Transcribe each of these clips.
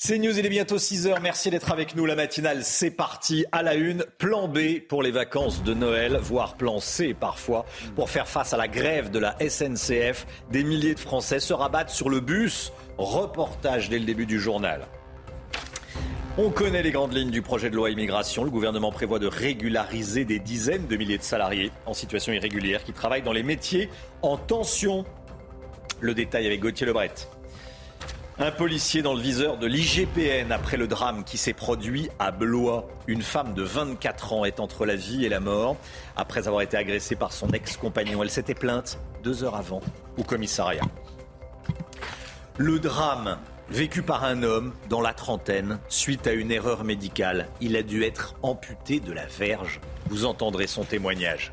C'est News, il est bientôt 6h. Merci d'être avec nous. La matinale, c'est parti. À la une, plan B pour les vacances de Noël, voire plan C parfois, pour faire face à la grève de la SNCF. Des milliers de Français se rabattent sur le bus. Reportage dès le début du journal. On connaît les grandes lignes du projet de loi immigration. Le gouvernement prévoit de régulariser des dizaines de milliers de salariés en situation irrégulière qui travaillent dans les métiers en tension. Le détail avec Gauthier Lebret. Un policier dans le viseur de l'IGPN après le drame qui s'est produit à Blois. Une femme de 24 ans est entre la vie et la mort après avoir été agressée par son ex-compagnon. Elle s'était plainte deux heures avant au commissariat. Le drame vécu par un homme dans la trentaine suite à une erreur médicale. Il a dû être amputé de la verge. Vous entendrez son témoignage.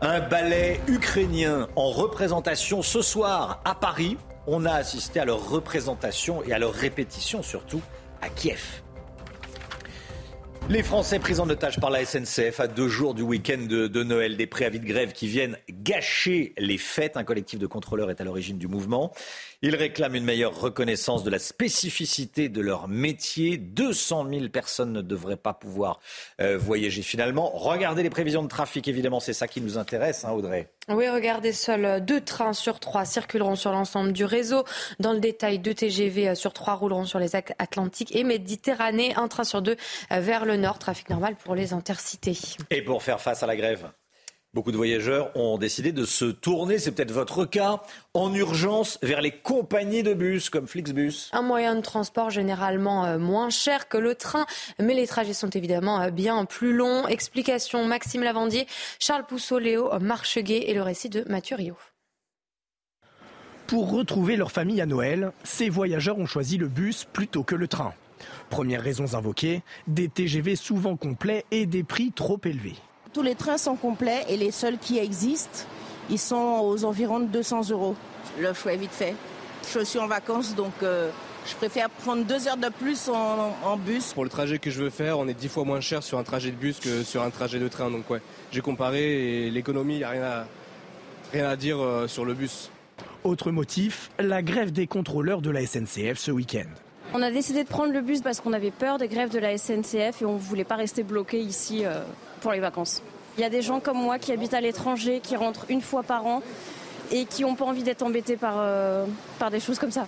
Un ballet ukrainien en représentation ce soir à Paris. On a assisté à leur représentation et à leur répétition surtout à Kiev. Les Français pris en otage par la SNCF à deux jours du week-end de, de Noël, des préavis de grève qui viennent gâcher les fêtes. Un collectif de contrôleurs est à l'origine du mouvement. Ils réclament une meilleure reconnaissance de la spécificité de leur métier. 200 000 personnes ne devraient pas pouvoir euh, voyager finalement. Regardez les prévisions de trafic, évidemment, c'est ça qui nous intéresse, hein, Audrey. Oui, regardez, seuls deux trains sur trois circuleront sur l'ensemble du réseau. Dans le détail, deux TGV sur trois rouleront sur les axes atlantiques et Méditerranée. Un train sur deux vers le nord. Trafic normal pour les intercités. Et pour faire face à la grève Beaucoup de voyageurs ont décidé de se tourner, c'est peut-être votre cas, en urgence vers les compagnies de bus comme Flixbus. Un moyen de transport généralement euh, moins cher que le train, mais les trajets sont évidemment euh, bien plus longs. Explication Maxime Lavandier, Charles Pousseau, Léo Marcheguet et le récit de Mathieu Rio. Pour retrouver leur famille à Noël, ces voyageurs ont choisi le bus plutôt que le train. Premières raisons invoquées, des TGV souvent complets et des prix trop élevés. Tous les trains sont complets et les seuls qui existent, ils sont aux environs de 200 euros. Le choix est vite fait. Je suis en vacances, donc euh, je préfère prendre deux heures de plus en, en, bus. Pour le trajet que je veux faire, on est dix fois moins cher sur un trajet de bus que sur un trajet de train. Donc ouais, j'ai comparé et l'économie, il n'y a rien à, rien à dire euh, sur le bus. Autre motif, la grève des contrôleurs de la SNCF ce week-end. On a décidé de prendre le bus parce qu'on avait peur des grèves de la SNCF et on ne voulait pas rester bloqué ici euh, pour les vacances. Il y a des gens comme moi qui habitent à l'étranger, qui rentrent une fois par an et qui n'ont pas envie d'être embêtés par, euh, par des choses comme ça.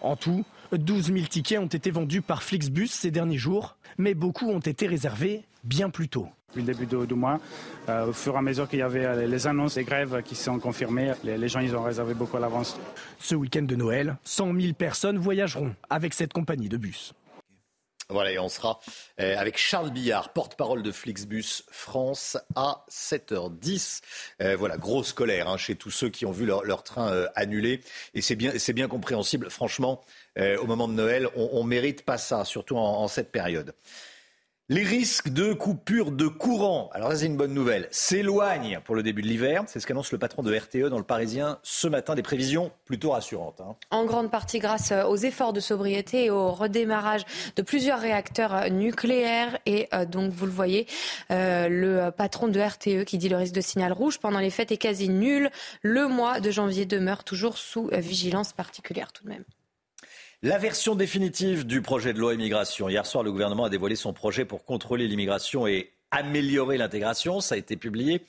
En tout, 12 000 tickets ont été vendus par Flixbus ces derniers jours, mais beaucoup ont été réservés bien plus tôt. Depuis le début du, du mois, euh, au fur et à mesure qu'il y avait les annonces des grèves qui sont confirmées, les, les gens ils ont réservé beaucoup à l'avance. Ce week-end de Noël, 100 000 personnes voyageront avec cette compagnie de bus. Voilà, et on sera euh, avec Charles Billard, porte-parole de Flixbus France, à 7h10. Euh, voilà, grosse colère hein, chez tous ceux qui ont vu leur, train euh, annulé. Et c'est bien, compréhensible. Franchement, au moment de Noël, on, ne mérite pas ça, surtout en cette période. Les risques de coupure de courant, alors c'est une bonne nouvelle, s'éloignent pour le début de l'hiver. C'est ce qu'annonce le patron de RTE dans le Parisien ce matin. Des prévisions plutôt rassurantes. Hein. En grande partie grâce aux efforts de sobriété et au redémarrage de plusieurs réacteurs nucléaires. Et euh, donc vous le voyez, euh, le patron de RTE qui dit le risque de signal rouge pendant les fêtes est quasi nul. Le mois de janvier demeure toujours sous vigilance particulière tout de même. La version définitive du projet de loi immigration. Hier soir, le gouvernement a dévoilé son projet pour contrôler l'immigration et améliorer l'intégration. Ça a été publié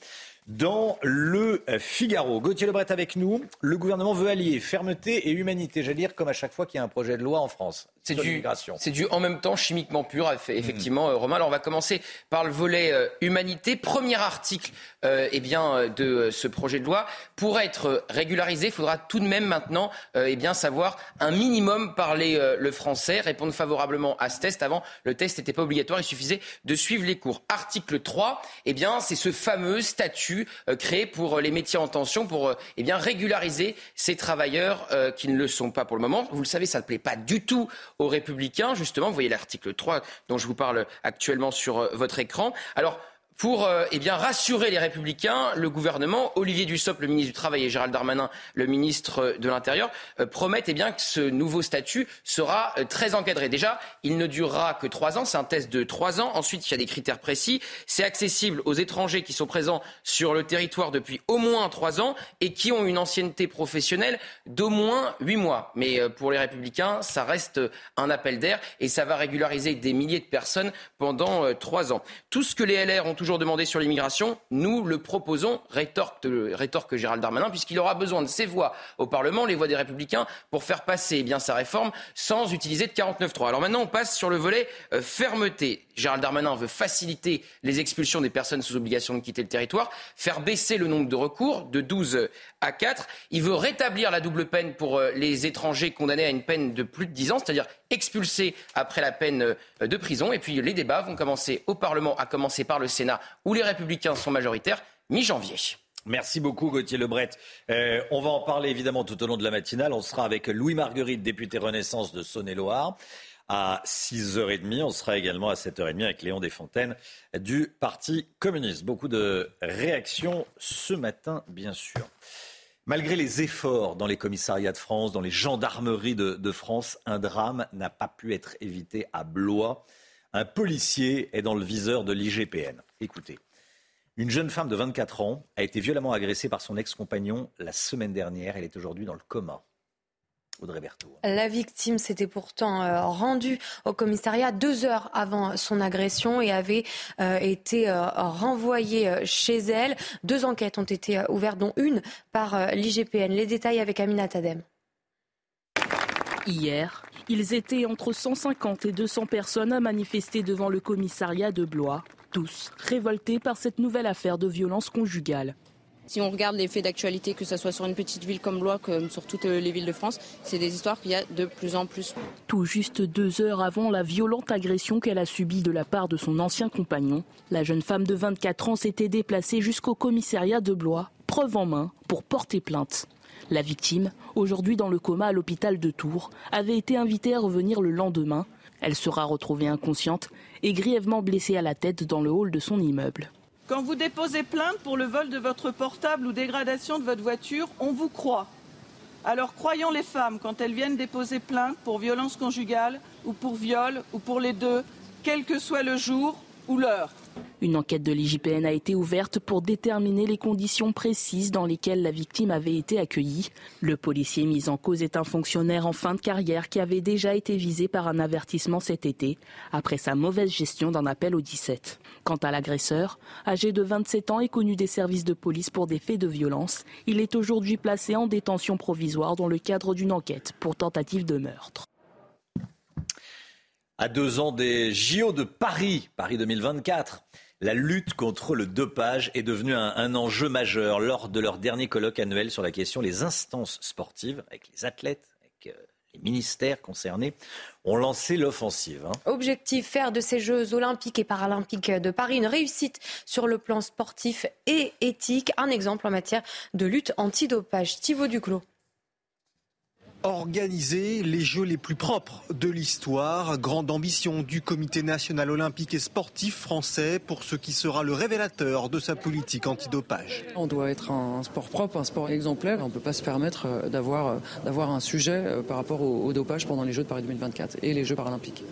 dans le Figaro. Gauthier Lebret avec nous. Le gouvernement veut allier fermeté et humanité. J'allais dire comme à chaque fois qu'il y a un projet de loi en France. C'est du, c'est du en même temps chimiquement pur, effectivement, mmh. Romain. Alors on va commencer par le volet euh, humanité. Premier article euh, eh bien, de ce projet de loi. Pour être régularisé, il faudra tout de même maintenant euh, eh bien, savoir un minimum parler euh, le français, répondre favorablement à ce test. Avant, le test n'était pas obligatoire, il suffisait de suivre les cours. Article 3, eh bien, c'est ce fameux statut statut créé pour les métiers en tension, pour eh bien, régulariser ces travailleurs qui ne le sont pas pour le moment. Vous le savez, ça ne plaît pas du tout aux républicains. Justement, vous voyez l'article 3 dont je vous parle actuellement sur votre écran. Alors, pour euh, eh bien, rassurer les républicains, le gouvernement, Olivier Dussopt, le ministre du Travail, et Gérald Darmanin, le ministre de l'Intérieur, euh, promettent eh bien, que ce nouveau statut sera euh, très encadré. Déjà, il ne durera que trois ans, c'est un test de trois ans. Ensuite, il y a des critères précis. C'est accessible aux étrangers qui sont présents sur le territoire depuis au moins trois ans et qui ont une ancienneté professionnelle d'au moins huit mois. Mais pour les républicains, ça reste un appel d'air et ça va régulariser des milliers de personnes pendant trois ans. Tout ce que les LR ont toujours demandé sur l'immigration, nous le proposons, rétorque, rétorque Gérald Darmanin, puisqu'il aura besoin de ses voix au Parlement, les voix des Républicains, pour faire passer eh bien, sa réforme sans utiliser de 49.3. Alors maintenant, on passe sur le volet euh, fermeté. Gérald Darmanin veut faciliter les expulsions des personnes sous obligation de quitter le territoire, faire baisser le nombre de recours de 12 à 4. Il veut rétablir la double peine pour euh, les étrangers condamnés à une peine de plus de 10 ans, c'est-à-dire expulsés après la peine euh, de prison. Et puis les débats vont commencer au Parlement, à commencer par le Sénat, où les républicains sont majoritaires, mi-janvier. Merci beaucoup Gauthier Lebret. Euh, on va en parler évidemment tout au long de la matinale. On sera avec Louis Marguerite, député Renaissance de Saône-et-Loire à 6h30. On sera également à 7h30 avec Léon Desfontaines du Parti communiste. Beaucoup de réactions ce matin, bien sûr. Malgré les efforts dans les commissariats de France, dans les gendarmeries de, France, un drame n'a pas pu être évité à Blois. Un policier est dans le viseur de l'IGPN. Écoutez. Une jeune femme de 24 ans a été violemment agressée par son ex-compagnon la semaine dernière. Elle est aujourd'hui dans le coma. La victime s'était pourtant euh, rendue au commissariat deux heures avant son agression et avait euh, été euh, renvoyée chez elle. Deux enquêtes ont été ouvertes, dont une par l'IGPN. Les détails avec Amina Tadem. Hier, ils étaient entre 150 et 200 personnes à manifester devant le commissariat de Blois, tous révoltés par cette nouvelle affaire de violence conjugale. Si on regarde les faits d'actualité, que ce soit sur une petite ville comme Blois, comme sur toutes les villes de France, c'est des histoires qu'il y a de plus en plus. Tout juste deux heures avant la violente agression qu'elle a subie de la part de son ancien compagnon, la jeune femme de 24 ans s'était déplacée jusqu'au commissariat de Blois, preuve en main, pour porter plainte. La victime, aujourd'hui dans le coma à l'hôpital de Tours, avait été invitée à revenir le lendemain. Elle sera retrouvée inconsciente et grièvement blessée à la tête dans le hall de son immeuble. Quand vous déposez plainte pour le vol de votre portable ou dégradation de votre voiture, on vous croit. Alors croyons les femmes quand elles viennent déposer plainte pour violence conjugale ou pour viol ou pour les deux, quel que soit le jour l'heure. Une enquête de l'IGPN a été ouverte pour déterminer les conditions précises dans lesquelles la victime avait été accueillie. Le policier mis en cause est un fonctionnaire en fin de carrière qui avait déjà été visé par un avertissement cet été après sa mauvaise gestion d'un appel au 17. Quant à l'agresseur, âgé de 27 ans et connu des services de police pour des faits de violence, il est aujourd'hui placé en détention provisoire dans le cadre d'une enquête pour tentative de meurtre. À deux ans des JO de Paris, Paris 2024, la lutte contre le dopage est devenue un, enjeu majeur. Lors de leur dernier colloque annuel sur la question, les instances sportives, avec les athlètes, avec euh, les ministères concernés, ont lancé l'offensive. Hein. Objectif, faire de ces Jeux olympiques et paralympiques de Paris une réussite sur le plan sportif et éthique. Un exemple en matière de lutte anti-dopage. Thibaut Duclos organiser les Jeux les plus propres de l'histoire. Grande ambition du Comité national olympique et sportif français pour ce qui sera le révélateur de sa politique antidopage. On doit être un sport propre, un sport exemplaire. On ne peut pas se permettre euh, d'avoir, euh, d'avoir un sujet euh, par rapport au dopage pendant les Jeux de Paris 2024 et les Jeux paralympiques.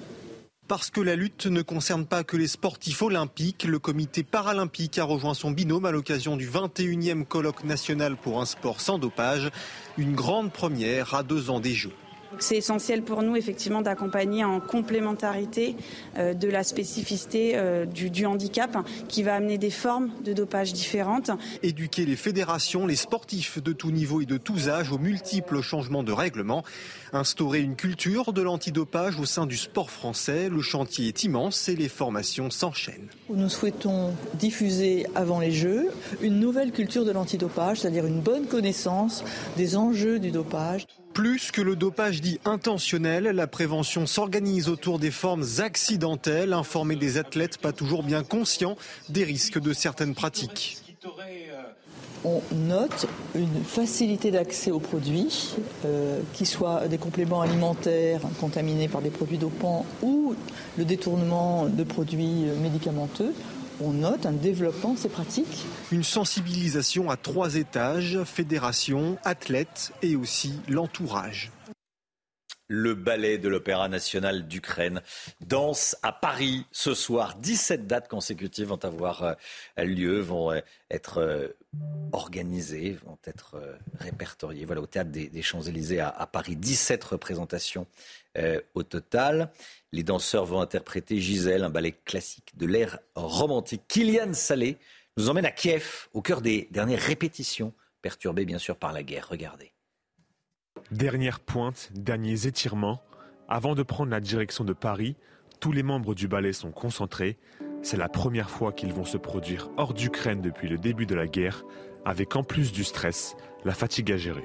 Parce que la lutte ne concerne pas que les sportifs olympiques, le comité paralympique a rejoint son binôme à l'occasion du 21e colloque national pour un sport sans dopage, une grande première à deux ans des Jeux. C'est essentiel pour nous effectivement d'accompagner en complémentarité euh, de la spécificité euh, du, handicap qui va amener des formes de dopage différentes. Éduquer les fédérations, les sportifs de tous niveaux et de tous âges aux multiples changements de règlement. Instaurer une culture de l'antidopage au sein du sport français. Le chantier est immense et les formations s'enchaînent. Nous souhaitons diffuser avant les Jeux une nouvelle culture de l'antidopage, c'est-à-dire une bonne connaissance des enjeux du dopage. Plus que le dopage dit intentionnel, la prévention s'organise autour des formes accidentelles, informer des athlètes pas toujours bien conscients des risques de certaines pratiques. On note une facilité d'accès aux produits, euh, qui soient des compléments alimentaires contaminés par des produits dopants ou le détournement de produits médicamenteux on note un développement de ces pratiques. Une sensibilisation à trois étages, fédération, athlètes et aussi l'entourage le ballet de l'Opéra national d'Ukraine danse à Paris ce soir. 17 dates consécutives vont avoir euh, lieu, vont euh, être euh, organisées, vont être répertoriées. Voilà, au théâtre des, Champs-Élysées à, Paris, 17 représentations au total. Les danseurs vont interpréter Gisèle, un ballet classique de l'ère romantique. Kylian Salé nous emmène à Kiev, au cœur des dernières répétitions, perturbées bien sûr par la guerre. Regardez. Dernière pointe, derniers étirements. Avant de prendre la direction de Paris, tous les membres du ballet sont concentrés. C'est la première fois qu'ils vont se produire hors d'Ukraine depuis le début de la guerre, avec en plus du stress, la fatigue à gérer.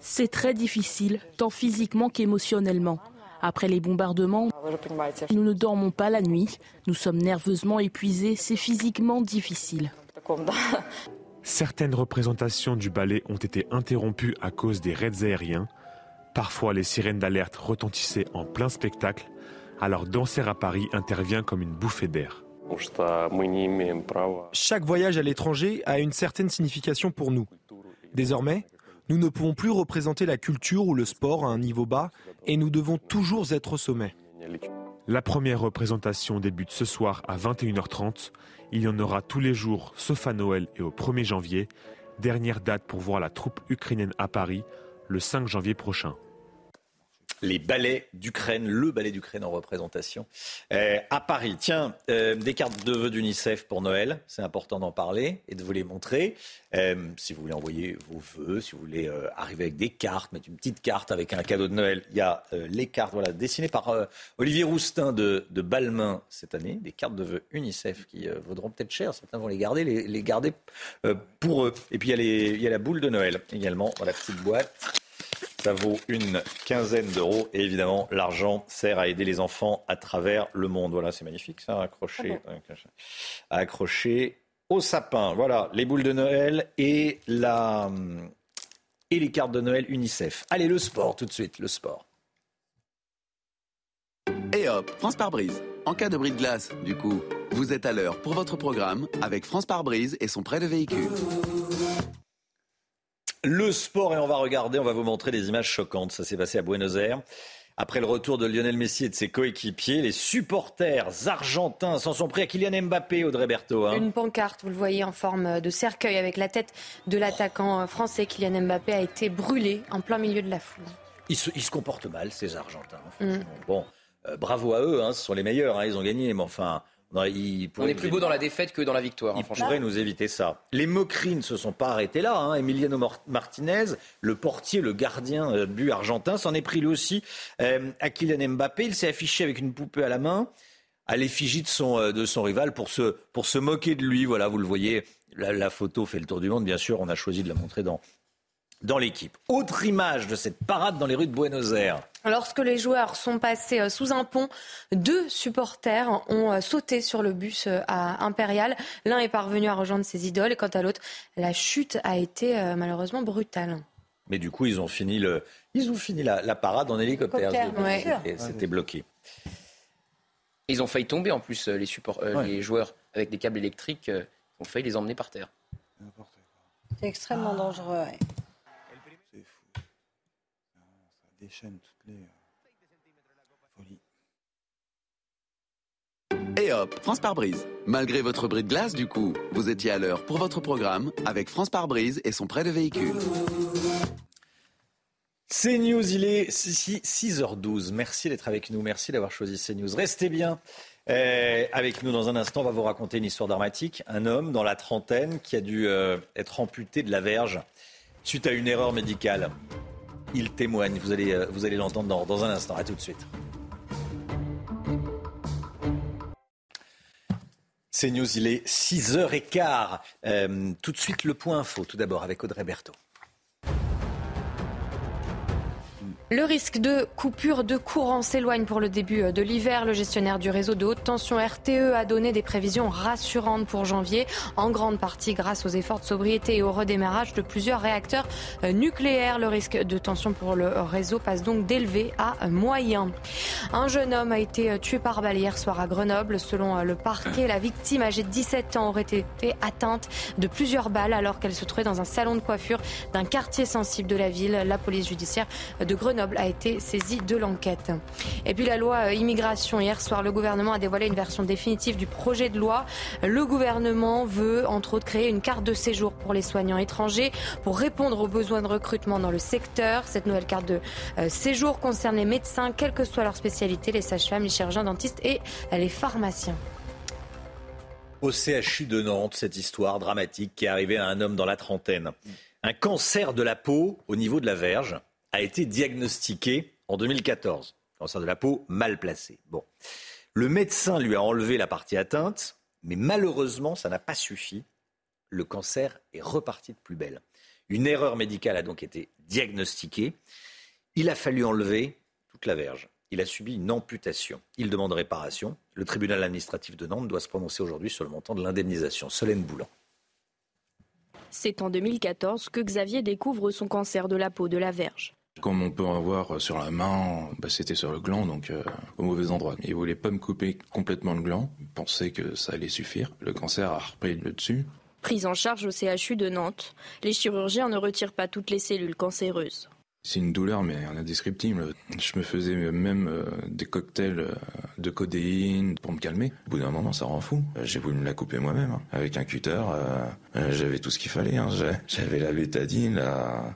C'est très difficile, tant physiquement qu'émotionnellement. Après les bombardements, nous ne dormons pas la nuit, nous sommes nerveusement épuisés, c'est physiquement difficile. Certaines représentations du ballet ont été interrompues à cause des raids aériens. Parfois, les sirènes d'alerte retentissaient en plein spectacle. Alors, danser à Paris intervient comme une bouffée d'air. Chaque voyage à l'étranger a une certaine signification pour nous. Désormais, nous ne pouvons plus représenter la culture ou le sport à un niveau bas et nous devons toujours être au sommet. La première représentation débute ce soir à 21h30 il y en aura tous les jours, sauf à Noël et au 1er janvier. Dernière date pour voir la troupe ukrainienne à Paris, le 5 janvier prochain les ballets d'Ukraine, le ballet d'Ukraine en représentation euh, à Paris. Tiens, euh, des cartes de vœux d'UNICEF pour Noël, c'est important d'en parler et de vous les montrer. Euh, si vous voulez envoyer vos vœux, si vous voulez arriver avec des cartes, mettre une petite carte avec un cadeau de Noël, il y a les cartes voilà, dessinées par Olivier Roustin de, de Balmain cette année, des cartes de vœux UNICEF qui vaudront peut-être cher, certains vont les garder, les, les garder pour eux. Et puis il y, a y a la boule de Noël également la petite boîte. Ça vaut une quinzaine d'euros. Et évidemment, l'argent sert à aider les enfants à travers le monde. Voilà, c'est magnifique ça, accroché, ah accroché au sapin. Voilà, les boules de Noël et, la, et les cartes de Noël UNICEF. Allez, le sport tout de suite, le sport. Et hop, France par brise. En cas de bris de glace, du coup, vous êtes à l'heure pour votre programme avec France par brise et son prêt de véhicule. Le sport, et on va regarder, on va vous montrer des images choquantes. Ça s'est passé à Buenos Aires. Après le retour de Lionel Messi et de ses coéquipiers, les supporters argentins s'en sont pris à Kylian Mbappé, Audrey Berthaud. Hein. Une pancarte, vous le voyez, en forme de cercueil avec la tête de l'attaquant français. Kylian Mbappé a été brûlé en plein milieu de la foule. Ils se, comportent mal, ces Argentins. Mm. Bon, euh, bravo à eux, hein, ce sont les meilleurs, hein, ils ont gagné, mais enfin, on est plus beau dans la défaite que dans la victoire. Hein, il pourrait nous éviter ça. Les moqueries ne se sont pas arrêtées là. Hein. Emiliano Martinez, le portier, le gardien de euh, but argentin, s'en est pris lui aussi euh, à Kylian Mbappé. Il s'est affiché avec une poupée à la main à l'effigie de son, euh, de son rival pour se, pour se moquer de lui. Voilà, vous le voyez. la, photo fait le tour du monde. Bien sûr, on a choisi de la montrer dans, dans l'équipe. Autre image de cette parade dans les rues de Buenos Aires. Lorsque les joueurs sont passés euh, sous un pont, deux supporters ont euh, sauté sur le bus euh, à Impérial. L'un est parvenu à rejoindre ses idoles et quant à l'autre, la chute a été malheureusement brutale. Mais du coup, ils ont fini, le... ils ont fini la, parade en hélicoptère. C'était bloqué. Ils ont failli tomber en plus, les, les joueurs avec des câbles électriques. ont failli les emmener par terre. C'est extrêmement dangereux déchaîne toutes les euh, folies. Et hop, France par brise. Malgré votre bris de glace, du coup, vous étiez à l'heure pour votre programme avec France par brise et son prêt de véhicule. CNews, il est 6h12. Merci d'être avec nous. Merci d'avoir choisi CNews. Restez bien euh, avec nous dans un instant. On va vous raconter une histoire dramatique. Un homme dans la trentaine qui a dû euh, être amputé de la verge suite à une erreur médicale. Il témoigne. Vous allez, euh, vous allez l'entendre dans, un instant. À tout de suite. C'est News, il est 6h15. Euh, tout de suite, le point info. Tout d'abord avec Audrey Berthaud. Le risque de coupure de courant s'éloigne pour le début de l'hiver. Le gestionnaire du réseau de haute tension RTE a donné des prévisions rassurantes pour janvier, en grande partie grâce aux efforts de sobriété et au redémarrage de plusieurs réacteurs nucléaires. Le risque de tension pour le réseau passe donc d'élevé à moyen. Un jeune homme a été tué par balle hier soir à Grenoble. Selon le parquet, la victime âgée de 17 ans aurait été atteinte de plusieurs balles alors qu'elle se trouvait dans un salon de coiffure d'un quartier sensible de la ville. La police judiciaire de Grenoble a été saisi de l'enquête. Et puis la loi euh, immigration. Hier soir, le gouvernement a dévoilé une version définitive du projet de loi. Le gouvernement veut, entre autres, créer une carte de séjour pour les soignants étrangers pour répondre aux besoins de recrutement dans le secteur. Cette nouvelle carte de euh, séjour concerne les médecins, quelle que soit leur spécialité, les sages-femmes, les chirurgiens dentistes et les pharmaciens. Au CHU de Nantes, cette histoire dramatique qui est arrivée à un homme dans la trentaine. Un cancer de la peau au niveau de la verge a été diagnostiqué en 2014. Cancer de la peau mal placé. Bon. Le médecin lui a enlevé la partie atteinte, mais malheureusement, ça n'a pas suffi. Le cancer est reparti de plus belle. Une erreur médicale a donc été diagnostiquée. Il a fallu enlever toute la verge. Il a subi une amputation. Il demande réparation. Le tribunal administratif de Nantes doit se prononcer aujourd'hui sur le montant de l'indemnisation. Solène Boulan. C'est en 2014 que Xavier découvre son cancer de la peau de la verge. Comme on peut en avoir sur la main, bah, c'était sur le gland, donc euh, au mauvais endroit. Il voulait pas me couper complètement le gland, il pensait que ça allait suffire. Le cancer a repris le dessus. Prise en charge au CHU de Nantes, les chirurgiens ne retirent pas toutes les cellules cancéreuses. C'est une douleur, mais indescriptible. Je me faisais même euh, des cocktails euh, de codéine pour me calmer. Au bout d'un moment, ça rend fou. Euh, j'ai voulu me la couper moi-même, hein. avec un cutter. j'avais tout ce qu'il fallait. Hein. J'avais la bétadine,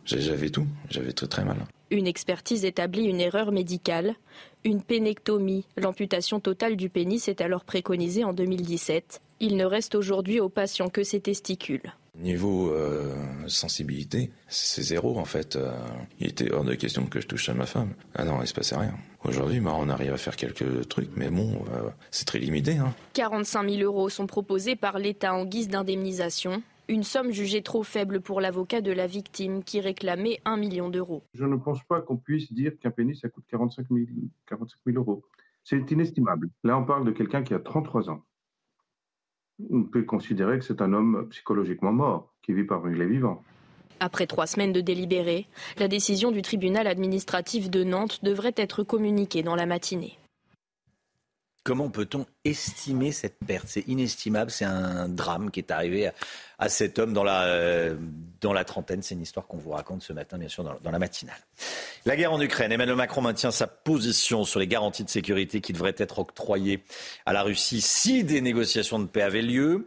j'avais tout. J'avais très très mal. Une expertise établit une erreur médicale. Une pénectomie, l'amputation totale du pénis, est alors préconisée en 2017. Il ne reste aujourd'hui aux patients que ses testicules. Niveau euh, sensibilité, c'est zéro en fait. Euh, il était hors de question que je touche à ma femme. Ah non, il se passait rien. Aujourd'hui, bah, on arrive à faire quelques trucs, mais bon, euh, c'est très limité. Hein. 45 000 euros sont proposés par l'État en guise d'indemnisation. Une somme jugée trop faible pour l'avocat de la victime qui réclamait 1 million d'euros. Je ne pense pas qu'on puisse dire qu'un pénis, ça coûte 45 000, 45 000 euros. C'est inestimable. Là, on parle de quelqu'un qui a 33 ans on peut considérer que c'est un homme psychologiquement mort, qui vit parmi les vivants. Après trois semaines de délibéré, la décision du tribunal administratif de Nantes devrait être communiquée dans la matinée. Comment peut-on estimer cette perte? C'est inestimable, c'est un drame qui est arrivé à, cet homme dans la, euh, dans la trentaine. C'est une histoire qu'on vous raconte ce matin, bien sûr, dans, dans, la matinale. La guerre en Ukraine. Emmanuel Macron maintient sa position sur les garanties de sécurité qui devraient être octroyées à la Russie si des négociations de paix avaient lieu.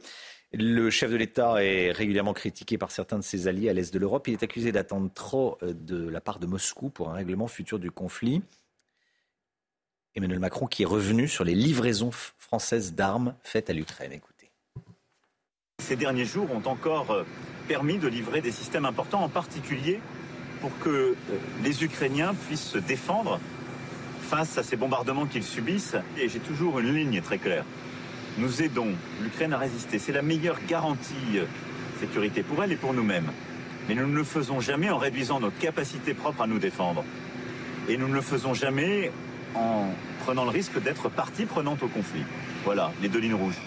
Le chef de l'État est régulièrement critiqué par certains de ses alliés à l'est de l'Europe. Il est accusé d'attendre trop euh, de la part de Moscou pour un règlement futur du conflit. Emmanuel Macron qui est revenu sur les livraisons françaises d'armes faites à l'Ukraine. Écoutez. Ces derniers jours ont encore euh, permis de livrer des systèmes importants, en particulier pour que euh, les Ukrainiens puissent se défendre face à ces bombardements qu'ils subissent. Et j'ai toujours une ligne très claire. Nous aidons l'Ukraine à résister. C'est la meilleure garantie de euh, sécurité pour elle et pour nous-mêmes. Mais nous ne le faisons jamais en réduisant nos capacités propres à nous défendre. Et nous ne le faisons jamais en prenant le risque d'être partie prenante au conflit. Voilà, les deux lignes rouges.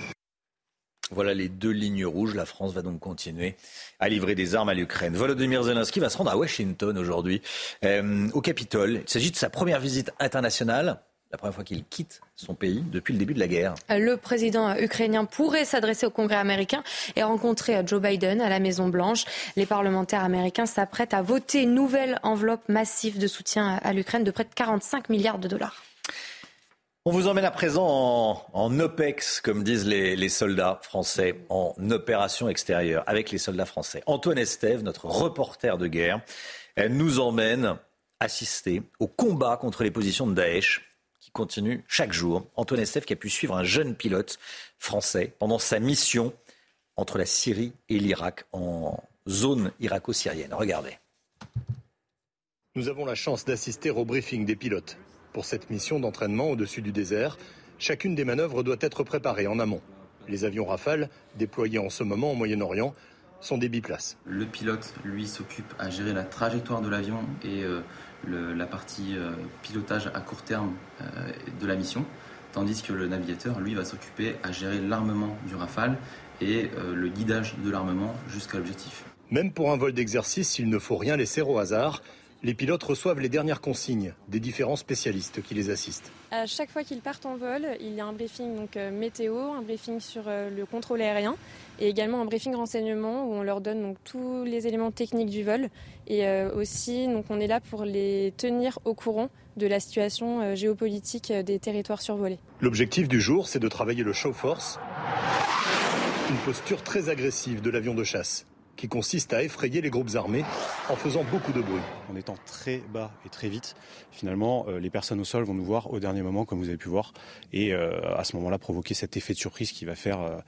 Voilà les deux lignes rouges. La France va donc continuer à livrer des armes à l'Ukraine. Volodymyr Zelensky va se rendre à Washington aujourd'hui, euh, au Capitole. Il s'agit de sa première visite internationale la première fois qu'il quitte son pays depuis le début de la guerre. Le président ukrainien pourrait s'adresser au Congrès américain et rencontrer Joe Biden à la Maison-Blanche. Les parlementaires américains s'apprêtent à voter une nouvelle enveloppe massive de soutien à l'Ukraine de près de 45 milliards de dollars. On vous emmène à présent en, OPEX, comme disent les, les, soldats français, en opération extérieure, avec les soldats français. Antoine Estève, notre reporter de guerre, elle nous emmène assister au combat contre les positions de Daesh continue chaque jour. Antoine Estef qui a pu suivre un jeune pilote français pendant sa mission entre la Syrie et l'Irak en zone irako-syrienne. Regardez. Nous avons la chance d'assister au briefing des pilotes. Pour cette mission d'entraînement au-dessus du désert, chacune des manœuvres doit être préparée en amont. Les avions Rafale, déployés en ce moment au Moyen-Orient, sont des biplaces. Le pilote, lui, s'occupe à gérer la trajectoire de l'avion et euh, la partie euh, pilotage à court terme euh, de la mission, tandis que le navigateur, lui, va s'occuper à gérer l'armement du Rafale et le guidage de l'armement jusqu'à l'objectif. Même pour un vol d'exercice, il ne faut rien laisser au hasard. Les pilotes reçoivent les dernières consignes des différents spécialistes qui les assistent. À chaque fois qu'ils partent en vol, il y a un briefing donc, euh, météo, un briefing sur euh, le contrôle aérien et également un briefing renseignement où on leur donne donc, tous les éléments techniques du vol. Et euh, aussi, donc, on est là pour les tenir au courant de la situation géopolitique des territoires survolés. L'objectif du jour, c'est de travailler le show force, une posture très agressive de l'avion de chasse qui consiste à effrayer les groupes armés en faisant beaucoup de bruit. En étant très bas et très vite, finalement, euh, les personnes au sol vont nous voir au dernier moment, comme vous avez pu voir, et euh, à ce moment-là provoquer cet effet de surprise qui va faire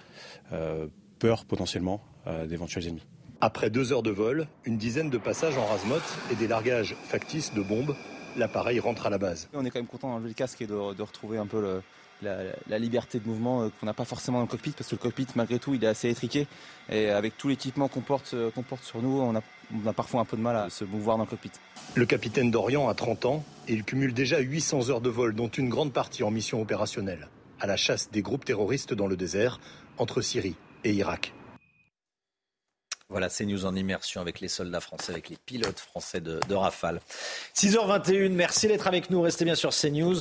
euh, peur potentiellement d'éventuels ennemis. Après deux heures de vol, une dizaine de passages en rasemote et des largages factices de bombes, l'appareil rentre à la base. On est quand même content d'enlever le casque et de, de retrouver un peu le, la, liberté de mouvement euh, qu'on n'a pas forcément dans le cockpit, parce que le cockpit, malgré tout, il est assez étriqué. Et avec tout l'équipement qu'on porte, euh, qu'on porte sur nous, on a, on a, parfois un peu de mal à se mouvoir dans le cockpit. Le capitaine d'Orient a 30 ans et il cumule déjà 800 heures de vol, dont une grande partie en mission opérationnelle, à la chasse des groupes terroristes dans le désert, entre Syrie et Irak. Voilà, c'est News en immersion avec les soldats français, avec les pilotes français de, de Rafale. 6h21, merci d'être avec nous. Restez bien sur CNews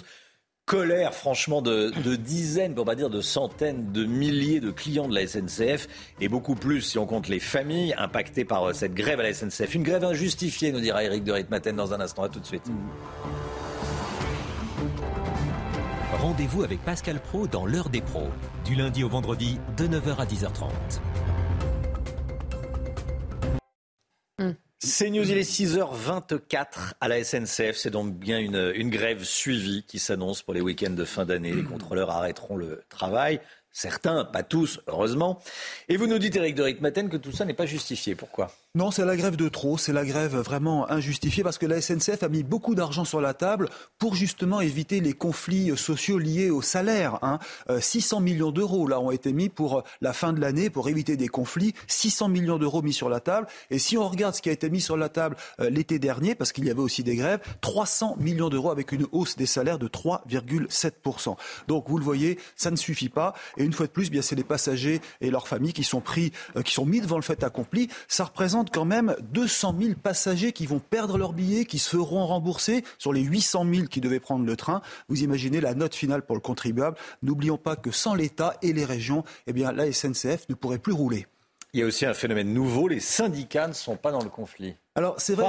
colère, franchement, de, dizaines, pour pas dire de centaines de milliers de clients de la SNCF, et beaucoup plus si on compte les familles impactées par euh, cette grève à la SNCF. Une grève injustifiée, nous dira Eric de Ritmaten dans un instant. À tout de suite. Rendez-vous avec Pascal Pro dans l'heure des pros, du lundi au vendredi de 9h à 10h30. C'est News, il est 6h24 à la SNCF. C'est donc bien une, une grève suivie qui s'annonce pour les week-ends de fin d'année. Les contrôleurs arrêteront le travail. Certains, pas tous, heureusement. Et vous nous dites, Eric de Ritmaten, que tout ça n'est pas justifié. Pourquoi? Non, c'est la grève de trop, c'est la grève vraiment injustifiée parce que la SNCF a mis beaucoup d'argent sur la table pour justement éviter les conflits sociaux liés au salaire. Hein. 600 euh, millions d'euros là ont été mis pour euh, la fin de l'année pour éviter des conflits. 600 millions d'euros mis sur la table. Et si on regarde ce qui a été mis sur la table euh, l'été dernier, parce qu'il y avait aussi des grèves, 300 millions d'euros avec une hausse des salaires de 3,7%. Donc vous le voyez, ça ne suffit pas. Une fois de plus, bien c'est les passagers et leurs familles qui sont pris, qui sont mis devant le fait accompli. Ça représente quand même 200 000 passagers qui vont perdre leur billet, qui se feront rembourser sur les 800 000 qui devaient prendre le train. Vous imaginez la note finale pour le contribuable. N'oublions pas que sans l'État et les régions, eh bien, la SNCF ne pourrait plus rouler. Il y a aussi un phénomène nouveau, les syndicats ne sont pas dans le conflit. Alors c'est vrai.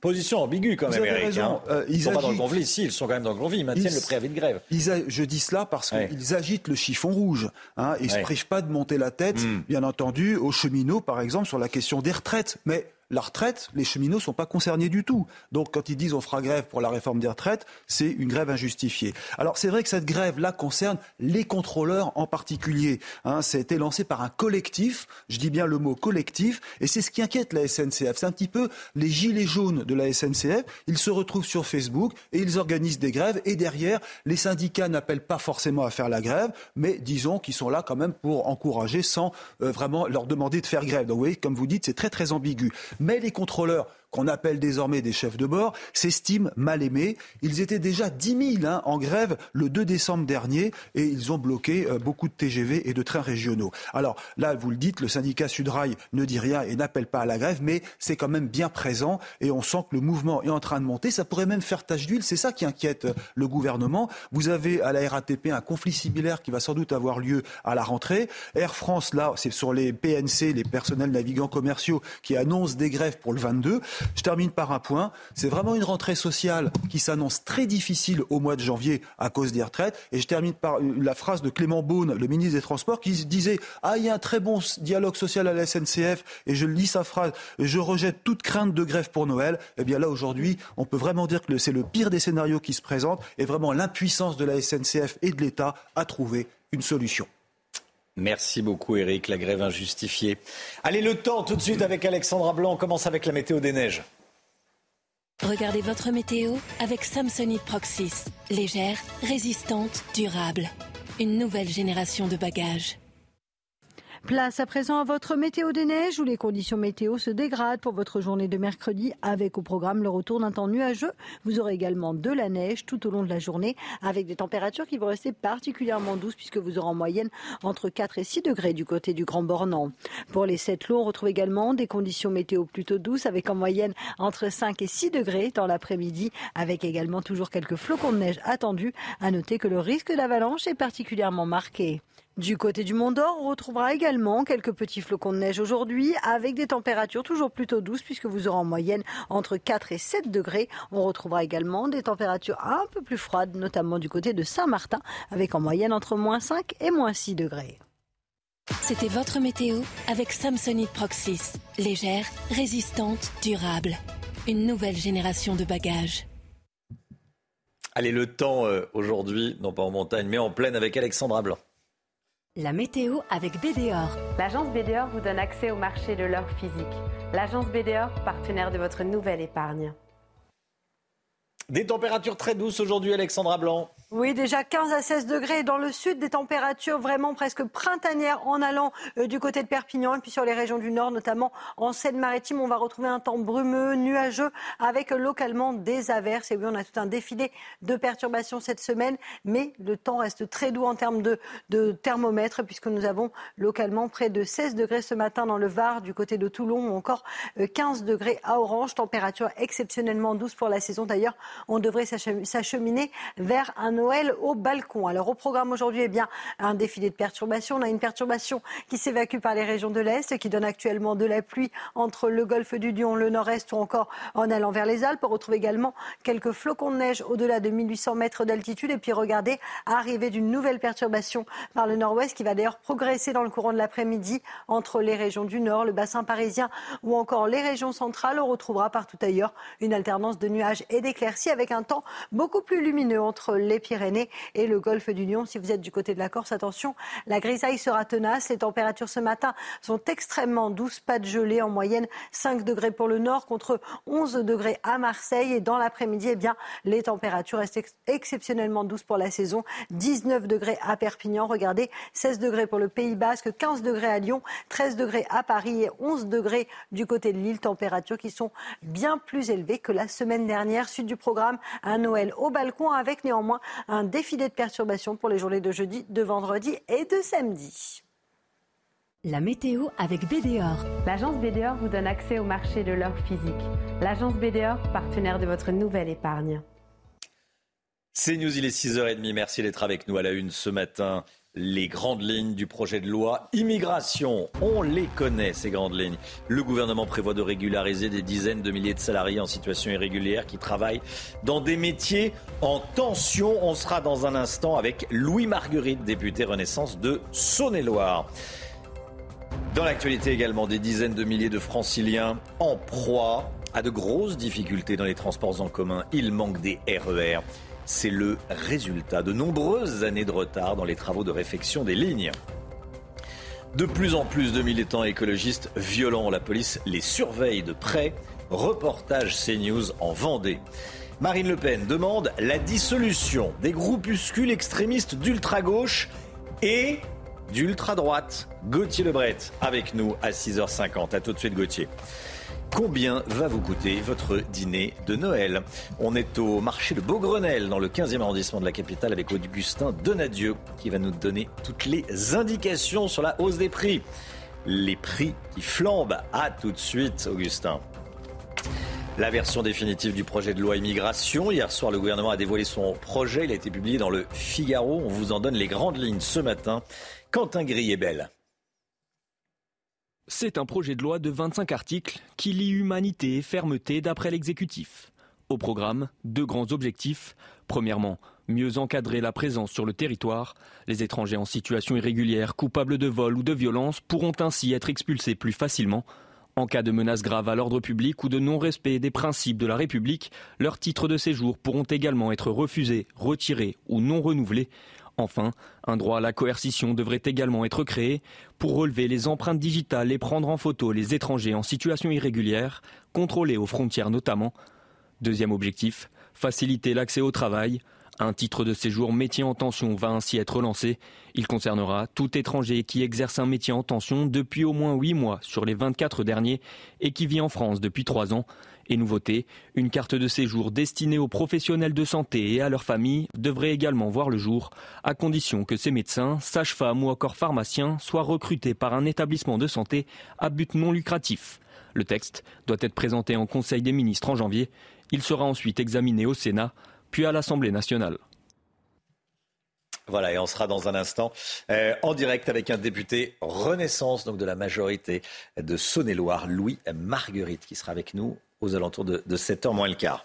position ambiguë quand même, Eric. Hein. Euh, ils ne sont pas dans le conflit. Si, ils sont quand même dans le conflit. Ils maintiennent le préavis de grève. je dis cela parce qu'ils agitent le chiffon rouge. Hein. Ils ne se privent pas de monter la tête, hmm. bien entendu, aux cheminots, par exemple, sur la question des retraites. Mais la retraite, les cheminots ne sont pas concernés du tout. Donc quand ils disent on fera grève pour la réforme des retraites, c'est une grève injustifiée. Alors c'est vrai que cette grève-là concerne les contrôleurs en particulier. Hein, ça a été lancé par un collectif, je dis bien le mot collectif, et c'est ce qui inquiète la SNCF. C'est un petit peu les gilets jaunes de la SNCF. Ils se retrouvent sur Facebook et ils organisent des grèves. Et derrière, les syndicats n'appellent pas forcément à faire la grève, mais disons qu'ils sont là quand même pour encourager sans euh, vraiment leur demander de faire grève. Donc vous voyez, comme vous dites, c'est très très ambigu. Mais les contrôleurs qu'on appelle désormais des chefs de bord, s'estiment mal aimés. Ils étaient déjà 10 000 hein, en grève le 2 décembre dernier et ils ont bloqué euh, beaucoup de TGV et de trains régionaux. Alors là, vous le dites, le syndicat Sudrail ne dit rien et n'appelle pas à la grève, mais c'est quand même bien présent et on sent que le mouvement est en train de monter. Ça pourrait même faire tache d'huile. C'est ça qui inquiète euh, le gouvernement. Vous avez à la RATP un conflit similaire qui va sans doute avoir lieu à la rentrée. Air France, là, c'est sur les PNC, les personnels navigants commerciaux, qui annoncent des grèves pour le 22. Je termine par un point. C'est vraiment une rentrée sociale qui s'annonce très difficile au mois de janvier à cause des retraites. Et je termine par la phrase de Clément Beaune, le ministre des Transports, qui disait Ah, il y a un très bon dialogue social à la SNCF. Et je lis sa phrase Je rejette toute crainte de grève pour Noël. Eh bien là, aujourd'hui, on peut vraiment dire que c'est le pire des scénarios qui se présentent et vraiment l'impuissance de la SNCF et de l'État à trouver une solution. Merci beaucoup Eric, la grève injustifiée. Allez, le temps tout de suite avec Alexandra Blanc. On commence avec la météo des neiges. Regardez votre météo avec Samsonite Proxys. Légère, résistante, durable. Une nouvelle génération de bagages. Place à présent à votre météo des neiges où les conditions météo se dégradent pour votre journée de mercredi avec au programme le retour d'un temps nuageux. Vous aurez également de la neige tout au long de la journée avec des températures qui vont rester particulièrement douces puisque vous aurez en moyenne entre 4 et 6 degrés du côté du Grand Bornand. Pour les sept lots, on retrouve également des conditions météo plutôt douces avec en moyenne entre 5 et 6 degrés dans l'après-midi avec également toujours quelques flocons de neige attendus. À noter que le risque d'avalanche est particulièrement marqué. Du côté du Mont d'Or, on retrouvera également quelques petits flocons de neige aujourd'hui avec des températures toujours plutôt douces puisque vous aurez en moyenne entre 4 et 7 degrés. On retrouvera également des températures un peu plus froides, notamment du côté de Saint-Martin avec en moyenne entre moins 5 et moins 6 degrés. C'était votre météo avec Samsonite Proxys. Légère, résistante, durable. Une nouvelle génération de bagages. Allez, le temps euh, aujourd'hui, non pas en montagne, mais en plaine avec Alexandra Blanc. La météo avec BDOR. L'agence BDOR vous donne accès au marché de l'or physique. L'agence BDOR, partenaire de votre nouvelle épargne. Des températures très douces aujourd'hui, Alexandra Blanc. Oui, déjà 15 à 16 degrés dans le sud, des températures vraiment presque printanières en allant euh, du côté de Perpignan et puis sur les régions du nord, notamment en Seine-Maritime, on va retrouver un temps brumeux, nuageux, avec localement des averses. Et oui, on a tout un défilé de perturbations cette semaine, mais le temps reste très doux en termes de, de thermomètre, puisque nous avons localement près de 16 degrés ce matin dans le Var, du côté de Toulon, ou encore 15 euh, degrés à Orange, température exceptionnellement douce pour la saison. D'ailleurs, on devrait s'acheminer vers un Noël au balcon. Alors au programme aujourd'hui, eh bien, un défilé de perturbations. On a une perturbation qui s'évacue par les régions de l'Est, qui donne actuellement de la pluie entre le golfe du Lion, le nord-est ou encore en allant vers les Alpes. On retrouve également quelques flocons de neige au-delà de 1800 mètres d'altitude. Et puis regardez, arrivée d'une nouvelle perturbation par le nord-ouest qui va d'ailleurs progresser dans le courant de l'après-midi entre les régions du nord, le bassin parisien ou encore les régions centrales. On retrouvera partout ailleurs une alternance de nuages et d'éclaircies avec un temps beaucoup plus lumineux entre les Pyrénées et le golfe du Lion. Si vous êtes du côté de la Corse, attention, la grisaille sera tenace. Les températures ce matin sont extrêmement douces, pas de gelée en moyenne 5 degrés pour le nord contre 11 degrés à Marseille. Et dans l'après-midi, eh bien, les températures restent exceptionnellement douces pour la saison. 19 degrés à Perpignan, regardez, 16 degrés pour le Pays Basque, 15 degrés à Lyon, 13 degrés à Paris et 11 degrés du côté de l'île. Températures qui sont bien plus élevées que la semaine dernière. Suite du programme, un Noël au balcon avec néanmoins un défilé de perturbations pour les journées de jeudi, de vendredi et de samedi. La météo avec BDOR. L'agence BDOR vous donne accès au marché de l'or physique. L'agence BDOR, partenaire de votre nouvelle épargne. C'est News, il est 6h30. Merci d'être avec nous à la une ce matin les grandes lignes du projet de loi immigration. On les connaît, ces grandes lignes. Le gouvernement prévoit de régulariser des dizaines de milliers de salariés en situation irrégulière qui travaillent dans des métiers en tension. On sera dans un instant avec Louis Marguerite, député Renaissance de Saône-et-Loire. Dans l'actualité également, des dizaines de milliers de franciliens en proie à de grosses difficultés dans les transports en commun. Il manque des RER. C'est le résultat de nombreuses années de retard dans les travaux de réfection des lignes. De plus en plus de militants écologistes violents, la police les surveille de près. Reportage CNews en Vendée. Marine Le Pen demande la dissolution des groupuscules extrémistes d'ultra-gauche et d'ultra-droite. Gauthier Lebret avec nous à 6h50. A tout de suite Gauthier. Combien va vous coûter votre dîner de Noël On est au marché de Beaugrenelle, dans le 15e arrondissement de la capitale, avec Augustin Donadieu, qui va nous donner toutes les indications sur la hausse des prix. Les prix qui flambent. À tout de suite, Augustin. La version définitive du projet de loi immigration. Hier soir, le gouvernement a dévoilé son projet. Il a été publié dans le Figaro. On vous en donne les grandes lignes ce matin. Quentin Griebel. C'est un projet de loi de 25 articles qui lie humanité et fermeté d'après l'exécutif. Au programme, deux grands objectifs. Premièrement, mieux encadrer la présence sur le territoire. Les étrangers en situation irrégulière, coupables de vol ou de violence pourront ainsi être expulsés plus facilement. En cas de menace grave à l'ordre public ou de non-respect des principes de la République, leurs titres de séjour pourront également être refusés, retirés ou non renouvelés. Enfin, un droit à la coercition devrait également être créé pour relever les empreintes digitales et prendre en photo les étrangers en situation irrégulière, contrôlés aux frontières notamment. Deuxième objectif, faciliter l'accès au travail. Un titre de séjour métier en tension va ainsi être lancé. Il concernera tout étranger qui exerce un métier en tension depuis au moins 8 mois sur les 24 derniers et qui vit en France depuis 3 ans. Et nouveauté, une carte de séjour destinée aux professionnels de santé et à leurs familles devrait également voir le jour, à condition que ces médecins, sages-femmes ou encore pharmaciens soient recrutés par un établissement de santé à but non lucratif. Le texte doit être présenté en Conseil des ministres en janvier. Il sera ensuite examiné au Sénat, puis à l'Assemblée nationale. Voilà, et on sera dans un instant euh, en direct avec un député Renaissance, donc de la majorité de Saône-et-Loire, Louis Marguerite, qui sera avec nous aux alentours de, 7h moins le quart.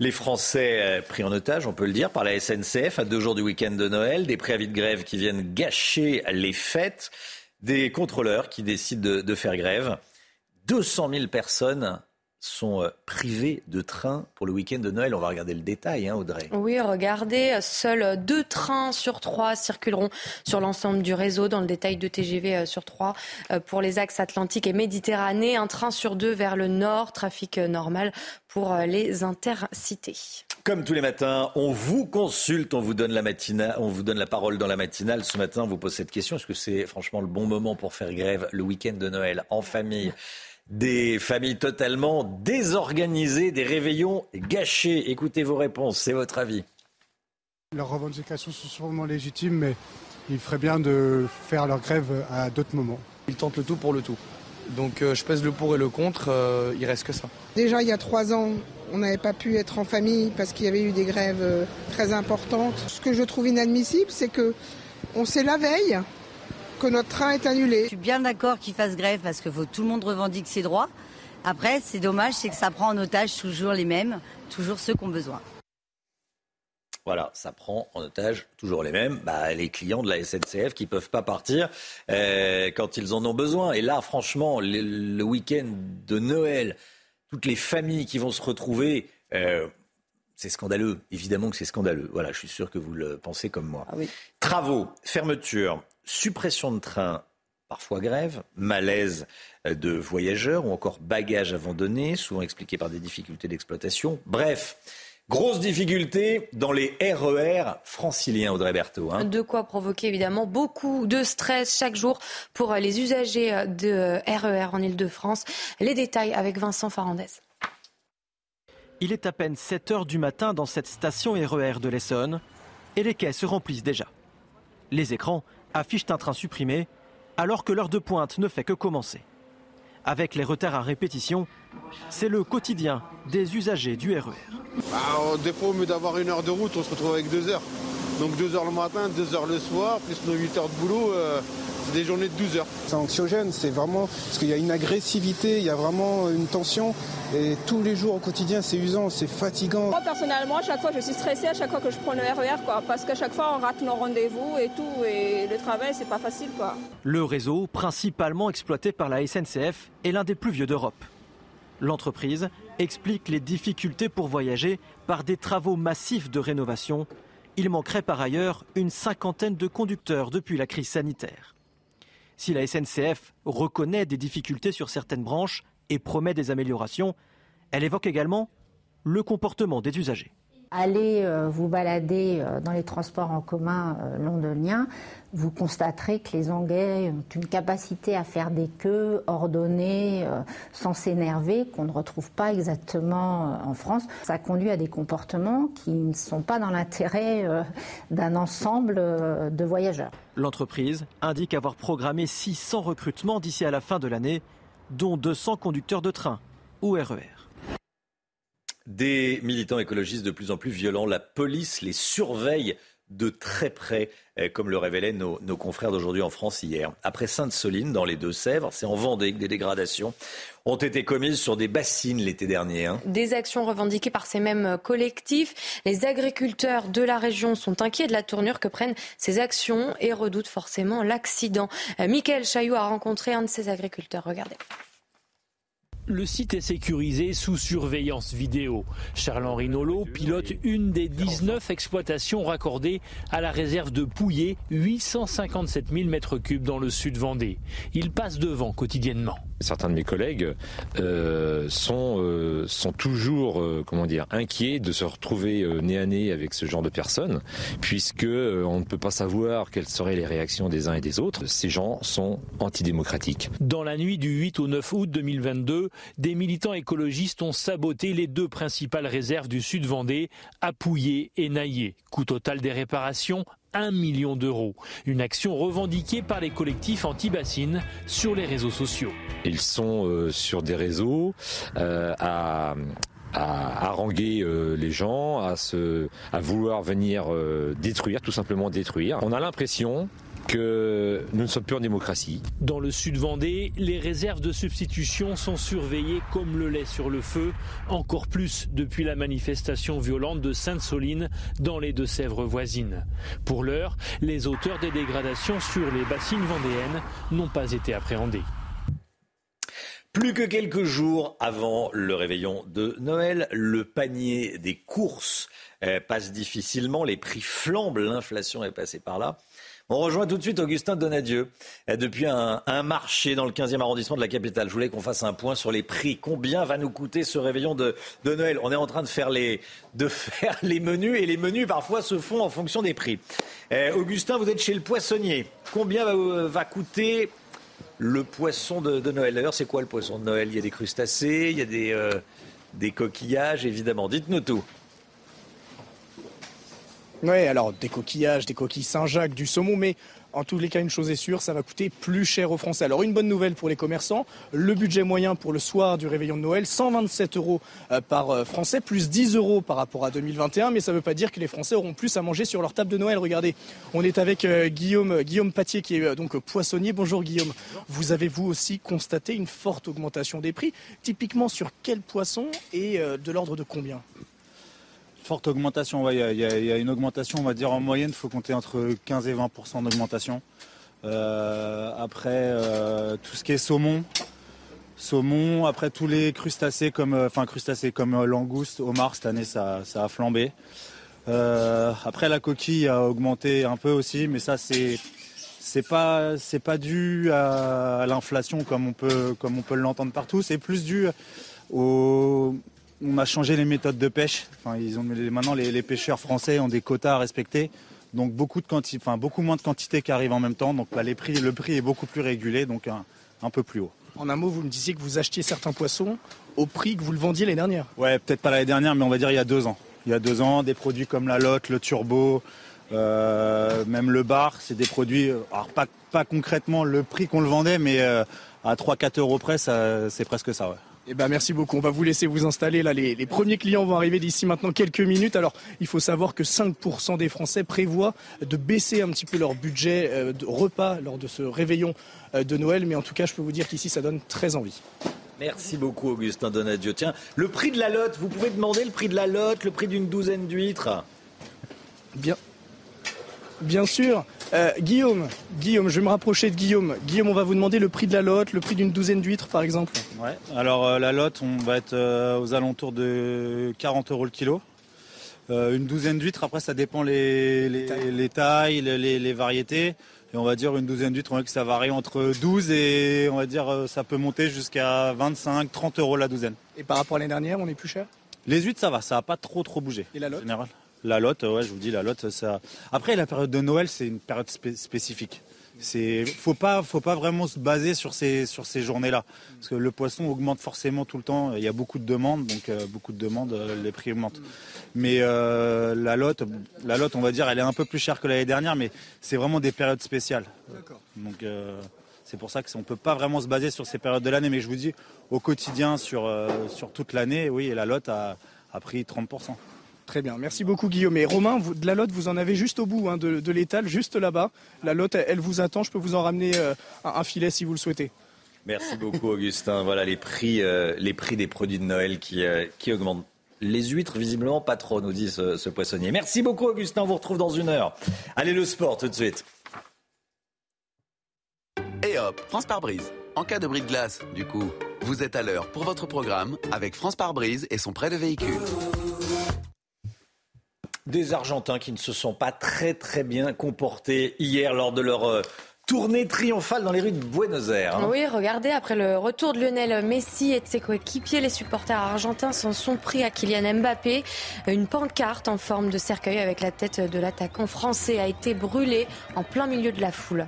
Les Français euh, pris en otage, on peut le dire, par la SNCF à deux jours du week-end de Noël, des préavis de grève qui viennent gâcher les fêtes, des contrôleurs qui décident de, de faire grève. 200 000 personnes sont euh, privés de train pour le week-end de Noël. On va regarder le détail, hein, Audrey. Oui, regardez, seuls deux trains sur trois circuleront sur l'ensemble du réseau, dans le détail de TGV euh, sur trois euh, pour les axes Atlantique et Méditerranée, un train sur deux vers le nord, trafic normal pour les intercités. Comme tous les matins, on vous consulte, on vous donne la matinale, on vous donne la parole dans la matinale. Ce matin, on vous pose cette question est-ce que c'est franchement le bon moment pour faire grève le week-end de Noël en famille? Des familles totalement désorganisées, des réveillons gâchés. Écoutez vos réponses, c'est votre avis. Leurs revendications sont sûrement légitimes, mais il ferait bien de faire leur grève à d'autres moments. Ils tentent le tout pour le tout. Donc euh, je pèse le pour et le contre, euh, il reste que ça. Déjà il y a trois ans, on n'avait pas pu être en famille parce qu'il y avait eu des grèves euh, très importantes. Ce que je trouve inadmissible, c'est que on sait la veille que notre train est annulé. Je suis bien d'accord qu'ils fassent grève parce que faut, tout le monde revendique ses droits. Après, c'est dommage, c'est que ça prend en otage toujours les mêmes, toujours ceux qui ont besoin. Voilà, ça prend en otage toujours les mêmes, bah, les clients de la SNCF qui ne peuvent pas partir euh, quand ils en ont besoin. Et là, franchement, le, week-end de Noël, toutes les familles qui vont se retrouver, euh, c'est scandaleux. Évidemment que c'est scandaleux. Voilà, je suis sûr que vous le pensez comme moi. Ah oui. Travaux, fermeture, suppression de trains, parfois grève, malaise de voyageurs ou encore bagages abandonnés, souvent expliqués par des difficultés d'exploitation. Bref, grosse difficulté dans les RER e franciliens, Audrey Berthaud. Hein. De quoi provoquer évidemment beaucoup de stress chaque jour pour les usagers de RER e en Ile-de-France. Les détails avec Vincent Farandez. Il est à peine 7 heures du matin dans cette station RER e de l'Essonne et les quais se remplissent déjà. Les écrans affichent un train supprimé alors que l'heure de pointe ne fait que commencer. Avec les retards à répétition, c'est le quotidien des usagers du RER. E bah, au mieux d'avoir une heure de route, on se retrouve avec deux heures. Donc deux heures le matin, deux heures le soir, plus nos 8 heures de boulot. Euh, des journées de 12 heures. C'est anxiogène, c'est vraiment parce qu'il y a une agressivité, il y a vraiment une tension et tous les jours au quotidien c'est usant, c'est fatigant. Moi personnellement, à chaque fois je suis stressée à chaque fois que je prends le RER e quoi, parce qu'à chaque fois on rate nos rendez-vous et tout et le travail c'est pas facile quoi. Le réseau, principalement exploité par la SNCF, est l'un des plus vieux d'Europe. L'entreprise explique les difficultés pour voyager par des travaux massifs de rénovation. Il manquerait par ailleurs une cinquantaine de conducteurs depuis la crise sanitaire. Si la SNCF reconnaît des difficultés sur certaines branches et promet des améliorations, elle évoque également le comportement des usagers. Allez euh, vous balader euh, dans les transports en commun euh, londoniens, vous constaterez que les Anglais ont une capacité à faire des queues ordonnées, sans s'énerver, qu'on ne retrouve pas exactement en France. Ça conduit à des comportements qui ne sont pas dans l'intérêt d'un ensemble de voyageurs. L'entreprise indique avoir programmé 600 recrutements d'ici à la fin de l'année, dont 200 conducteurs de train ou RER. Des militants écologistes de plus en plus violents. La police les surveille de très près, eh, comme le révélaient nos, confrères d'aujourd'hui en France hier. Après Sainte-Soline, dans les Deux-Sèvres, c'est en Vendée que des dégradations ont été commises sur des bassines l'été dernier. Hein. Des actions revendiquées par ces mêmes collectifs. Les agriculteurs de la région sont inquiets de la tournure que prennent ces actions et redoutent forcément l'accident. Euh, Michael Chaillot a rencontré un de ces agriculteurs. Regardez. Le site est sécurisé sous surveillance vidéo. Charles-Henri Nolot pilote une des 19 exploitations raccordées à la réserve de Pouillet, 857 000 m3 dans le sud Vendée. Il passe devant quotidiennement. Certains de mes collègues euh, sont, euh, sont toujours euh, comment dire, inquiets de se retrouver nez à nez avec ce genre de personnes, puisque on ne peut pas savoir quelles seraient les réactions des uns et des autres. Ces gens sont antidémocratiques. Dans la nuit du 8 au 9 août 2022, des militants écologistes ont saboté les deux principales réserves du sud Vendée, Apouillé et Naillé. Coût total des réparations 1 million d'euros. Une action revendiquée par les collectifs anti-bassines sur les réseaux sociaux. Ils sont euh, sur des réseaux euh, à à haranguer euh, les gens, à, se, à vouloir venir détruire, tout simplement détruire. On a l'impression que nous ne sommes plus en démocratie. Dans le sud Vendée, les réserves de substitution sont surveillées comme le lait sur le feu, encore plus depuis la manifestation violente de Sainte-Soline dans les Deux-Sèvres voisines. Pour l'heure, les auteurs des dégradations sur les bassines vendéennes n'ont pas été appréhendés. Plus que quelques jours avant le réveillon de Noël, le panier des courses eh, passe difficilement, les prix flambent, l'inflation est passée par là. On rejoint tout de suite Augustin Donadieu euh, depuis un, marché dans le 15e arrondissement de la capitale. Je voulais qu'on fasse un point sur les prix. Combien va nous coûter ce réveillon de, Noël? On est en train de faire, les, de menus et les menus parfois se font en fonction des prix. Euh, Augustin, vous êtes chez le poissonnier. Combien va, euh, coûter le poisson de, Noël? D'ailleurs, c'est quoi le poisson de Noël? Il y a des crustacés, il y a des coquillages, évidemment. Dites-nous tout. Oui, alors des coquillages, des coquilles Saint-Jacques, du saumon, mais en tous les cas, une chose est sûre, ça va coûter plus cher aux Français. Alors une bonne nouvelle pour les commerçants, le budget moyen pour le soir du réveillon de Noël, 127 euros euh, par euh, Français, plus 10 euros par rapport à 2021, mais ça ne veut pas dire que les Français auront plus à manger sur leur table de Noël. Regardez, on est avec euh, Guillaume, Guillaume Patier qui est donc poissonnier. Bonjour Guillaume. Vous avez vous aussi constaté une forte augmentation des prix, typiquement sur quel poisson et de l'ordre de combien? Forte augmentation, il y, a une augmentation, on va dire en moyenne, il faut compter entre 15 et 20% d'augmentation. Euh, après, euh, tout ce qui est saumon, saumon, après tous les crustacés comme, euh, enfin crustacés comme langouste, homard, cette année ça, a flambé. après la coquille a augmenté un peu aussi, mais ça c'est c'est pas c'est pas dû à, l'inflation comme on peut comme on peut l'entendre partout, c'est plus dû au on a changé les méthodes de pêche. ils ont, maintenant, les, pêcheurs français ont des quotas à respecter. Donc beaucoup, de enfin, beaucoup moins de quantités qui arrivent en même temps. Donc les prix, le prix est beaucoup plus régulé, donc un, peu plus haut. En un mot, vous me disiez que vous achetiez certains poissons au prix que vous le vendiez l'année dernière Ouais, peut-être pas l'année dernière, mais on va dire il y a deux ans. Il y a deux ans, des produits comme la lotte, le turbo, euh, même le bar, c'est des produits, alors pas, concrètement le prix qu'on le vendait, mais euh, à 3-4 euros près, c'est presque ça. Ouais. Eh ben, merci beaucoup. On va vous laisser vous installer. Là, les, premiers clients vont arriver d'ici maintenant quelques minutes. Alors, il faut savoir que 5% des Français prévoient de baisser un petit peu leur budget euh, de repas lors de ce réveillon euh, de Noël. Mais en tout cas, je peux vous dire qu'ici, ça donne très envie. Merci beaucoup, Augustin Donadio. Tiens, le prix de la lotte, vous pouvez demander le prix de la lotte, le prix d'une douzaine d'huîtres? Bien, Bien sûr. Euh, Guillaume, Guillaume, je vais me rapprocher de Guillaume. Guillaume, on va vous demander le prix de la lotte, le prix d'une douzaine d'huîtres par exemple. Ouais, alors euh, la lotte, on va être euh, aux alentours de 40 euros le kilo. une douzaine d'huîtres, après ça dépend les, les, tailles, les, variétés. Et on va dire une douzaine d'huîtres, on va que ça varie entre 12 et on va dire ça peut monter jusqu'à 25, 30 euros la douzaine. Et par rapport à l'année dernière, on est plus cher? Les huîtres, ça va, ça n'a pas trop trop bougé. Et la lotte? général. La lotte, ouais, je vous dis, la lotte, ça. Après, la période de Noël, c'est une période spécifique. C'est, faut pas, faut pas vraiment se baser sur ces, sur ces journées-là, parce que le poisson augmente forcément tout le temps. Il y a beaucoup de demandes, donc euh, beaucoup de demandes, euh, les prix augmentent. Mais euh, la lotte, la lotte, on va dire, elle est un peu plus chère que l'année dernière, mais c'est vraiment des périodes spéciales. Donc c'est pour ça qu'on ne peut pas vraiment se baser sur ces périodes de l'année. Mais je vous dis, au quotidien, sur, sur toute l'année, oui, la lotte a, a pris 30%. Très bien, merci beaucoup Guillaume. Et Romain, de la lotte, vous en avez juste au bout hein, de, l'étal, juste là-bas. La lotte, elle, vous attend. Je peux vous en ramener euh, un, filet si vous le souhaitez. Merci beaucoup Augustin. Voilà les prix, euh, les prix des produits de Noël qui, euh, qui augmentent. Les huîtres, visiblement pas trop, nous dit ce, ce poissonnier. Merci beaucoup Augustin, on vous retrouve dans une heure. Allez le sport tout de suite. Et hop, France par brise. En cas de bris de glace, du coup, vous êtes à l'heure pour votre programme avec France par brise et son prêt de véhicule des Argentins qui ne se sont pas très très bien comportés hier lors de leur euh, Tournée triomphale dans les rues de Buenos Aires. Hein. Oui, regardez, après le retour de Lionel Messi et de ses coéquipiers, les supporters argentins s'en sont pris à Kylian Mbappé. Une pancarte en forme de cercueil avec la tête de l'attaquant français a été brûlée en plein milieu de la foule.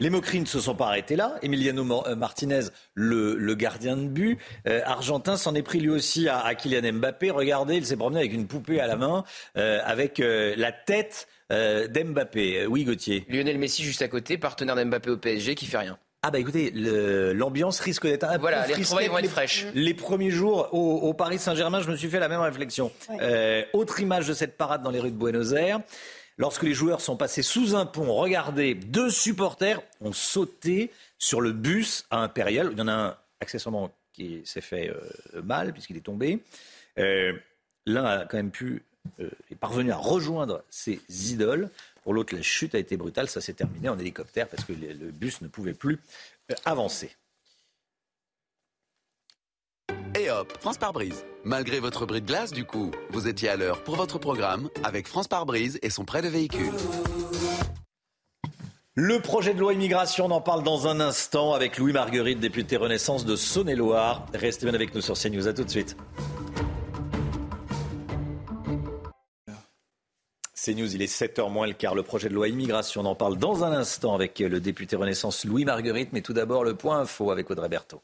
Les moqueries ne se sont pas arrêtées là. Emiliano euh, Martinez, le, gardien de but euh, argentin, s'en est pris lui aussi à, Kylian Mbappé. Regardez, il s'est promené avec une poupée à la main, euh, avec la tête euh, d'Mbappé. Oui, Gauthier. Lionel Messi juste à côté, partenaire d'Mbappé au PSG qui fait rien. Ah bah écoutez, l'ambiance risque d'être un voilà, peu les retrouvailles vont être fraîches. Les premiers jours au, Paris Saint-Germain, je me suis fait la même réflexion. Euh, autre image de cette parade dans les rues de Buenos Aires. Lorsque les joueurs sont passés sous un pont, regardez, deux supporters ont sauté sur le bus à Impérial. Il y en a un accessoirement qui s'est fait euh, mal puisqu'il est tombé. L'un a quand même pu euh, est parvenu à rejoindre ses idoles. Pour l'autre, la chute a été brutale. Ça s'est terminé en hélicoptère parce que le bus ne pouvait plus euh, avancer. Et hop, France par brise. Malgré votre bris de glace, du coup, vous étiez à l'heure pour votre programme avec France par brise et son prêt de véhicule. Le projet de loi immigration, on en parle dans un instant avec Louis Marguerite, député Renaissance de Saône-et-Loire. Restez bien avec nous sur CNews. À tout de suite. C'est News, il est 7h moins le quart. Le projet de loi immigration, on en parle dans un instant avec le député Renaissance Louis Marguerite. Mais tout d'abord, le point info avec Audrey Berthaud.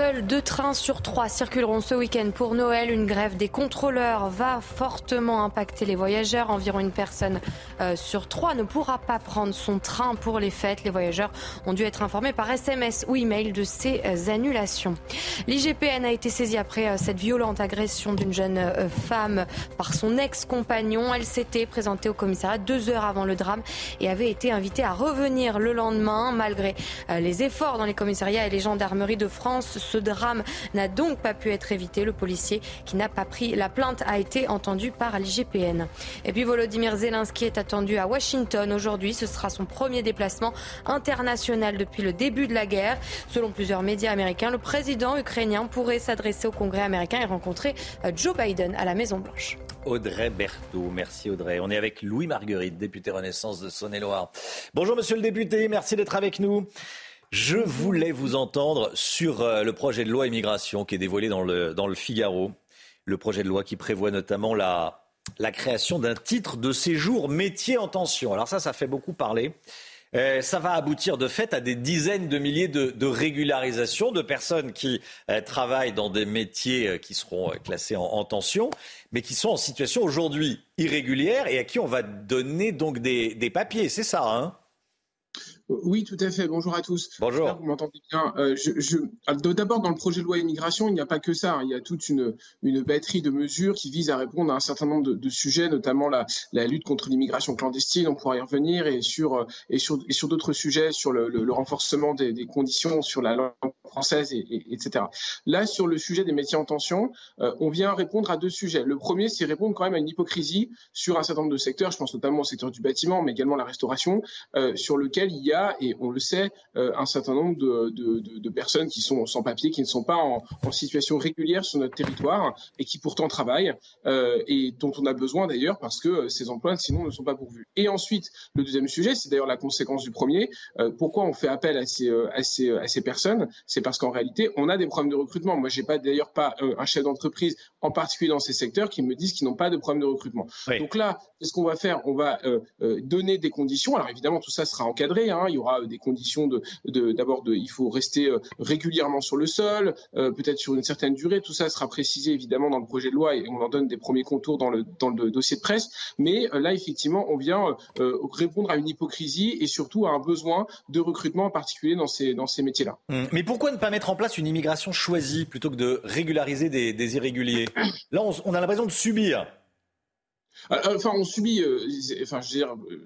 Seuls deux trains sur trois circuleront ce week-end pour Noël. Une grève des contrôleurs va fortement impacter les voyageurs. Environ une personne euh, sur trois ne pourra pas prendre son train pour les fêtes. Les voyageurs ont dû être informés par SMS ou email de ces euh, annulations. L'IGPN a été saisie après euh, cette violente agression d'une jeune femme par son ex-compagnon. Elle s'était présentée au commissariat deux heures avant le drame et avait été invitée à revenir le lendemain. Malgré les efforts dans les commissariats et les gendarmeries de France, ce drame n'a donc pas pu être évité. Le policier qui n'a pas pris la plainte a été entendu par l'IGPN. Et puis Volodymyr Zelensky est attendu à Washington aujourd'hui. Ce sera son premier déplacement international depuis le début de la guerre. Selon plusieurs médias américains, le président ukrainien pourrait s'adresser au Congrès américain et rencontrer Joe Biden à la Maison-Blanche. Audrey Berthaud. Merci Audrey. On est avec Louis Marguerite, député Renaissance de Saône-et-Loire. Bonjour monsieur le député, merci d'être avec nous. Je voulais vous entendre sur euh, le projet de loi immigration qui est dévoilé dans le, Figaro. Le projet de loi qui prévoit notamment la, création d'un titre de séjour métier en tension. Alors ça, ça fait beaucoup parler. Euh, ça va aboutir de fait à des dizaines de milliers de, régularisations de personnes qui euh, travaillent dans des métiers qui seront classés en, en, tension, mais qui sont en situation aujourd'hui irrégulière et à qui on va donner donc des, des papiers. C'est ça, hein? Oui, tout à fait. Bonjour à tous. Bonjour. Vous m'entendez bien. Euh, je, D'abord, dans le projet de loi immigration, il n'y a pas que ça. Hein. Il y a toute une, une batterie de mesures qui visent à répondre à un certain nombre de, sujets, notamment la, la lutte contre l'immigration clandestine. On pourra y revenir et sur et sur et sur d'autres sujets, sur le, le, renforcement des, des, conditions, sur la langue française, et, etc. Là, sur le sujet des métiers en tension, euh, on vient répondre à deux sujets. Le premier, c'est répondre quand même à une hypocrisie sur un certain nombre de secteurs. Je pense notamment au secteur du bâtiment, mais également la restauration, euh, sur lequel il y a et on le sait, euh, un certain nombre de, personnes qui sont sans papier, qui ne sont pas en, situation régulière sur notre territoire et qui pourtant travaillent euh, et dont on a besoin d'ailleurs parce que euh, ces emplois sinon ne sont pas pourvus. Et ensuite, le deuxième sujet, c'est d'ailleurs la conséquence du premier. pourquoi on fait appel à ces, à ces, à ces personnes? C'est parce qu'en réalité, on a des problèmes de recrutement. Moi, j'ai pas d'ailleurs pas un chef d'entreprise en particulier dans ces secteurs qui me disent qu'ils n'ont pas de problème de recrutement. Donc là, qu'est-ce qu'on va faire? On va donner des conditions. Alors évidemment, tout ça sera encadré. Hein, il y aura euh, des conditions de, d'abord de, il faut rester euh, régulièrement sur le sol, euh, peut-être sur une certaine durée. Tout ça sera précisé évidemment dans le projet de loi et on en donne des premiers contours dans le dans le dossier de presse. Mais là, effectivement, on vient répondre à une hypocrisie et surtout à un besoin de recrutement en particulier dans ces dans ces métiers-là. Hum. Mais pourquoi ne pas mettre en place une immigration choisie plutôt que de régulariser des, irréguliers? Là, on a l'impression de subir enfin, on subit. Euh, enfin,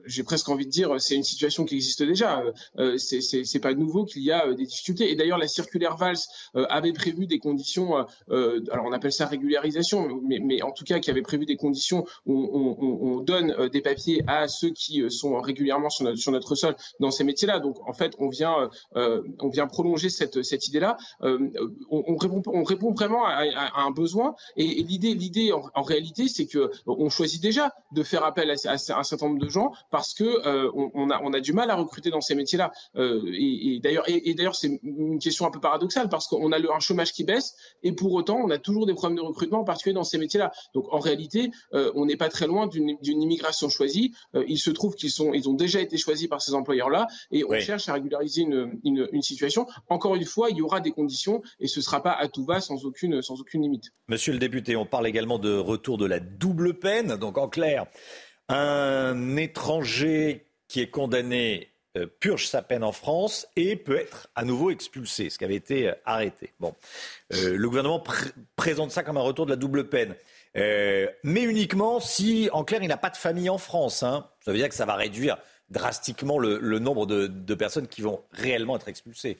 j'ai presque envie de dire, c'est une situation qui existe déjà. Euh, c'est pas nouveau qu'il y a des difficultés. Et d'ailleurs, la circulaire Valls avait prévu des conditions. alors, on appelle ça régularisation, mais, mais, en tout cas, qui avait prévu des conditions où on, on, on donne des papiers à ceux qui sont régulièrement sur notre, sur notre sol dans ces métiers-là. Donc, en fait, on vient, on vient prolonger cette, cette idée-là. On, on, répond, on répond vraiment à, à, un besoin. Et, l'idée, l'idée en, en réalité, c'est que on choisit déjà de faire appel à, un certain nombre de gens parce que on, a, on a du mal à recruter dans ces métiers-là. et, d'ailleurs, et, d'ailleurs, c'est une question un peu paradoxale parce qu'on a le, un chômage qui baisse et pour autant, on a toujours des problèmes de recrutement, en particulier dans ces métiers-là. Donc, en réalité, on n'est pas très loin d'une immigration choisie. il se trouve qu'ils sont, ils ont déjà été choisis par ces employeurs-là et on cherche à régulariser une, une, une situation. Encore une fois, il y aura des conditions et ce ne sera pas à tout va sans aucune, sans aucune limite. Monsieur le député, on parle également de retour de la double peine. Donc en clair, un étranger qui est condamné euh, purge sa peine en France et peut être à nouveau expulsé, ce qui avait été euh, arrêté. Bon, euh, le gouvernement présente ça comme un retour de la double peine. mais uniquement si, en clair, il n'a pas de famille en France. Hein. Ça veut dire que ça va réduire drastiquement le, nombre de personnes qui vont réellement être expulsées.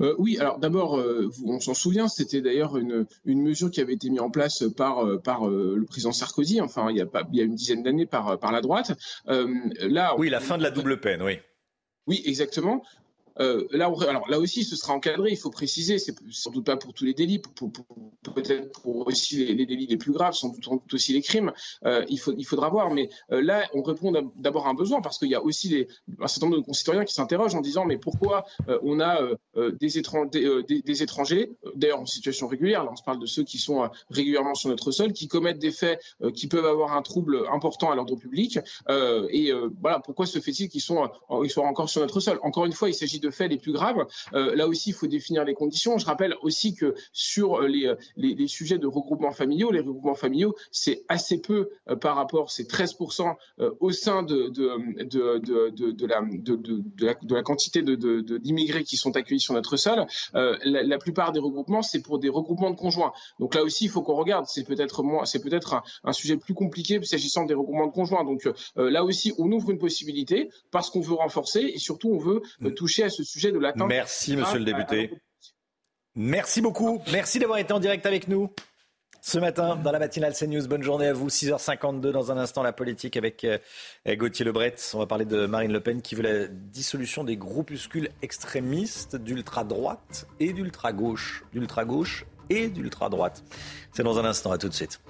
Euh, oui, alors d'abord, euh, on s'en souvient, c'était d'ailleurs une, une, mesure qui avait été mise en place par, euh, le président Sarkozy, enfin il y a, pas, il y a une dizaine d'années par, par la droite. là, oui, la fin de la double peine, oui. Oui, exactement. Euh, là, alors là aussi, ce sera encadré. Il faut préciser, c'est sans doute pas pour tous les délits, peut-être pour aussi les, délits les plus graves, sans doute, aussi les crimes. Euh, il, faudra voir. Mais euh, là, on répond d'abord à un besoin parce qu'il y a aussi un certain nombre de concitoyens qui s'interrogent en disant mais pourquoi on a des, étrangers, d'ailleurs en situation régulière. Là, on se parle de ceux qui sont régulièrement sur notre sol, qui commettent des faits qui peuvent avoir un trouble important à l'ordre public. et voilà, pourquoi se fait-il qu'ils soient encore sur notre sol? Encore une fois, il s'agit faits les plus graves. Euh, là aussi, il faut définir les conditions. Je rappelle aussi que sur euh, les, les, sujets de regroupement familiaux, les regroupements familiaux, c'est assez peu euh, par rapport, c'est 13% au sein de, de, de, de, de la, de, de, la, de la quantité d'immigrés qui sont accueillis sur notre sol. La, plupart des regroupements, c'est pour des regroupements de conjoints. Donc là aussi, il faut qu'on regarde. C'est peut-être c'est peut-être un, un, sujet plus compliqué s'agissant des regroupements de conjoints. Donc là aussi, on ouvre une possibilité parce qu'on veut renforcer et surtout on veut toucher à ce sujet de l'attente. Merci, monsieur le député. Merci beaucoup. Merci d'avoir été en direct avec nous ce matin dans la matinale CNews. Bonne journée à vous. 6h52 dans un instant, la politique avec euh, Gauthier Lebret. On va parler de Marine Le Pen qui veut la dissolution des groupuscules extrémistes d'ultra-droite et d'ultra-gauche. D'ultra-gauche et d'ultra-droite. C'est dans un instant. À tout de suite.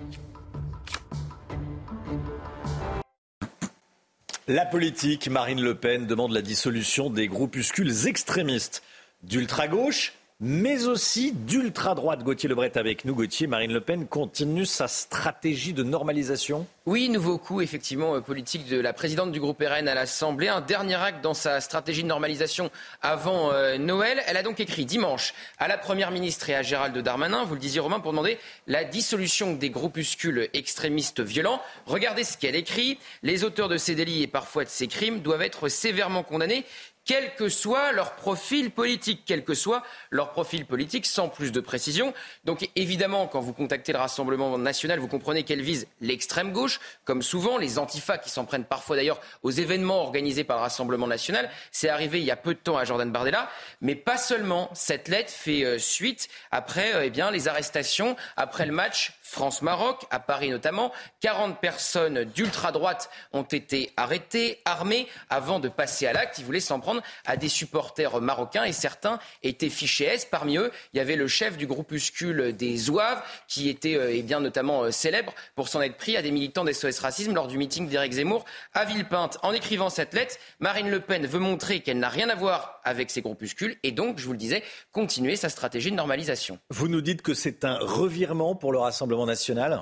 La politique, Marine Le Pen demande la dissolution des groupuscules extrémistes. D'ultra-gauche mais aussi d'ultra-droite. Gauthier Lebret avec nous. Gauthier, Marine Le Pen continue sa stratégie de normalisation? Oui, nouveau coup effectivement euh, politique de la présidente du groupe RN à l'Assemblée. Un dernier acte dans sa stratégie de normalisation avant euh, Noël. Elle a donc écrit dimanche à la Première ministre et à Gérald Darmanin, vous le disiez Romain, pour demander la dissolution des groupuscules extrémistes violents. Regardez ce qu'elle écrit. Les auteurs de ces délits et parfois de ces crimes doivent être sévèrement condamnés quel que soit leur profil politique, quel que soit leur profil politique, sans plus de précision. Donc évidemment, quand vous contactez le Rassemblement national, vous comprenez qu'elle vise l'extrême gauche, comme souvent les antifas qui s'en prennent parfois d'ailleurs aux événements organisés par le Rassemblement national. C'est arrivé il y a peu de temps à Jordan Bardella, mais pas seulement. Cette lettre fait euh, suite après euh, eh les arrestations, après le match France-Maroc, à Paris notamment. 40 personnes d'ultra-droite ont été arrêtées, armées, avant de passer à l'acte. Ils voulaient s'en prendre à des supporters marocains et certains étaient fichés S. Parmi eux, il y avait le chef du groupuscule des Zouaves qui était euh, bien, notamment euh, célèbre pour s'en être pris à des militants d'SOS Racisme lors du meeting d'Éric Zemmour à Villepinte. En écrivant cette lettre, Marine Le Pen veut montrer qu'elle n'a rien à voir avec ces groupuscules et donc, je vous le disais, continuer sa stratégie de normalisation. Vous nous dites que c'est un revirement pour le Rassemblement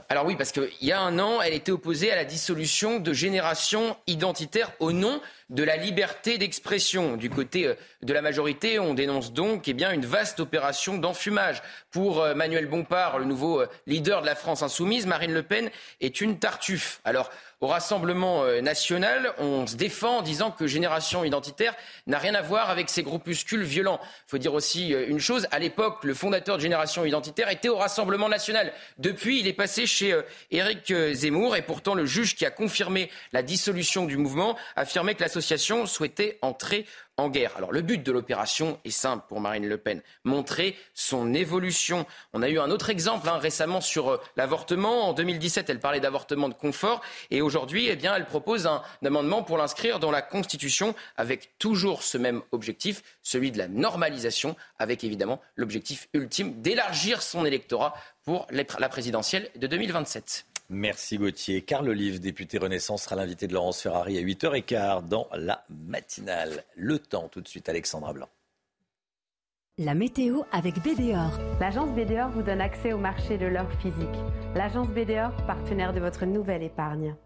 Alors oui, parce qu'il y a un an, elle était opposée à la dissolution de générations identitaires au nom de la liberté d'expression. Du côté euh, de la majorité, on dénonce donc eh une vaste opération d'enfumage. Pour euh, Manuel Bompard, le nouveau euh, leader de la France insoumise, Marine Le Pen est une tartuffe. Alors, au Rassemblement euh, national, on se défend en disant que Génération identitaire n'a rien à voir avec ces groupuscules violents. Il faut dire aussi euh, une chose, à l'époque, le fondateur de Génération identitaire était au Rassemblement national. Depuis, il est passé chez euh, Éric Zemmour et pourtant le juge qui a confirmé la dissolution du mouvement affirmait que l'association souhaitait entrer en guerre. Alors le but de l'opération est simple pour Marine Le Pen, montrer son évolution. On a eu un autre exemple hein, récemment sur euh, l'avortement. En 2017, elle parlait d'avortement de confort et aujourd'hui, eh bien, elle propose un amendement pour l'inscrire dans la Constitution avec toujours ce même objectif, celui de la normalisation, avec évidemment l'objectif ultime d'élargir son électorat pour la présidentielle de 2027. Merci Gauthier. Carl Olive, député Renaissance, sera l'invité de Laurence Ferrari à 8h15 dans la matinale. Le temps tout de suite, Alexandra Blanc. La météo avec BDOR. L'agence BDOR vous donne accès au marché de l'or physique. L'agence BDOR, partenaire de votre nouvelle épargne.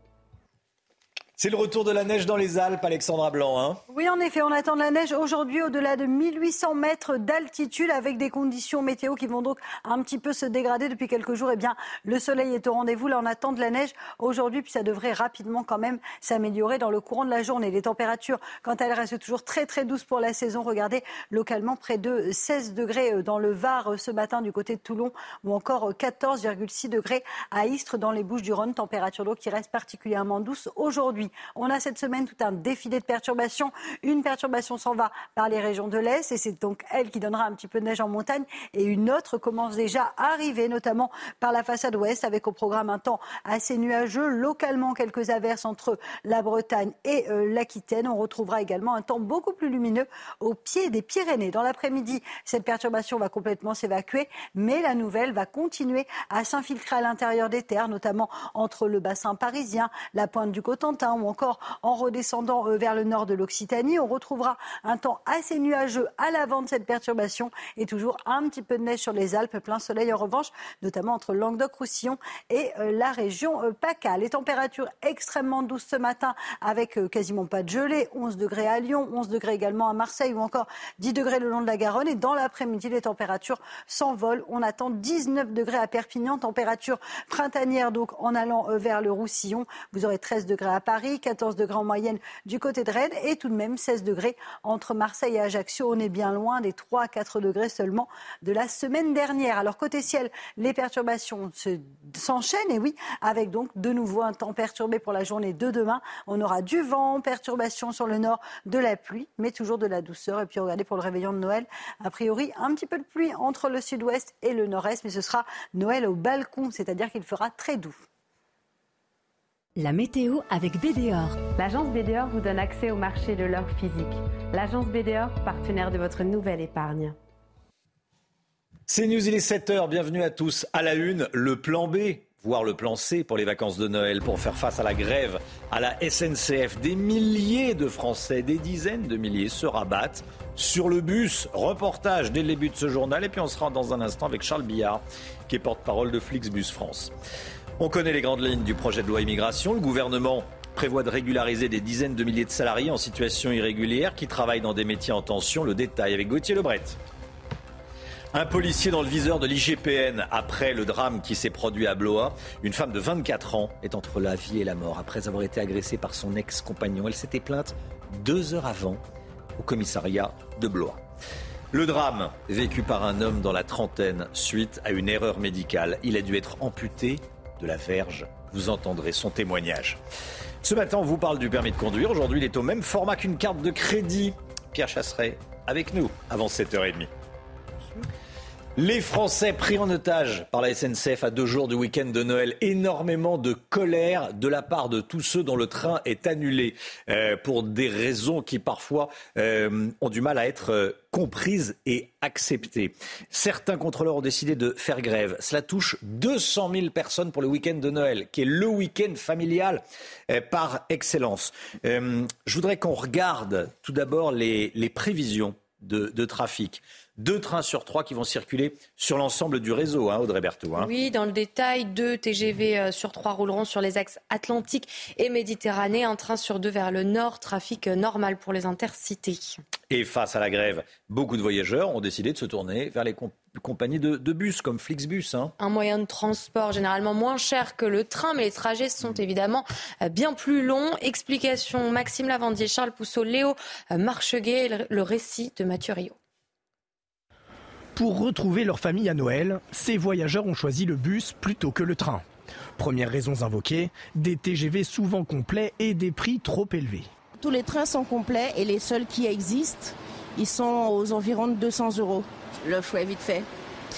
C'est le retour de la neige dans les Alpes, Alexandra Blanc. Hein oui, en effet, on attend de la neige aujourd'hui au-delà de 1800 mètres d'altitude avec des conditions météo qui vont donc un petit peu se dégrader depuis quelques jours. Eh bien, le soleil est au rendez-vous. Là, on attend de la neige aujourd'hui, puis ça devrait rapidement quand même s'améliorer dans le courant de la journée. Les températures, quant à elles, restent toujours très très douces pour la saison. Regardez, localement, près de 16 degrés euh, dans le Var euh, ce matin du côté de Toulon ou encore 14,6 degrés à Istres dans les Bouches-du-Rhône. Température d'eau qui reste particulièrement douce aujourd'hui. On a cette semaine tout un défilé de perturbations. Une perturbation s'en va par les régions de l'Est et c'est donc elle qui donnera un petit peu de neige en montagne. Et une autre commence déjà à arriver, notamment par la façade ouest, avec au programme un temps assez nuageux. Localement, quelques averses entre la Bretagne et euh, l'Aquitaine. On retrouvera également un temps beaucoup plus lumineux au pied des Pyrénées. Dans l'après-midi, cette perturbation va complètement s'évacuer, mais la nouvelle va continuer à s'infiltrer à l'intérieur des terres, notamment entre le bassin parisien, la pointe du Cotentin ou encore en redescendant euh, vers le nord de l'Occitanie. On retrouvera un temps assez nuageux à l'avant de cette perturbation et toujours un petit peu de neige sur les Alpes, plein soleil en revanche, notamment entre Languedoc-Roussillon et euh, la région euh, PACA. Les températures extrêmement douces ce matin avec quasiment pas de gelée, 11 degrés à Lyon, 11 degrés également à Marseille ou encore 10 degrés le long de la Garonne. Et dans l'après-midi, les températures s'envolent. On attend 19 degrés à Perpignan, température printanière donc en allant vers le Roussillon. Vous aurez 13 degrés à Paris. 14 degrés en moyenne du côté de Rennes et tout de même 16 degrés entre Marseille et Ajaccio. On est bien loin des 3 à 4 degrés seulement de la semaine dernière. Alors côté ciel, les perturbations s'enchaînent et oui, avec donc de nouveau un temps perturbé pour la journée de demain. On aura du vent, perturbations sur le nord, de la pluie, mais toujours de la douceur. Et puis regardez pour le réveillon de Noël, a priori un petit peu de pluie entre le sud-ouest et le nord-est, mais ce sera Noël au balcon, c'est-à-dire qu'il fera très doux. La météo avec BDOR. L'agence BDOR vous donne accès au marché de l'or physique. L'agence BDOR, partenaire de votre nouvelle épargne. C'est News, il est 7h, bienvenue à tous. À la une, le plan B, voire le plan C pour les vacances de Noël, pour faire face à la grève à la SNCF. Des milliers de Français, des dizaines de milliers se rabattent sur le bus. Reportage dès le début de ce journal et puis on sera dans un instant avec Charles Billard, qui est porte-parole de Flixbus France. On connaît les grandes lignes du projet de loi immigration. Le gouvernement prévoit de régulariser des dizaines de milliers de salariés en situation irrégulière qui travaillent dans des métiers en tension. Le détail avec Gauthier Lebret. Un policier dans le viseur de l'IGPN après le drame qui s'est produit à Blois. Une femme de 24 ans est entre la vie et la mort après avoir été agressée par son ex-compagnon. Elle s'était plainte deux heures avant au commissariat de Blois. Le drame vécu par un homme dans la trentaine suite à une erreur médicale. Il a dû être amputé de la Verge. Vous entendrez son témoignage. Ce matin, on vous parle du permis de conduire. Aujourd'hui, il est au même format qu'une carte de crédit. Pierre Chasseret, avec nous, avant 7h30. Les Français pris en otage par la SNCF à deux jours du week-end de Noël. Énormément de colère de la part de tous ceux dont le train est annulé euh, pour des raisons qui parfois euh, ont du mal à être euh, comprises et acceptées. Certains contrôleurs ont décidé de faire grève. Cela touche 200 000 personnes pour le week-end de Noël, qui est le week-end familial par excellence. je voudrais qu'on regarde tout d'abord les, prévisions de, de trafic deux trains sur trois qui vont circuler sur l'ensemble du réseau, hein, Audrey Berthaud. Hein. Oui, dans le détail, deux TGV euh, sur trois rouleront sur les axes Atlantique et Méditerranée, un train sur deux vers le nord, trafic euh, normal pour les intercités. Et face à la grève, beaucoup de voyageurs ont décidé de se tourner vers les compagnies de, bus comme Flixbus. Hein. Un moyen de transport généralement moins cher que le train, mais les trajets sont évidemment euh, bien plus longs. Explication Maxime Lavandier, Charles Pousseau, Léo Marcheguet, le récit de Mathieu Rio. Pour retrouver leur famille à Noël, ces voyageurs ont choisi le bus plutôt que le train. Premières raisons invoquées, des TGV souvent complets et des prix trop élevés. Tous les trains sont complets et les seuls qui existent, ils sont aux environs de 200 euros. Le choix est vite fait.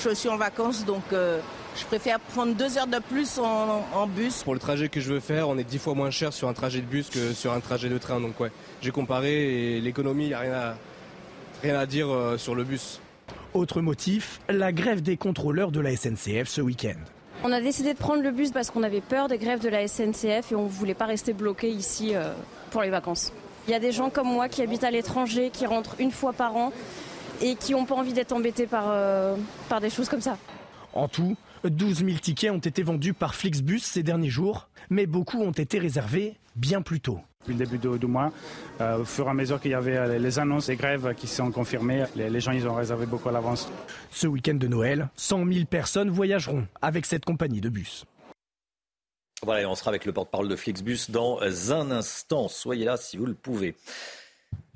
Je suis en vacances donc euh, je préfère prendre deux heures de plus en, bus. Pour le trajet que je veux faire, on est dix fois moins cher sur un trajet de bus que sur un trajet de train. Donc ouais, j'ai comparé et l'économie, il n'y a rien à, rien à dire euh, sur le bus. Autre motif, la grève des contrôleurs de la SNCF ce week-end. On a décidé de prendre le bus parce qu'on avait peur des grèves de la SNCF et on ne voulait pas rester bloqué ici euh, pour les vacances. Il y a des gens comme moi qui habitent à l'étranger, qui rentrent une fois par an et qui n'ont pas envie d'être embêtés par, euh, par des choses comme ça. En tout, 12 000 tickets ont été vendus par Flixbus ces derniers jours, mais beaucoup ont été réservés bien plus tôt. Depuis le début du, mois, euh, au fur et à mesure qu'il y avait euh, les annonces des grèves qui sont confirmées, les, gens ils ont réservé beaucoup à l'avance. Ce week-end de Noël, 100 000 personnes voyageront avec cette compagnie de bus. Voilà, et on sera avec le porte-parole de Flixbus dans un instant. Soyez là si vous le pouvez.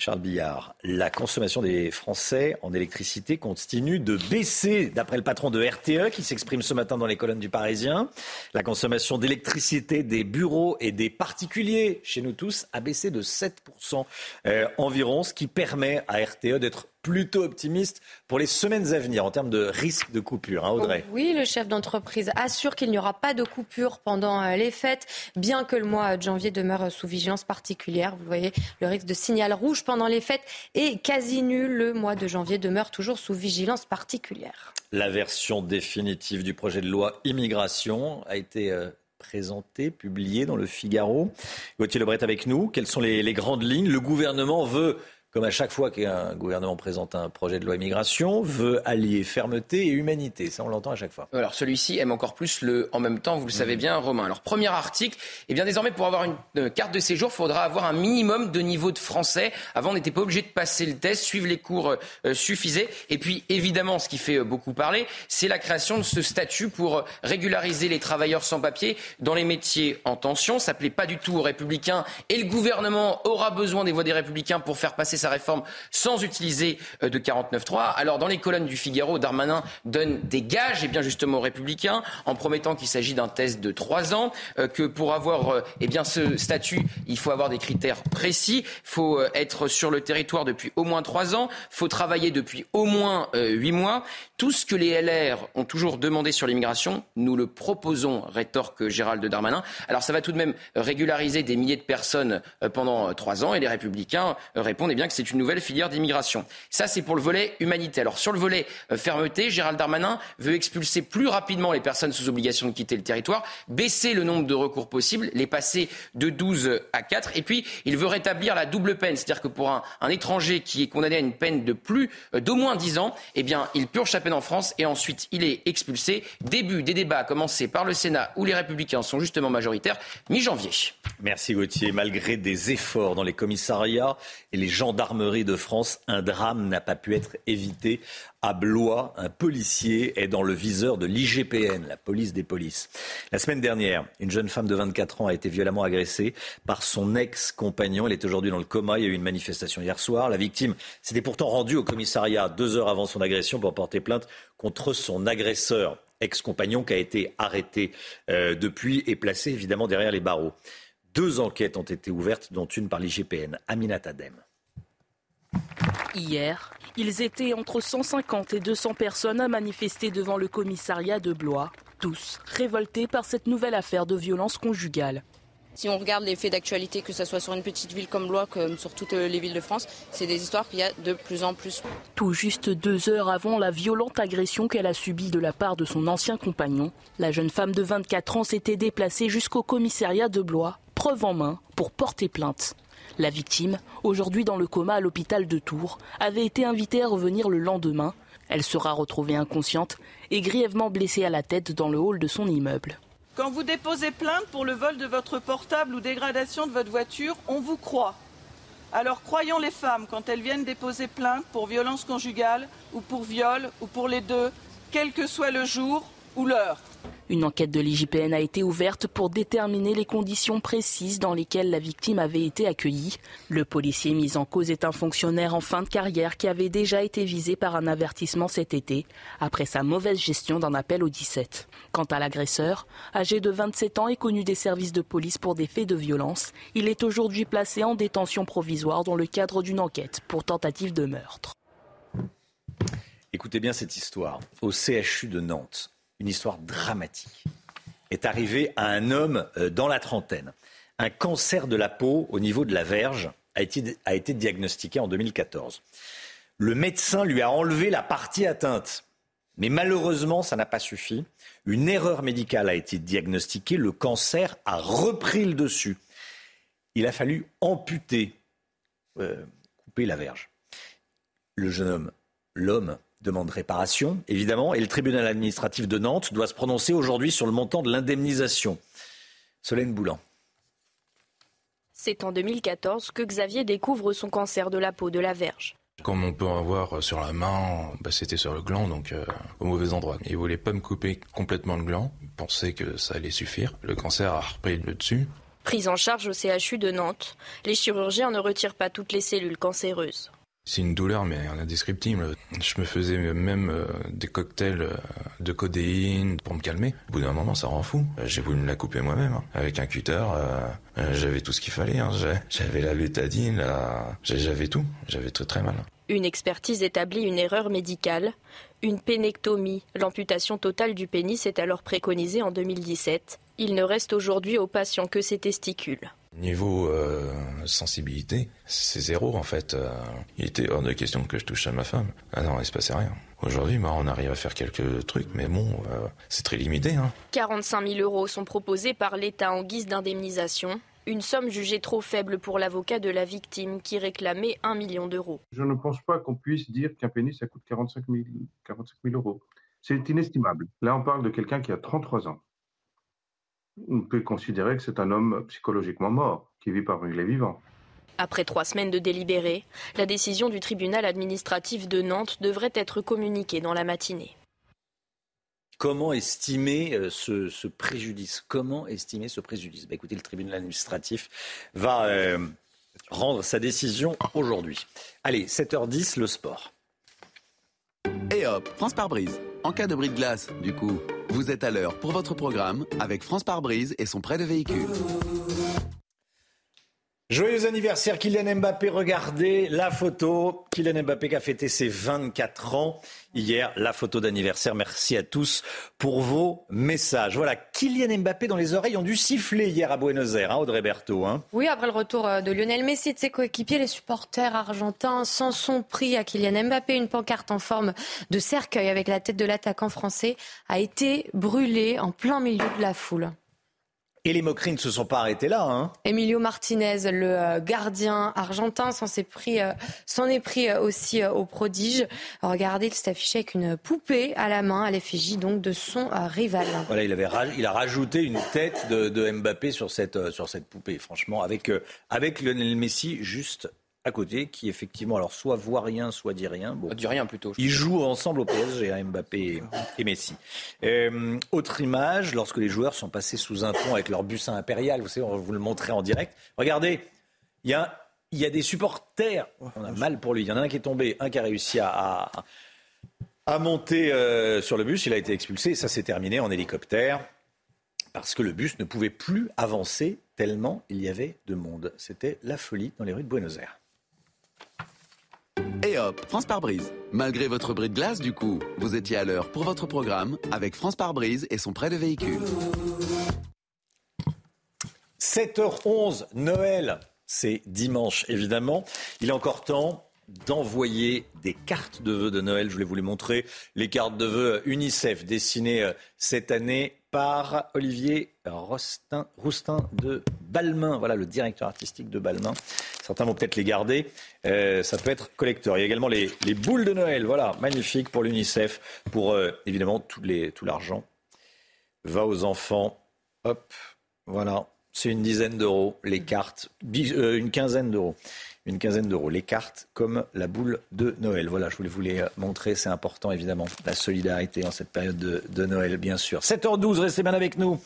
Charles Billard, la consommation des Français en électricité continue de baisser, d'après le patron de RTE qui s'exprime ce matin dans les colonnes du Parisien. La consommation d'électricité des bureaux et des particuliers chez nous tous a baissé de 7% euh, environ, ce qui permet à RTE d'être plutôt optimiste pour les semaines à venir en termes de risque de coupure, hein, Audrey. Oui, le chef d'entreprise assure qu'il n'y aura pas de coupure pendant euh, les fêtes, bien que le mois de janvier demeure sous vigilance particulière. Vous voyez, le risque de signal rouge pendant les fêtes est quasi nul. Le mois de janvier demeure toujours sous vigilance particulière. La version définitive du projet de loi immigration a été euh, présentée, publiée dans le Figaro. Gauthier Lebret avec nous. Quelles sont les grandes lignes? Le gouvernement veut comme à chaque fois qu'un gouvernement présente un projet de loi immigration, veut allier fermeté et humanité. Ça, on l'entend à chaque fois. Alors celui-ci aime encore plus le en même temps, vous le savez mmh. bien, Romain. Alors premier article, eh bien désormais pour avoir une carte de séjour, il faudra avoir un minimum de niveau de français. Avant, on n'était pas obligé de passer le test, suivre les cours euh, suffisait. Et puis évidemment, ce qui fait euh, beaucoup parler, c'est la création de ce statut pour régulariser les travailleurs sans papier dans les métiers en tension. Ça plaît pas du tout aux républicains et le gouvernement aura besoin des voix des républicains pour faire passer sa réforme sans utiliser euh, de 49.3. Alors dans les colonnes du Figaro, Darmanin donne des gages, et bien justement aux Républicains, en promettant qu'il s'agit d'un test de trois ans, euh, que pour avoir euh, eh bien ce statut, il faut avoir des critères précis, il faut être sur le territoire depuis au moins trois ans, il faut travailler depuis au moins huit mois. Tout ce que les LR ont toujours demandé sur l'immigration, nous le proposons, rétorque Gérald Darmanin. Alors ça va tout de même régulariser des milliers de personnes pendant trois ans, et les Républicains répondent eh bien que c'est une nouvelle filière d'immigration. Ça, c'est pour le volet humanité. Alors sur le volet euh, fermeté, Gérald Darmanin veut expulser plus rapidement les personnes sous obligation de quitter le territoire, baisser le nombre de recours possibles, les passer de 12 à 4, et puis il veut rétablir la double peine, c'est-à-dire que pour un, étranger qui est condamné à une peine de plus euh, d'au moins 10 ans, eh bien, il purge sa peine en France et ensuite il est expulsé. Début des débats commencés par le Sénat où les Républicains sont justement majoritaires, mi-janvier. Merci Gauthier. Malgré des efforts dans les commissariats et les gendarmes de France, un drame n'a pas pu être évité. À Blois, un policier est dans le viseur de l'IGPN, la police des polices. La semaine dernière, une jeune femme de 24 ans a été violemment agressée par son ex-compagnon. Elle est aujourd'hui dans le coma. Il y a eu une manifestation hier soir. La victime s'était pourtant rendue au commissariat deux heures avant son agression pour porter plainte contre son agresseur ex-compagnon qui a été arrêté euh, depuis et placé évidemment derrière les barreaux. Deux enquêtes ont été ouvertes, dont une par l'IGPN. Aminat Adem. Hier, ils étaient entre 150 et 200 personnes à manifester devant le commissariat de Blois, tous révoltés par cette nouvelle affaire de violence conjugale. Si on regarde les faits d'actualité, que ce soit sur une petite ville comme Blois, comme sur toutes les villes de France, c'est des histoires qu'il y a de plus en plus. Tout juste deux heures avant la violente agression qu'elle a subie de la part de son ancien compagnon, la jeune femme de 24 ans s'était déplacée jusqu'au commissariat de Blois, preuve en main, pour porter plainte. La victime, aujourd'hui dans le coma à l'hôpital de Tours, avait été invitée à revenir le lendemain. Elle sera retrouvée inconsciente et grièvement blessée à la tête dans le hall de son immeuble. Quand vous déposez plainte pour le vol de votre portable ou dégradation de votre voiture, on vous croit. Alors croyons les femmes quand elles viennent déposer plainte pour violence conjugale ou pour viol ou pour les deux, quel que soit le jour ou l'heure. Une enquête de l'IGPN a été ouverte pour déterminer les conditions précises dans lesquelles la victime avait été accueillie. Le policier mis en cause est un fonctionnaire en fin de carrière qui avait déjà été visé par un avertissement cet été après sa mauvaise gestion d'un appel au 17. Quant à l'agresseur, âgé de 27 ans et connu des services de police pour des faits de violence, il est aujourd'hui placé en détention provisoire dans le cadre d'une enquête pour tentative de meurtre. Écoutez bien cette histoire. Au CHU de Nantes, une histoire dramatique est arrivée à un homme euh, dans la trentaine. Un cancer de la peau au niveau de la verge a été, a été diagnostiqué en 2014. Le médecin lui a enlevé la partie atteinte. Mais malheureusement, ça n'a pas suffi. Une erreur médicale a été diagnostiquée. Le cancer a repris le dessus. Il a fallu amputer, euh, couper la verge. Le jeune homme, l'homme, demande réparation, évidemment, et le tribunal administratif de Nantes doit se prononcer aujourd'hui sur le montant de l'indemnisation. Solène Boulan. C'est en 2014 que Xavier découvre son cancer de la peau de la verge. Comme on peut en avoir sur la main, bah, c'était sur le gland, donc euh, au mauvais endroit. Il voulait pas me couper complètement le gland, il pensait que ça allait suffire. Le cancer a repris le dessus. Prise en charge au CHU de Nantes, les chirurgiens ne retirent pas toutes les cellules cancéreuses. C'est une douleur, mais indescriptible. Je me faisais même euh, des cocktails euh, de codéine pour me calmer. Au bout d'un moment, ça rend fou. Euh, j'ai voulu me la couper moi-même, hein. avec un cutter. j'avais tout ce qu'il fallait. Hein. J'avais la bétadine, j'avais tout. J'avais très très mal. Une expertise établit une erreur médicale. Une pénectomie, l'amputation totale du pénis, est alors préconisée en 2017. Il ne reste aujourd'hui aux patients que ses testicules. Niveau euh, sensibilité, c'est zéro en fait. Euh, il était hors de question que je touche à ma femme. Ah non, il se passait rien. Aujourd'hui, bah, on arrive à faire quelques trucs, mais bon, euh, c'est très limité. Hein. 45 000 euros sont proposés par l'État en guise d'indemnisation. Une somme jugée trop faible pour l'avocat de la victime qui réclamait 1 million d'euros. Je ne pense pas qu'on puisse dire qu'un pénis, ça coûte 45 000, 45 000 euros. C'est inestimable. Là, on parle de quelqu'un qui a 33 ans on peut considérer que c'est un homme psychologiquement mort, qui vit parmi les vivants. Après trois semaines de délibéré, la décision du tribunal administratif de Nantes devrait être communiquée dans la matinée. Comment estimer euh, ce, préjudice? Comment estimer ce préjudice? Bah, Écoutez, le tribunal administratif va euh, rendre sa décision aujourd'hui. Allez, 7h10, le sport. Et hop, France par brise. En cas de bris de glace, du coup, vous êtes à l'heure pour votre programme avec France par brise et son prêt de véhicule. Joyeux anniversaire Kylian Mbappé, regardez la photo. Kylian Mbappé qui a fêté ses 24 ans hier, la photo d'anniversaire. Merci à tous pour vos messages. Voilà, Kylian Mbappé dans les oreilles ont dû siffler hier à Buenos Aires, hein, Audrey Berthaud. Hein. Oui, après le retour euh, de Lionel Messi de ses coéquipiers, les supporters argentins s'en sont pris à Kylian Mbappé. Une pancarte en forme de cercueil avec la tête de l'attaquant français a été brûlée en plein milieu de la foule. Et les moqueries ne se sont pas arrêtées là. Hein. Emilio Martinez, le euh, gardien argentin, s'en est pris, euh, s'en est pris euh, aussi au prodige. Regardez, il s'est affiché avec une poupée à la main, à l'effigie donc de son rival. Voilà, il, avait, il a rajouté une tête de, de Mbappé sur cette, sur cette poupée. Franchement, avec, avec Lionel Messi juste à côté qui effectivement alors soit voit rien soit dit rien. Bon, dit rien plutôt. Ils jouent ensemble au PSG, hein, Mbappé et, Messi. Euh, autre image, lorsque les joueurs sont passés sous un pont avec leur bussin impérial, vous savez, on va vous le montrer en direct. Regardez, il y a, y a des supporters, on a mal pour lui, il y en a un qui est tombé, un qui a réussi à, à, monter euh, sur le bus, il a été expulsé, ça s'est terminé en hélicoptère parce que le bus ne pouvait plus avancer tellement il y avait de monde. C'était la folie dans les rues de Buenos Aires. Et hop, France par brise. Malgré votre bris de glace, du coup, vous étiez à l'heure pour votre programme avec France par brise et son prêt de véhicule. 7h11, Noël, c'est dimanche évidemment. Il est encore temps d'envoyer des cartes de vœux de Noël. Je voulais vous les montrer. Les cartes de vœux UNICEF dessinées euh, cette année par Olivier Roustin, de Balmain. Voilà le directeur artistique de Balmain. Certains vont peut-être les garder. Euh, ça peut être collecteur. Il y a également les, boules de Noël. Voilà, magnifique pour l'UNICEF. Pour euh, évidemment tout, tout l'argent va aux enfants. Hop, voilà. C'est une dizaine d'euros, les cartes, une quinzaine d'euros une quinzaine d'euros. Les cartes comme la boule de Noël. Voilà, je voulais vous les montrer. C'est important, évidemment, la solidarité en cette période de, Noël, bien sûr. 7h12, restez bien avec nous.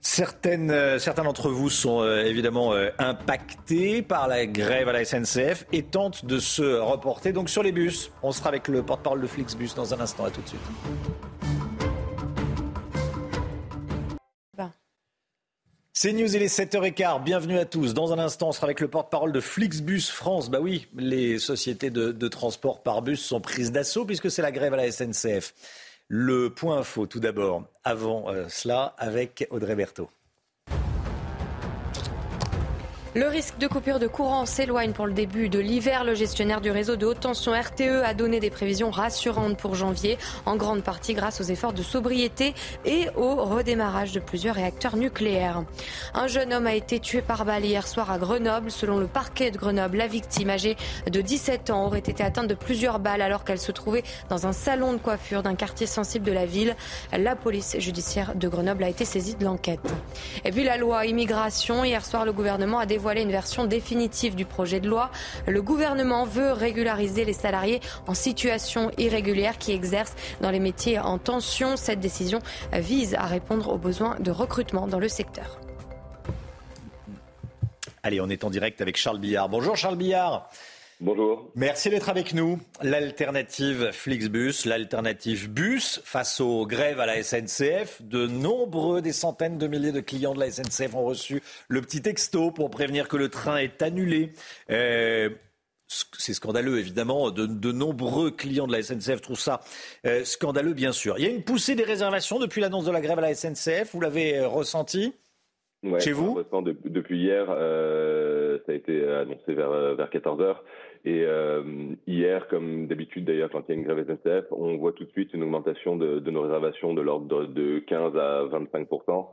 Certaines, euh, certains d'entre vous sont euh, évidemment euh, impactés par la grève à la SNCF et tentent de se reporter donc sur les bus. On sera avec le porte-parole de Flixbus dans un instant. À tout de suite. C'est News, il est 7h15. Bienvenue à tous. Dans un instant, on sera avec le porte-parole de Flixbus France. Bah oui, les sociétés de, transport par bus sont prises d'assaut puisque c'est la grève à la SNCF. Le point info, tout d'abord, avant euh, cela, avec Audrey Berthaud. Le risque de coupure de courant s'éloigne pour le début de l'hiver. Le gestionnaire du réseau de haute tension RTE a donné des prévisions rassurantes pour janvier, en grande partie grâce aux efforts de sobriété et au redémarrage de plusieurs réacteurs nucléaires. Un jeune homme a été tué par balle hier soir à Grenoble. Selon le parquet de Grenoble, la victime âgée de 17 ans aurait été atteinte de plusieurs balles alors qu'elle se trouvait dans un salon de coiffure d'un quartier sensible de la ville. La police judiciaire de Grenoble a été saisie de l'enquête. Et puis la loi immigration. Hier soir, le gouvernement a dévoilé dévoilé une version définitive du projet de loi. Le gouvernement veut régulariser les salariés en situation irrégulière qui exercent dans les métiers en tension. Cette décision vise à répondre aux besoins de recrutement dans le secteur. Allez, on est en direct avec Charles Billard. Bonjour Charles Billard. Bonjour. Merci d'être avec nous. L'alternative Flixbus, l'alternative bus face aux grèves à la SNCF. De nombreux, des centaines de milliers de clients de la SNCF ont reçu le petit texto pour prévenir que le train est annulé. Euh, c'est scandaleux, évidemment. De, nombreux clients de la SNCF trouvent ça euh, scandaleux, bien sûr. Il y a une poussée des réservations depuis l'annonce de la grève à la SNCF. Vous l'avez euh, ressenti? Chez vous? Depuis hier, ça a été annoncé vers, vers 14 heures. Et euh, hier, comme d'habitude d'ailleurs, quand il y a une grève SNCF, on voit tout de suite une augmentation de, de nos réservations de l'ordre de 15 à 25%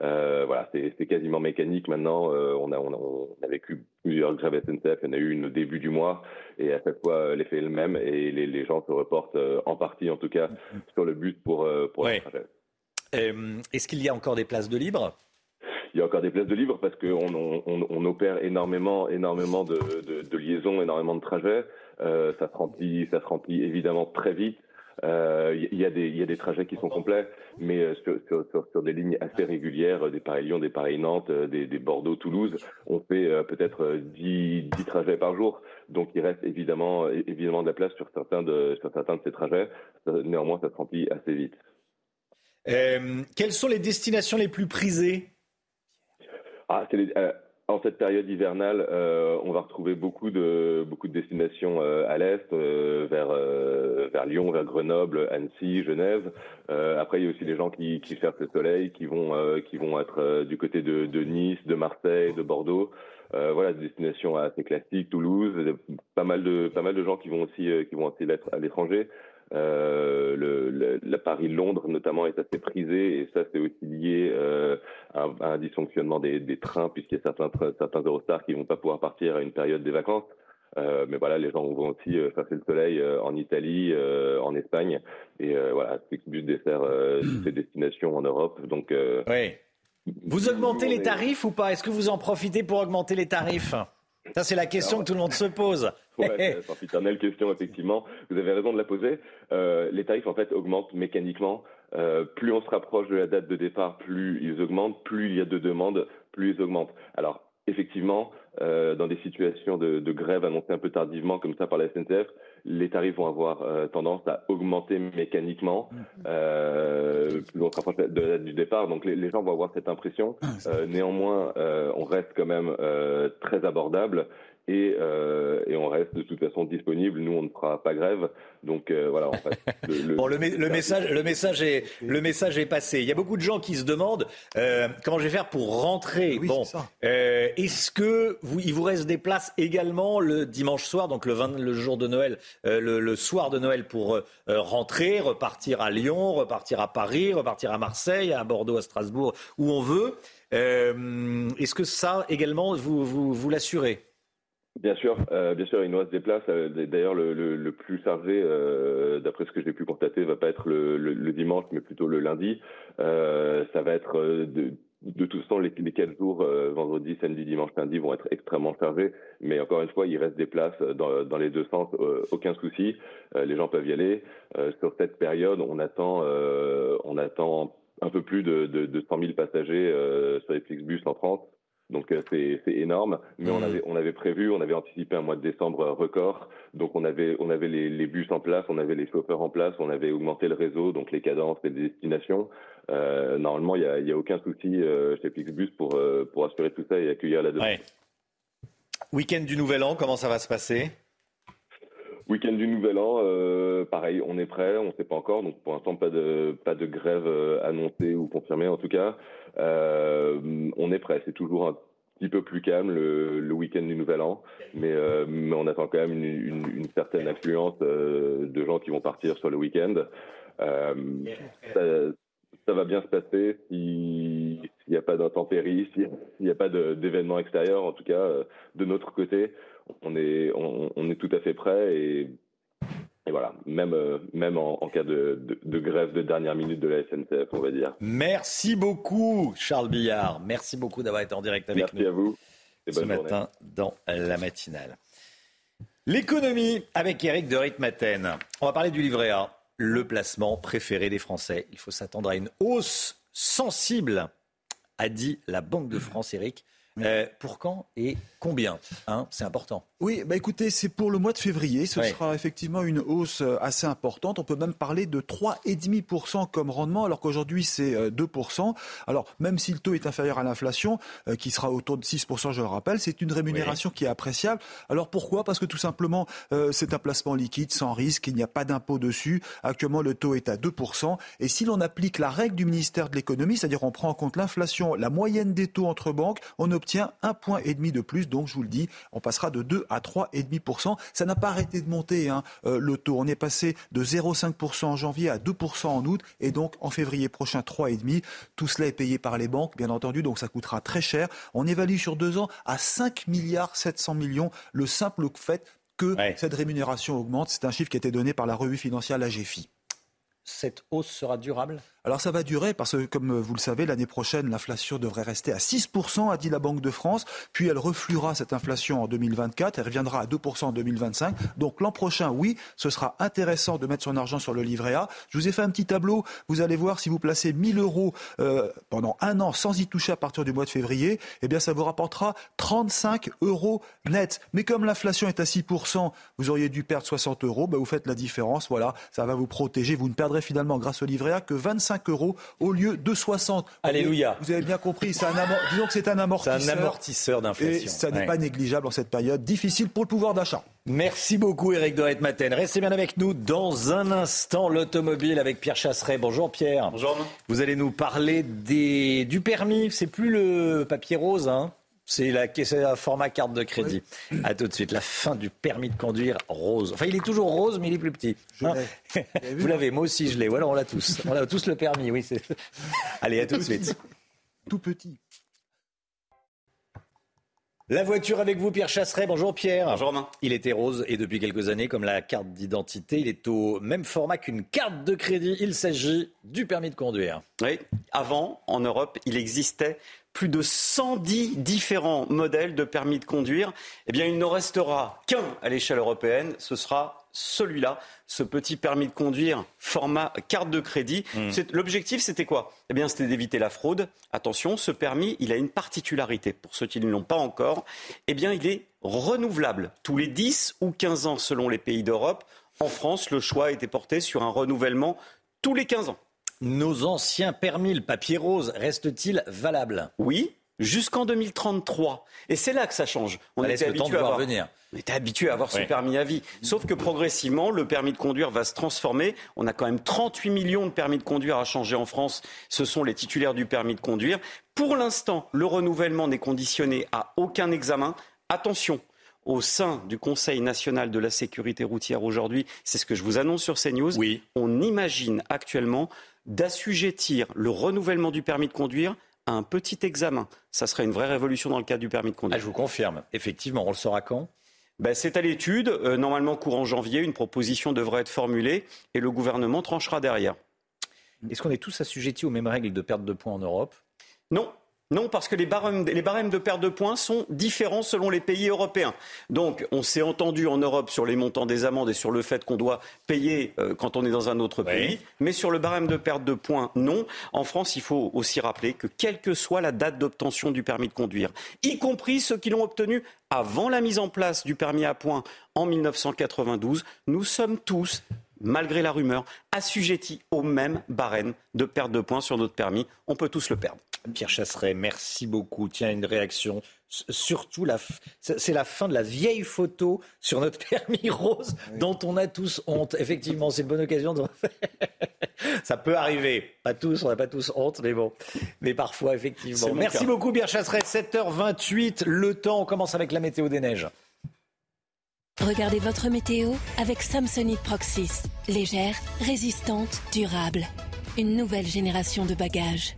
euh, voilà, c'est quasiment mécanique maintenant. Euh, on, a, on, a, on, a, vécu plusieurs grèves SNCF. Il y en a eu une au début du mois et à chaque fois l'effet est le même et les, les, gens se reportent en partie, en tout cas, sur le but pour, pour ouais. trajet. Est-ce qu'il y a encore des places de libre? Il y a encore des places de libre parce qu'on on, on, opère énormément, énormément de, liaisons, énormément de trajets. Euh, ça se remplit, ça se remplit évidemment très vite. Euh, il y, a des, trajets qui sont complets, mais euh, sur, des lignes assez régulières, des Paris-Lyon, des Paris-Nantes, des, Bordeaux-Toulouse, on fait peut-être 10, 10 trajets par jour. Donc il reste évidemment, de la place sur certains de ces trajets. Néanmoins, ça se remplit assez vite. quelles sont les destinations les plus prisées? Ah, euh, en cette période hivernale, euh, on va retrouver beaucoup de beaucoup de destinations euh, à l'est, vers vers Lyon, vers Grenoble, Annecy, Genève. après, il y a aussi les gens qui, qui cherchent le soleil, qui vont qui vont être du côté de, de, Nice, de Marseille, de Bordeaux. voilà, des destinations assez classiques, Toulouse. Pas mal de pas mal de gens qui vont aussi qui vont aussi à l'étranger. Euh, le, le, Paris-Londres notamment est assez prisé et ça c'est aussi lié euh, à, à, un dysfonctionnement des, des trains puisqu'il y a certains, certains Eurostars qui vont pas pouvoir partir à une période des vacances. Euh, mais voilà, les gens vont aussi euh, passer le soleil euh, en Italie, euh, en Espagne, et voilà, Flixbus dessert toutes ces destinations en Europe. Donc, oui. Vous augmentez les tarifs ou pas? Est-ce que vous en profitez pour augmenter les tarifs? Ça, c'est la question que tout le monde se pose. Ouais, c'est une éternelle question, effectivement. Vous avez raison de la poser. Euh, les tarifs, en fait, augmentent mécaniquement. Euh, plus on se rapproche de la date de départ, plus ils augmentent. Plus il y a de demandes, plus ils augmentent. Alors, effectivement, euh, dans des situations de, de, grève annoncées un peu tardivement, comme ça par la SNCF, les tarifs vont avoir euh, tendance à augmenter mécaniquement mm-hmm. euh, plus on se rapproche de la date du départ. Donc les, les, gens vont avoir cette impression. Ah, euh, néanmoins, euh, on reste quand même très abordable et, euh, et, on reste de toute façon disponible. Nous, on ne fera pas grève. Donc euh, voilà, en fait. Le, bon, le, le, message, le, message est, le message est passé. Il y a beaucoup de gens qui se demandent euh, comment je vais faire pour rentrer. bon, euh, est-ce que vous, il vous reste des places également le dimanche soir, donc le, 20, le jour de Noël, euh, le, soir de Noël pour euh, rentrer, repartir à Lyon, repartir à Paris, repartir à Marseille, à Bordeaux, à Strasbourg, où on veut. est-ce que ça également vous, vous, vous l'assurez? Bien sûr, euh, bien sûr, il nous reste des places. Euh, d'ailleurs, le, le, le, plus chargé, euh, d'après ce que j'ai pu constater, va pas être le, le, dimanche, mais plutôt le lundi. Euh, ça va être de, de toute façon les, les quatre jours, vendredi, samedi, dimanche, lundi, vont être extrêmement chargés. Mais encore une fois, il reste des places dans, dans les deux sens, aucun souci. les gens peuvent y aller. sur cette période, on attend, on attend un peu plus de, de, de 100 000 passagers sur les Flixbus en France. Donc euh, c'est énorme, mais on, mmh. avait, on avait prévu, on avait anticipé un mois de décembre record, donc on avait, on avait les, les, bus en place, on avait les chauffeurs en place, on avait augmenté le réseau, donc les cadences et les destinations. Euh, normalement, il n'y a, y a, aucun souci euh, chez Flixbus pour, euh, pour assurer tout ça et accueillir la demande. Ouais. Week-end du Nouvel An, comment ça va se passer? Week-end du Nouvel An, euh, pareil, on est prêt, on ne sait pas encore, donc pour l'instant pas de grève annoncée ou confirmée en tout cas. Euh, on est prêt, c'est toujours un petit peu plus calme le, week-end du Nouvel An, mais, on attend quand même une, certaine affluence de gens qui vont partir sur le week-end. Ça, ça, va bien se passer s'il n'y a pas d'intempéries, s'il n'y a pas d'événements extérieurs. En tout cas, de notre côté, on est, on, est tout à fait prêt et et voilà, même, euh, même en, cas de, grève de dernière minute de la SNCF, on va dire. Merci beaucoup, Charles Billard. Merci beaucoup d'avoir été en direct avec nous. Merci à vous. ce matin dans la matinale. L'économie avec Eric de Ritmaten. On va parler du livret A, le placement préféré des Français. Il faut s'attendre à une hausse sensible, a dit la Banque de France, Eric. Euh, pour quand et combien hein, C'est important. Oui, bah écoutez, c'est pour le mois de février. Ce sera effectivement une hausse euh, assez importante. On peut même parler de 3,5% comme rendement, alors qu'aujourd'hui c'est 2%. Euh, alors, même si le taux est inférieur à l'inflation, qui sera autour de 6%, je le rappelle, c'est une rémunération qui est appréciable. Alors pourquoi? Parce que tout simplement, c'est un placement liquide, sans risque, il n'y a pas d'impôt dessus. Actuellement, le taux est à 2%. Et si l'on applique la règle du ministère de l'économie, c'est-à-dire on prend en compte l'inflation, la moyenne des taux entre banques, on obtient obtient un point et demi de plus. Donc, je vous le dis, on passera de 2 à 3,5%. Ça n'a pas arrêté de monter, hein, euh, le taux. On est passé de 0,5% en janvier à 2% en août et donc en février prochain 3,5%. Tout cela est payé par les banques, bien entendu, donc ça coûtera très cher. On évalue sur deux ans à 5 milliards 700 millions le simple fait que cette rémunération augmente. C'est un chiffre qui a été donné par la revue financière, la GFI. Cette hausse sera durable? Alors ça va durer parce que, comme vous le savez, l'année prochaine, l'inflation devrait rester à 6%, a dit la Banque de France. Puis elle refluera cette inflation en 2024. Elle reviendra à 2% en 2025. Donc l'an prochain, oui, ce sera intéressant de mettre son argent sur le livret A. Je vous ai fait un petit tableau. Vous allez voir si vous placez 1000 euros euh, pendant un an sans y toucher à partir du mois de février, eh bien ça vous rapportera 35 euros net. Mais comme l'inflation est à 6%, vous auriez dû perdre 60 euros. Ben vous faites la différence. Voilà, ça va vous protéger. Vous ne perdrez finalement grâce au livret A que 25 euros au lieu de 60. Alléluia. Vous avez bien compris, un disons que c'est un amortisseur. C'est un amortisseur d'inflation. Et ça n'est pas négligeable en cette période difficile pour le pouvoir d'achat. Merci beaucoup Eric Doret-Maten. Restez bien avec nous dans un instant l'automobile avec Pierre Chasseret. Bonjour Pierre. Bonjour. Vous allez nous parler des, du permis. C'est plus le papier rose, hein c'est la un format carte de crédit. À tout de suite. La fin du permis de conduire rose. Enfin, il est toujours rose, mais il est plus petit. Hein Vous l'avez, moi aussi je l'ai. Voilà, on l'a tous. On a tous le permis, oui. Allez, à tout de suite. Tout petit. La voiture avec vous, Pierre Chasseret. Bonjour Pierre. Bonjour Romain. Il était rose et depuis quelques années, comme la carte d'identité, il est au même format qu'une carte de crédit. Il s'agit du permis de conduire. Oui, avant, en Europe, il existait plus de 110 différents modèles de permis de conduire, eh bien, il n'en restera qu'un à l'échelle européenne. Ce sera celui-là, ce petit permis de conduire format carte de crédit. Hmm. L'objectif, c'était quoi? Eh bien, c'était d'éviter la fraude. Attention, ce permis, il a une particularité. Pour ceux qui ne l'ont pas encore, eh bien, il est renouvelable tous les 10 ou 15 ans selon les pays d'Europe. En France, le choix a été porté sur un renouvellement tous les 15 ans. Nos anciens permis, le papier rose, restent-ils valables Oui, jusqu'en 2033. Et c'est là que ça change. On était habitué à avoir, venir. On était habitué à avoir ce permis à vie. Sauf que progressivement, le permis de conduire va se transformer. On a quand même 38 millions de permis de conduire à changer en France. Ce sont les titulaires du permis de conduire. Pour l'instant, le renouvellement n'est conditionné à aucun examen. Attention, au sein du Conseil national de la sécurité routière aujourd'hui, c'est ce que je vous annonce sur CNews. Oui. On imagine actuellement d'assujettir le renouvellement du permis de conduire à un petit examen. Ça serait une vraie révolution dans le cadre du permis de conduire. Ah, je vous confirme, effectivement, on le saura quand? Ben, c'est à l'étude. Euh, normalement, courant janvier, une proposition devrait être formulée et le gouvernement tranchera derrière. Est-ce qu'on est tous assujettis aux mêmes règles de perte de points en Europe? Non, non, parce que les barèmes, de perte de points sont différents selon les pays européens. Donc, on s'est entendu en Europe sur les montants des amendes et sur le fait qu'on doit payer euh, quand on est dans un autre pays. Mais sur le barème de perte de points, non. En France, il faut aussi rappeler que quelle que soit la date d'obtention du permis de conduire, y compris ceux qui l'ont obtenu avant la mise en place du permis à points en 1992, nous sommes tous malgré la rumeur, assujettis au même barème de perte de points sur notre permis. On peut tous le perdre. Pierre Chasseret, merci beaucoup. Tiens, une réaction. Surtout, c'est la fin de la vieille photo sur notre permis rose dont on a tous honte. Effectivement, c'est une bonne occasion de Ça peut arriver. Pas tous, on n'a pas tous honte, mais bon. Mais parfois, effectivement. Merci beaucoup, Pierre Chasseret. 7h28, le temps. On commence avec la météo des neiges. Regardez votre météo avec Samsonite Proxys. Légère, résistante, durable. Une nouvelle génération de bagages.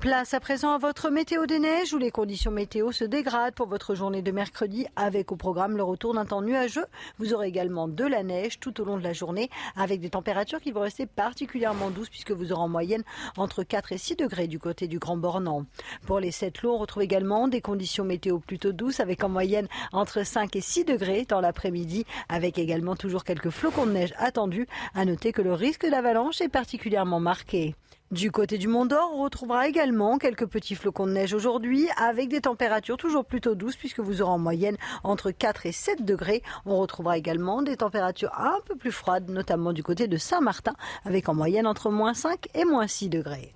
Place à présent à votre météo des neiges où les conditions météo se dégradent pour votre journée de mercredi avec au programme le retour d'un temps nuageux. Vous aurez également de la neige tout au long de la journée avec des températures qui vont rester particulièrement douces puisque vous aurez en moyenne entre 4 et 6 degrés du côté du Grand Bornand. Pour les 7 lots, on retrouve également des conditions météo plutôt douces avec en moyenne entre 5 et 6 degrés dans l'après-midi avec également toujours quelques flocons de neige attendus. À noter que le risque d'avalanche est particulièrement marqué. Du côté du Mont d'Or, on retrouvera également quelques petits flocons de neige aujourd'hui avec des températures toujours plutôt douces puisque vous aurez en moyenne entre 4 et 7 degrés. On retrouvera également des températures un peu plus froides, notamment du côté de Saint-Martin avec en moyenne entre moins 5 et moins 6 degrés.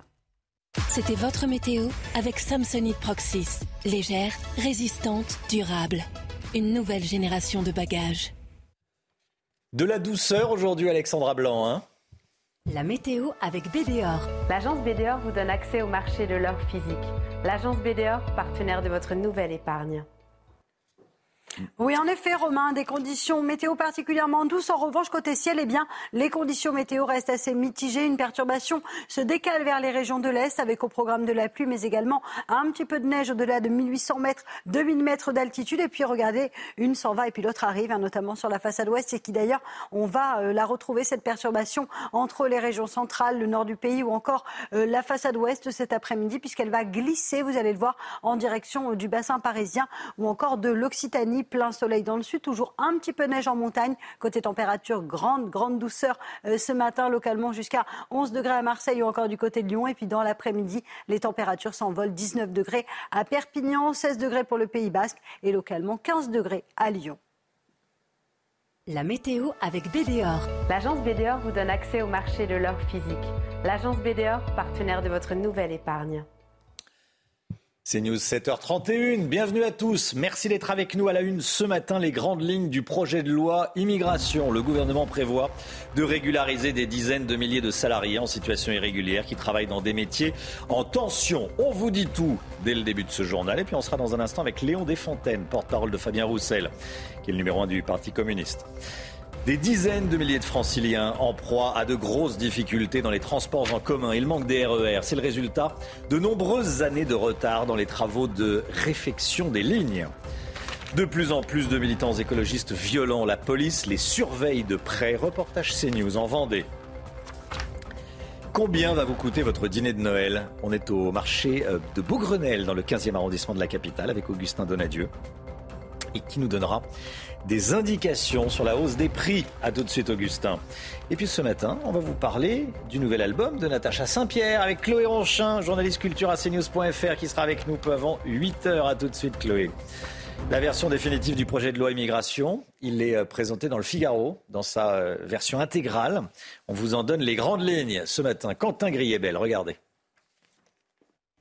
C'était votre météo avec Samsonite Proxys. Légère, résistante, durable. Une nouvelle génération de bagages. De la douceur aujourd'hui, Alexandra Blanc. Hein? La météo avec BDOR. L'agence BDOR vous donne accès au marché de l'or physique. L'agence BDOR, partenaire de votre nouvelle épargne. Oui, en effet, Romain, des conditions météo particulièrement douces. En revanche, côté ciel, eh bien, les conditions météo restent assez mitigées. Une perturbation se décale vers les régions de l'Est avec au programme de la pluie, mais également un petit peu de neige au-delà de 1800 mètres, 2000 mètres d'altitude. Et puis, regardez, une s'en va et puis l'autre arrive, hein, notamment sur la façade ouest. Et qui d'ailleurs, on va euh, la retrouver, cette perturbation, entre les régions centrales, le nord du pays ou encore euh, la façade ouest cet après-midi, puisqu'elle va glisser, vous allez le voir, en direction euh, du bassin parisien ou encore de l'Occitanie plein soleil dans le sud, toujours un petit peu neige en montagne. Côté température, grande, grande douceur euh, ce matin, localement jusqu'à 11 degrés à Marseille ou encore du côté de Lyon. Et puis dans l'après-midi, les températures s'envolent 19 degrés à Perpignan, 16 degrés pour le Pays Basque et localement 15 degrés à Lyon. La météo avec BDOR. L'agence BDOR vous donne accès au marché de l'or physique. L'agence BDOR, partenaire de votre nouvelle épargne. C'est News 7h31. Bienvenue à tous. Merci d'être avec nous à la une ce matin. Les grandes lignes du projet de loi immigration. Le gouvernement prévoit de régulariser des dizaines de milliers de salariés en situation irrégulière qui travaillent dans des métiers en tension. On vous dit tout dès le début de ce journal. Et puis on sera dans un instant avec Léon Desfontaines, porte-parole de Fabien Roussel, qui est le numéro un du Parti communiste. Des dizaines de milliers de franciliens en proie à de grosses difficultés dans les transports en commun. Il manque des RER. C'est le résultat de nombreuses années de retard dans les travaux de réfection des lignes. De plus en plus de militants écologistes violents, la police les surveille de près. Reportage CNews en Vendée. Combien va vous coûter votre dîner de Noël? On est au marché euh, de Beaugrenelle dans le 15e arrondissement de la capitale avec Augustin Donadieu et qui nous donnera des indications sur la hausse des prix. À tout de suite, Augustin. Et puis ce matin, on va vous parler du nouvel album de Natacha Saint-Pierre avec Chloé Ronchin, journaliste culture à cnews.fr, qui sera avec nous peu avant 8 heures. À tout de suite, Chloé. La version définitive du projet de loi immigration, il est euh, présenté dans le Figaro, dans sa euh, version intégrale. On vous en donne les grandes lignes ce matin. Quentin Griebel, regardez.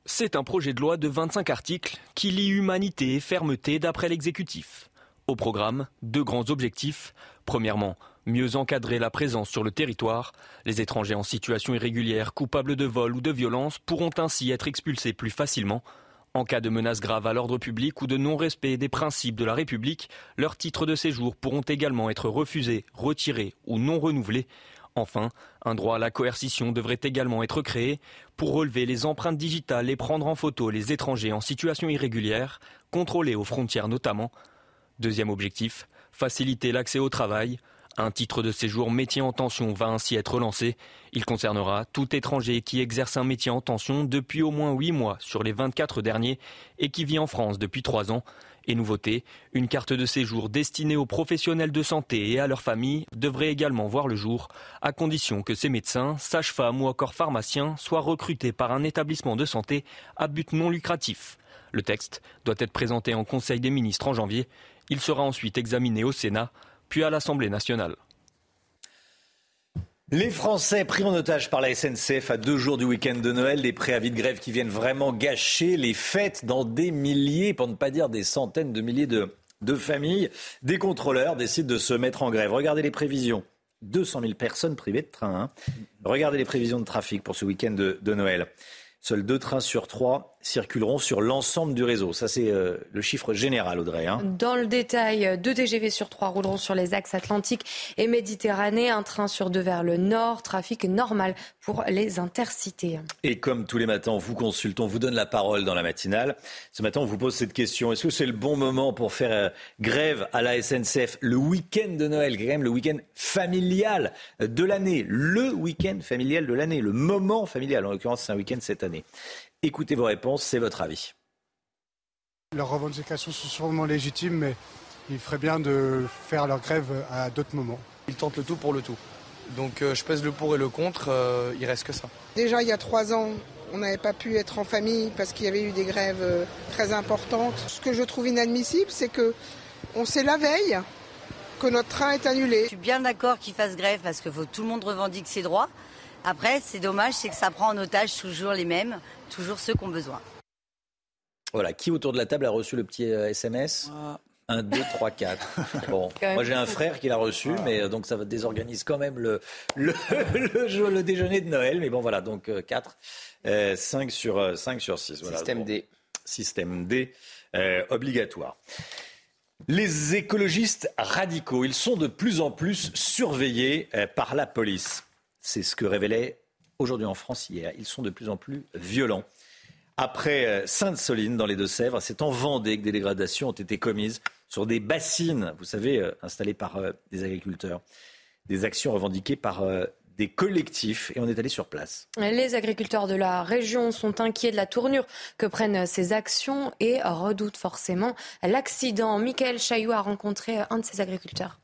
C'est un projet de loi de 25 articles qui lie humanité et fermeté d'après l'exécutif. Au programme, deux grands objectifs. Premièrement, mieux encadrer la présence sur le territoire. Les étrangers en situation irrégulière, coupables de vol ou de violence, pourront ainsi être expulsés plus facilement. En cas de menace grave à l'ordre public ou de non-respect des principes de la République, leurs titres de séjour pourront également être refusés, retirés ou non renouvelés. Enfin, un droit à la coercition devrait également être créé pour relever les empreintes digitales et prendre en photo les étrangers en situation irrégulière, contrôlés aux frontières notamment, Deuxième objectif, faciliter l'accès au travail. Un titre de séjour métier en tension va ainsi être lancé. Il concernera tout étranger qui exerce un métier en tension depuis au moins 8 mois sur les 24 derniers et qui vit en France depuis 3 ans. Et nouveauté, une carte de séjour destinée aux professionnels de santé et à leurs familles devrait également voir le jour, à condition que ces médecins, sages-femmes ou encore pharmaciens soient recrutés par un établissement de santé à but non lucratif. Le texte doit être présenté en Conseil des ministres en janvier il sera ensuite examiné au Sénat, puis à l'Assemblée nationale. Les Français pris en otage par la SNCF à deux jours du week-end de Noël, des préavis de grève qui viennent vraiment gâcher les fêtes dans des milliers, pour ne pas dire des centaines de milliers de, de familles. Des contrôleurs décident de se mettre en grève. Regardez les prévisions. 200 000 personnes privées de train. Hein. Regardez les prévisions de trafic pour ce week-end de Noël. Seuls deux trains sur trois circuleront sur l'ensemble du réseau. Ça, c'est euh, le chiffre général, Audrey. Hein. Dans le détail, deux TGV sur trois rouleront sur les axes atlantiques et Méditerranée, un train sur deux vers le nord, trafic normal pour les intercités. Et comme tous les matins, on vous consulte, on vous donne la parole dans la matinale. Ce matin, on vous pose cette question. Est-ce que c'est le bon moment pour faire euh, grève à la SNCF le week-end de Noël, quand même le week-end familial de l'année, le week-end familial de l'année, le moment familial. En l'occurrence, c'est un week-end cette année. Écoutez vos réponses, c'est votre avis. Leurs revendications sont sûrement légitimes, mais il ferait bien de faire leur grève à d'autres moments. Ils tentent le tout pour le tout. Donc euh, je pèse le pour et le contre, euh, il reste que ça. Déjà il y a trois ans, on n'avait pas pu être en famille parce qu'il y avait eu des grèves euh, très importantes. Ce que je trouve inadmissible, c'est que on sait la veille que notre train est annulé. Je suis bien d'accord qu'ils fassent grève parce que faut, tout le monde revendique ses droits. Après, c'est dommage, c'est que ça prend en otage toujours les mêmes toujours ceux qui ont besoin. Voilà, qui autour de la table a reçu le petit SMS 1, 2, 3, 4. Bon, moi j'ai un frère qui l'a reçu, mais euh, donc ça désorganise quand même le, le, le, déjeuner de Noël. Mais bon, voilà, donc 4, euh, 5, euh, sur, 5 sur 6. Système D. Système D obligatoire. Les écologistes radicaux, ils sont de plus en plus surveillés par la police. C'est ce que révélait aujourd'hui en France hier. Ils sont de plus en plus violents. Après euh, Sainte-Soline, dans les Deux-Sèvres, c'est en Vendée que des dégradations ont été commises sur des bassines, vous savez, euh, installées par euh, des agriculteurs. Des actions revendiquées par des collectifs et on est allé sur place. Les agriculteurs de la région sont inquiets de la tournure que prennent ces actions et redoutent forcément l'accident. Michael Chaillot a rencontré un de ces agriculteurs.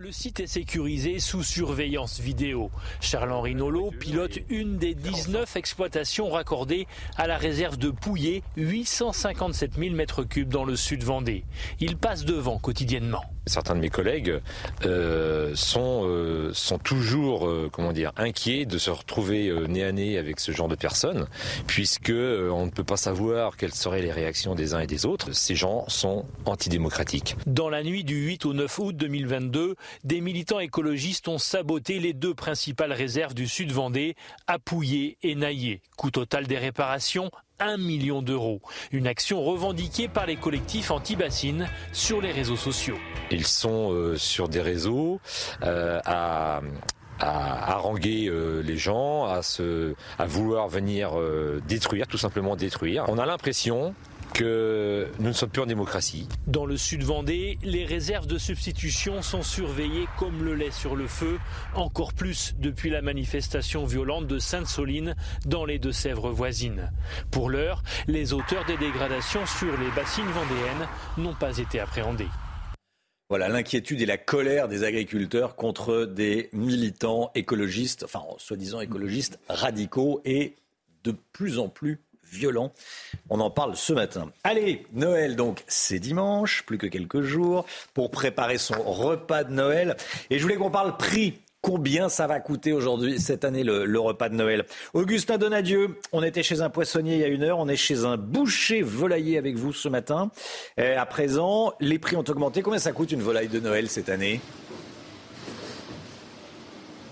Le site est sécurisé sous surveillance vidéo. Charles-Henri Nolot pilote une des 19 exploitations raccordées à la réserve de Pouillet, 857 000 m3 dans le sud Vendée. Il passe devant quotidiennement. Certains de mes collègues euh, sont, euh, sont toujours euh, comment dire, inquiets de se retrouver nez à nez avec ce genre de personnes, puisque on ne peut pas savoir quelles seraient les réactions des uns et des autres. Ces gens sont antidémocratiques. Dans la nuit du 8 au 9 août 2022, des militants écologistes ont saboté les deux principales réserves du sud Vendée, Appouillé et Naillé. Coût total des réparations 1 million d'euros. Une action revendiquée par les collectifs anti-bassines sur les réseaux sociaux. Ils sont euh, sur des réseaux euh, à, à haranguer euh, les gens, à, se, à vouloir venir détruire, tout simplement détruire. On a l'impression que nous ne sommes plus en démocratie. Dans le sud Vendée, les réserves de substitution sont surveillées comme le lait sur le feu, encore plus depuis la manifestation violente de Sainte-Soline dans les Deux-Sèvres voisines. Pour l'heure, les auteurs des dégradations sur les bassines vendéennes n'ont pas été appréhendés. Voilà l'inquiétude et la colère des agriculteurs contre des militants écologistes, enfin soi-disant écologistes radicaux et de plus en plus violent. On en parle ce matin. Allez, Noël donc, c'est dimanche, plus que quelques jours pour préparer son repas de Noël. Et je voulais qu'on parle prix. Combien ça va coûter aujourd'hui, cette année, le, repas de Noël? Augustin Donadieu, on était chez un poissonnier il y a une heure, on est chez un boucher volailler avec vous ce matin. Et à présent, les prix ont augmenté. Combien ça coûte une volaille de Noël cette année?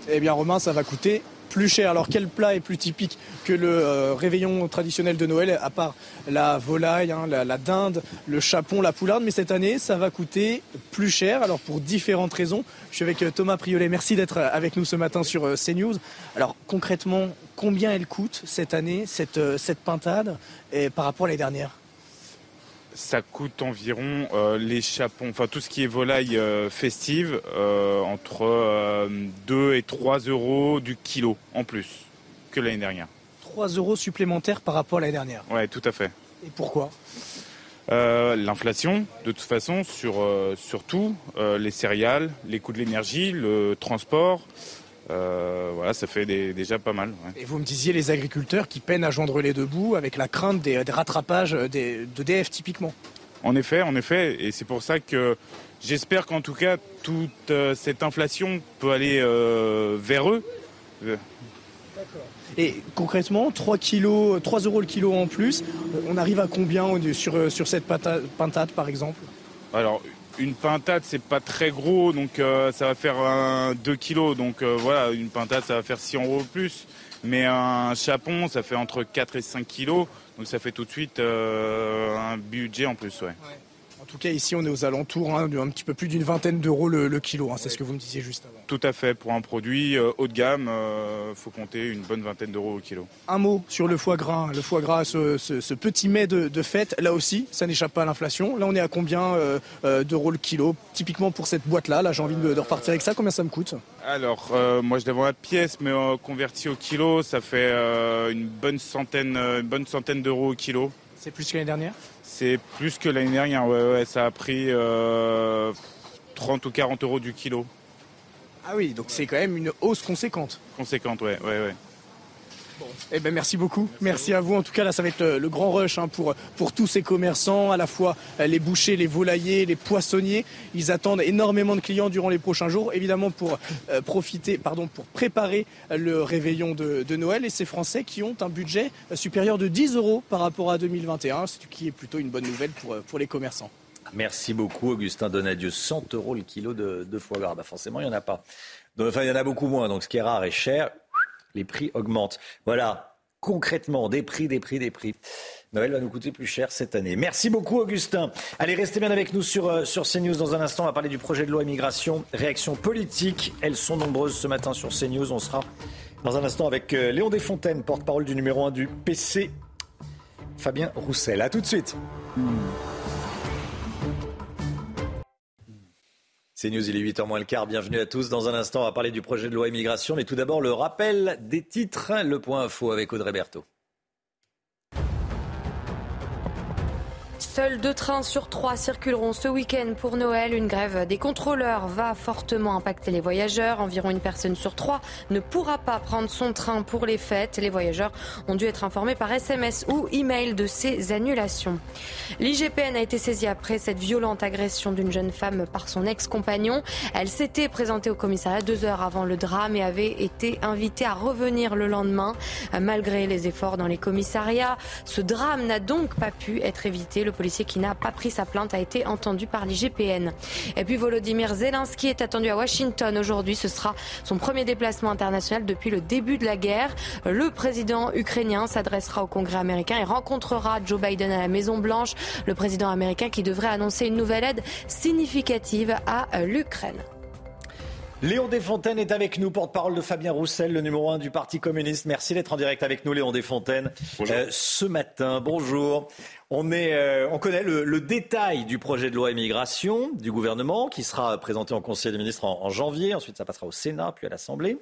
Eh bien, Romain, ça va coûter plus cher. Alors quel plat est plus typique que le euh, réveillon traditionnel de Noël, à part la volaille, hein, la, dinde, le chapon, la poularde? Mais cette année, ça va coûter plus cher. Alors pour différentes raisons. Je suis avec euh, Thomas Priolet. Merci d'être euh, avec nous ce matin sur CNews. Alors concrètement, combien elle coûte cette année, cette, cette pintade, par rapport à l'année dernière? Ça coûte environ euh, les chapons, enfin tout ce qui est volaille euh, festive, euh, entre 2 et 3 euros du kilo en plus que l'année dernière. 3 euros supplémentaires par rapport à l'année dernière Oui, tout à fait. Et pourquoi? L'inflation, de toute façon, sur, sur tout, les céréales, les coûts de l'énergie, le transport, euh, voilà, ça fait déjà pas mal. Et vous me disiez les agriculteurs qui peinent à joindre les deux bouts avec la crainte des, rattrapages des, de DF typiquement. En effet, en effet, et c'est pour ça que j'espère qu'en tout cas toute euh, cette inflation peut aller euh, vers eux. Et concrètement, 3, kilos, 3 euros le kilo en plus, on arrive à combien sur, sur cette pintade par exemple? Alors, Une pintade, c'est pas très gros, donc euh, ça va faire un 2 kilos. Donc euh, voilà, une pintade, ça va faire 6 euros plus. Mais un chapon, ça fait entre 4 et 5 kilos. Donc ça fait tout de suite un budget en plus, ouais. Tout cas, ici, on est aux alentours hein, d'un petit peu plus d'une vingtaine d'euros le, kilo. Hein, c'est ce que vous me disiez juste avant. Tout à fait. Pour un produit euh, haut de gamme, il euh, faut compter une bonne vingtaine d'euros au kilo. Un mot sur le foie gras. Le foie gras, ce, petit mets de, fête, là aussi, ça n'échappe pas à l'inflation. Là, on est à combien euh, d'euros le kilo Typiquement pour cette boîte-là, là, j'ai envie de, repartir avec ça. Combien ça me coûte? Alors, moi, je devrais la pièce, mais converti au kilo, ça fait une bonne centaine, une bonne centaine d'euros au kilo. C'est plus que l'année dernière? C'est plus que l'année dernière, ouais, ouais, ça a pris 30 euh, ou 40 euros du kilo. Ah oui, donc c'est quand même une hausse conséquente. Conséquente, ouais, ouais, ouais. Eh ben merci beaucoup. Merci, à, vous. En tout cas, là, ça va être euh, le grand rush hein, pour, pour tous ces commerçants, à la fois euh, les bouchers, les volaillers, les poissonniers. Ils attendent énormément de clients durant les prochains jours, évidemment pour euh, profiter, pardon, pour préparer le réveillon de, Noël. Et ces Français qui ont un budget supérieur de 10 euros par rapport à 2021, ce qui est plutôt une bonne nouvelle pour, pour les commerçants. Merci beaucoup, Augustin Donadieu. 100 euros le kilo de, foie gras. Bah, forcément, il n'y en a pas. Enfin, il y en a beaucoup moins. Donc, ce qui est rare est cher les prix augmentent. Voilà, concrètement, des prix, des prix, des prix. Noël va nous coûter plus cher cette année. Merci beaucoup, Augustin. Allez, restez bien avec nous sur, euh, sur CNews. Dans un instant, on va parler du projet de loi immigration. Réactions politiques, elles sont nombreuses ce matin sur CNews. On sera dans un instant avec euh, Léon Desfontaines, porte-parole du numéro 1 du PC, Fabien Roussel. A tout de suite. C'est News, il est 8h moins le quart. Bienvenue à tous. Dans un instant, on va parler du projet de loi immigration. Mais tout d'abord, le rappel des titres. Le point info avec Audrey Berthaud. Seuls deux trains sur trois circuleront ce week-end pour Noël. Une grève des contrôleurs va fortement impacter les voyageurs. Environ une personne sur trois ne pourra pas prendre son train pour les fêtes. Les voyageurs ont dû être informés par SMS ou email de ces annulations. L'IGPN a été saisie après cette violente agression d'une jeune femme par son ex-compagnon. Elle s'était présentée au commissariat deux heures avant le drame et avait été invitée à revenir le lendemain. Malgré les efforts dans les commissariats, ce drame n'a donc pas pu être évité. Policier qui n'a pas pris sa plainte a été entendu par l'IGPN. Et puis Volodymyr Zelensky est attendu à Washington aujourd'hui. Ce sera son premier déplacement international depuis le début de la guerre. Le président ukrainien s'adressera au Congrès américain et rencontrera Joe Biden à la Maison Blanche, le président américain qui devrait annoncer une nouvelle aide significative à l'Ukraine. Léon Desfontaines est avec nous, porte-parole de Fabien Roussel, le numéro 1 du Parti communiste. Merci d'être en direct avec nous, Léon Desfontaines. Euh, ce matin, bonjour. Euh, on connaît le, détail du projet de loi immigration du gouvernement qui sera présenté en Conseil des ministres en, janvier. Ensuite, ça passera au Sénat, puis à l'Assemblée.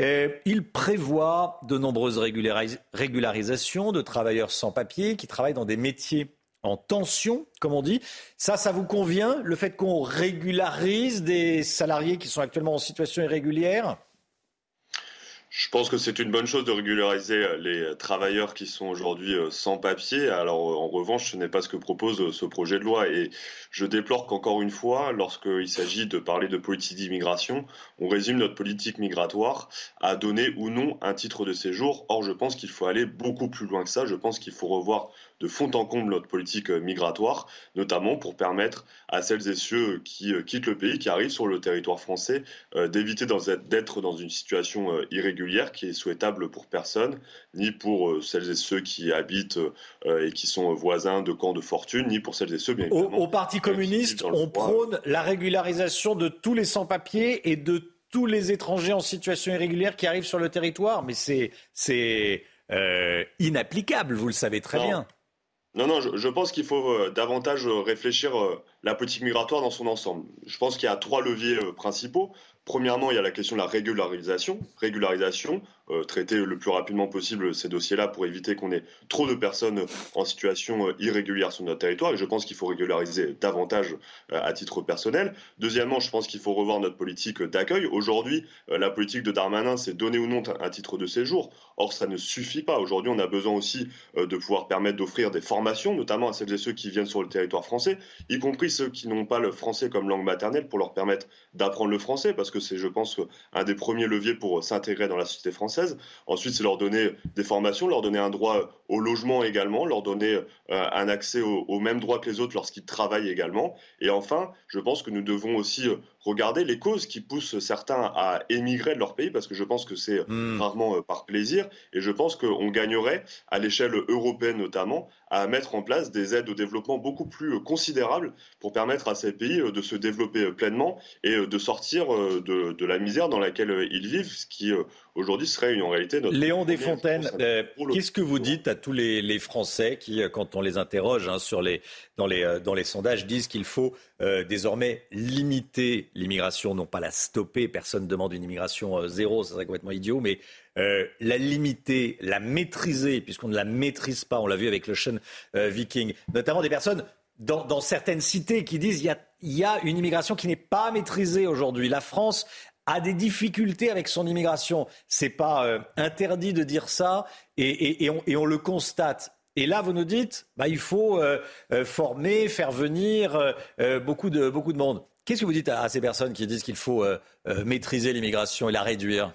Euh, il prévoit de nombreuses régularisations de travailleurs sans papier qui travaillent dans des métiers en tension, comme on dit. Ça, ça vous convient, le fait qu'on régularise des salariés qui sont actuellement en situation irrégulière? Je pense que c'est une bonne chose de régulariser euh, les travailleurs qui sont aujourd'hui euh, sans papier. Alors en revanche, ce n'est pas ce que propose euh, ce projet de loi. Et je déplore qu'encore une fois, lorsqu'il s'agit de parler de politique d'immigration, on résume notre politique migratoire à donner ou non un titre de séjour. Or, je pense qu'il faut aller beaucoup plus loin que ça. Je pense qu'il faut revoir de fond en comble notre politique euh, migratoire, notamment pour permettre à celles et ceux qui euh, quittent le pays, qui arrivent sur le territoire français, euh, d'éviter d'être dans une situation irrégulière qui est souhaitable pour personne, ni pour celles et ceux qui habitent et qui sont voisins de camps de fortune, ni pour celles et ceux, bien évidemment. Au, Parti communiste, on prône la régularisation de tous les sans-papiers et de tous les étrangers en situation irrégulière qui arrivent sur le territoire, mais c'est inapplicable, vous le savez très bien. Non, non, je, pense qu'il faut euh, davantage euh, réfléchir euh, la politique migratoire dans son ensemble. Je pense qu'il y a trois leviers principaux. Premièrement, il y a la question de la régularisation. Régularisation, euh, traiter le plus rapidement possible ces dossiers-là pour éviter qu'on ait trop de personnes en situation euh, irrégulière sur notre territoire. Et je pense qu'il faut régulariser davantage euh, à titre personnel. Deuxièmement, je pense qu'il faut revoir notre politique d'accueil. Aujourd'hui, la politique de Darmanin, c'est donner ou non un titre de séjour. Or, ça ne suffit pas. Aujourd'hui, on a besoin aussi de pouvoir permettre d'offrir des formations, notamment à celles et ceux qui viennent sur le territoire français, y compris ceux qui n'ont pas le français comme langue maternelle, pour leur permettre d'apprendre le français. Parce que c'est, je pense, un des premiers leviers pour s'intégrer dans la société française. Ensuite, c'est leur donner des formations, leur donner un droit au logement également, leur donner un accès aux mêmes droits que les autres lorsqu'ils travaillent également. Et enfin, je pense que nous devons aussi regarder les causes qui poussent certains à émigrer de leur pays, parce que je pense que c'est hmm. rarement par plaisir. Et je pense qu'on gagnerait, à l'échelle européenne notamment, à mettre en place des aides au développement beaucoup plus considérables pour permettre à ces pays de se développer pleinement et de sortir de, de la misère dans laquelle ils vivent, ce qui aujourd'hui serait en réalité notre... Léon Desfontaines, euh, qu'est-ce que vous dites à tous les, les Français qui, euh, quand on les interroge hein, sur les, dans, les, euh, dans les sondages, disent qu'il faut désormais limiter l'immigration, non pas la stopper, personne ne demande une immigration zéro, ça serait complètement idiot, mais la limiter, la maîtriser, puisqu'on ne la maîtrise pas, on l'a vu avec le Sean Viking, notamment des personnes dans, dans, certaines cités qui disent qu'il y, y a, une immigration qui n'est pas maîtrisée aujourd'hui. La France a des difficultés avec son immigration. C'est pas euh, interdit de dire ça et, on, le constate. Et là, vous nous dites, bah, il faut euh, euh, former, faire venir beaucoup, de, beaucoup de monde. Qu'est-ce que vous dites à ces personnes qui disent qu'il faut maîtriser l'immigration et la réduire?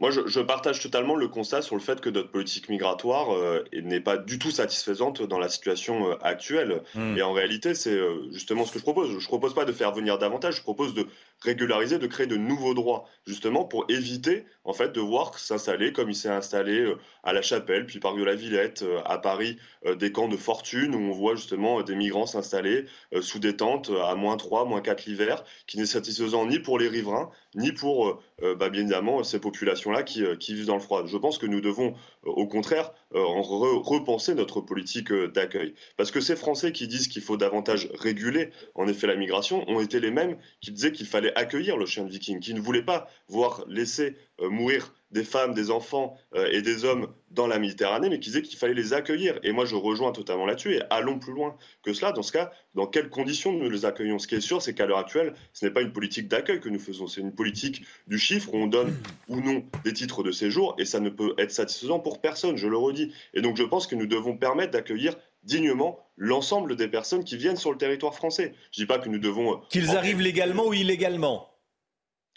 Moi, je, partage totalement le constat sur le fait que notre politique migratoire euh, n'est pas du tout satisfaisante dans la situation euh, actuelle. Hmm. Et en réalité, c'est euh, justement ce que je propose. Je ne propose pas de faire venir davantage, je propose de régulariser, de créer de nouveaux droits, justement pour éviter en fait de voir s'installer comme il s'est installé à La Chapelle, puis par de la Villette, à Paris, des camps de fortune où on voit justement des migrants s'installer sous des tentes à moins 3, moins 4 l'hiver, qui n'est satisfaisant ni pour les riverains, ni pour bah, bien évidemment ces populations là euh, qui, vivent dans le froid. Je pense que nous devons, euh, au contraire, euh, repenser notre politique d'accueil. Parce que ces Français qui disent qu'il faut davantage réguler, en effet, la migration, ont été les mêmes qui disaient qu'il fallait accueillir le chien de viking, qui ne voulaient pas voir laisser mourir des femmes, des enfants euh, et des hommes dans la Méditerranée, mais qui disaient qu'il fallait les accueillir. Et moi, je rejoins totalement là-dessus. Et allons plus loin que cela. Dans ce cas, dans quelles conditions nous les accueillons? Ce qui est sûr, c'est qu'à l'heure actuelle, ce n'est pas une politique d'accueil que nous faisons. C'est une politique du chiffre où on donne ou non des titres de séjour. Et ça ne peut être satisfaisant pour personne, je le redis. Et donc, je pense que nous devons permettre d'accueillir dignement l'ensemble des personnes qui viennent sur le territoire français. Je ne dis pas que nous devons... Euh, Qu'ils arrivent légalement ou illégalement.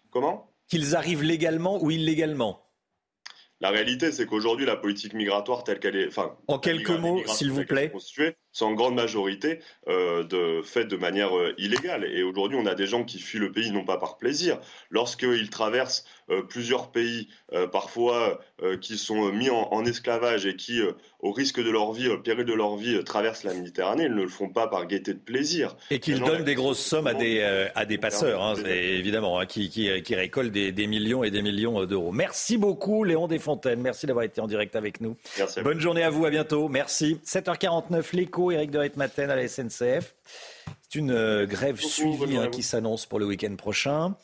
Comment? Qu'ils arrivent légalement ou illégalement. La réalité, c'est qu'aujourd'hui, la politique migratoire telle qu'elle est, enfin, en quelques mots, s'il vous plaît, c'est en grande majorité euh, de, fait de manière euh, illégale. Et aujourd'hui, on a des gens qui fuient le pays non pas par plaisir, lorsqu'ils traversent euh, plusieurs pays, parfois qui sont mis en, esclavage et qui, au risque de leur vie, au péril de leur vie, traversent la Méditerranée, ils ne le font pas par gaieté de plaisir. Et qu'ils donnent des grosses sommes à des, à des passeurs, hein, évidemment, hein, qui, qui, qui, récoltent des, des, millions et des millions d'euros. Merci beaucoup, Léon Desfontaines. Merci d'avoir été en direct avec nous. Bonne journée à vous, à bientôt. Merci. 7h49, l'écho, Eric de à la SNCF. C'est une euh, grève suivie hein, qui s'annonce pour le week-end prochain,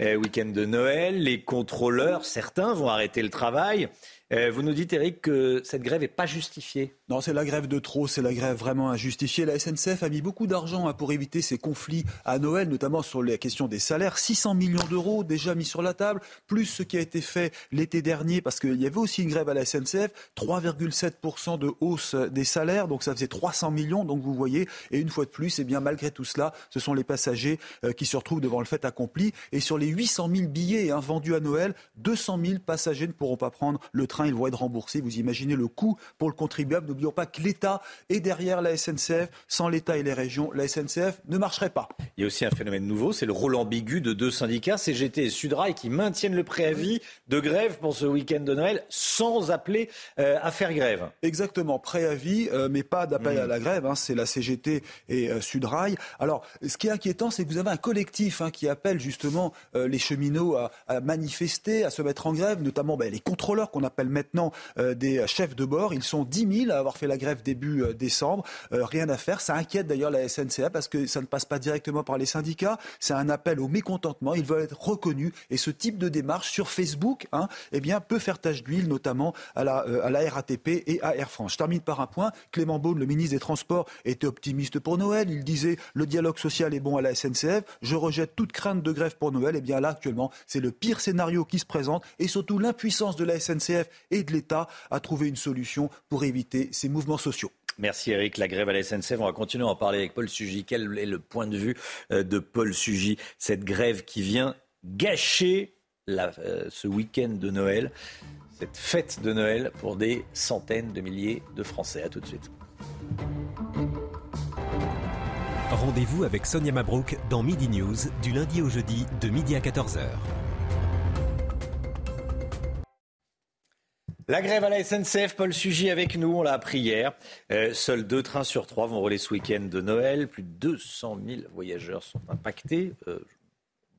euh, week-end de Noël. Les contrôleurs, certains vont arrêter le travail. Euh, vous nous dites, Eric, que cette grève n'est pas justifiée. Non, c'est la grève de trop, c'est la grève vraiment injustifiée. La SNCF a mis beaucoup d'argent hein, pour éviter ces conflits à Noël, notamment sur la question des salaires. 600 millions d'euros déjà mis sur la table, plus ce qui a été fait l'été dernier, parce qu'il y avait aussi une grève à la SNCF, 3,7% de hausse des salaires, donc ça faisait 300 millions, donc vous voyez. Et une fois de plus, eh bien, malgré tout cela, ce sont les passagers euh, qui se retrouvent devant le fait accompli. Et sur les 800 000 billets hein, vendus à Noël, 200 000 passagers ne pourront pas prendre le train ils vont être remboursés. Vous imaginez le coût pour le contribuable. N'oublions pas que l'État est derrière la SNCF. Sans l'État et les régions, la SNCF ne marcherait pas. Il y a aussi un phénomène nouveau, c'est le rôle ambigu de deux syndicats, CGT et Sudrail, qui maintiennent le préavis de grève pour ce week-end de Noël sans appeler euh, à faire grève. Exactement, préavis, euh, mais pas d'appel à la grève. Hein. c'est la CGT et euh, Sudrail. Alors, ce qui est inquiétant, c'est que vous avez un collectif hein, qui appelle justement les cheminots à, manifester, à se mettre en grève, notamment ben, les contrôleurs qu'on appelle maintenant euh, des chefs de bord. Ils sont 10 000 à avoir fait la grève début euh, décembre. Euh, rien à faire. Ça inquiète d'ailleurs la SNCA parce que ça ne passe pas directement par les syndicats. C'est un appel au mécontentement. Ils veulent être reconnus. Et ce type de démarche sur Facebook hein, eh bien, peut faire tache d'huile, notamment à la, à la RATP et à Air France. Je termine par un point. Clément Beaune, le ministre des Transports, était optimiste pour Noël. Il disait le dialogue social est bon à la SNCF. Je rejette toute crainte de grève pour Noël. Et eh bien là, actuellement, c'est le pire scénario qui se présente et surtout l'impuissance de la SNCF et de l'État à trouver une solution pour éviter ces mouvements sociaux. Merci Eric. La grève à la SNCF, on va continuer à en parler avec Paul Sugy. Quel est le point de vue euh, de Paul Sugy? Cette grève qui vient gâcher la, euh, ce week-end de Noël, cette fête de Noël pour des centaines de milliers de Français. À tout de suite. Rendez-vous avec Sonia Mabrouk dans Midi News du lundi au jeudi de midi à 14h. La grève à la SNCF, Paul Sugy avec nous, on l'a appris hier. Euh, seuls deux trains sur trois vont rouler ce week-end de Noël. Plus de 200 000 voyageurs sont impactés. Euh,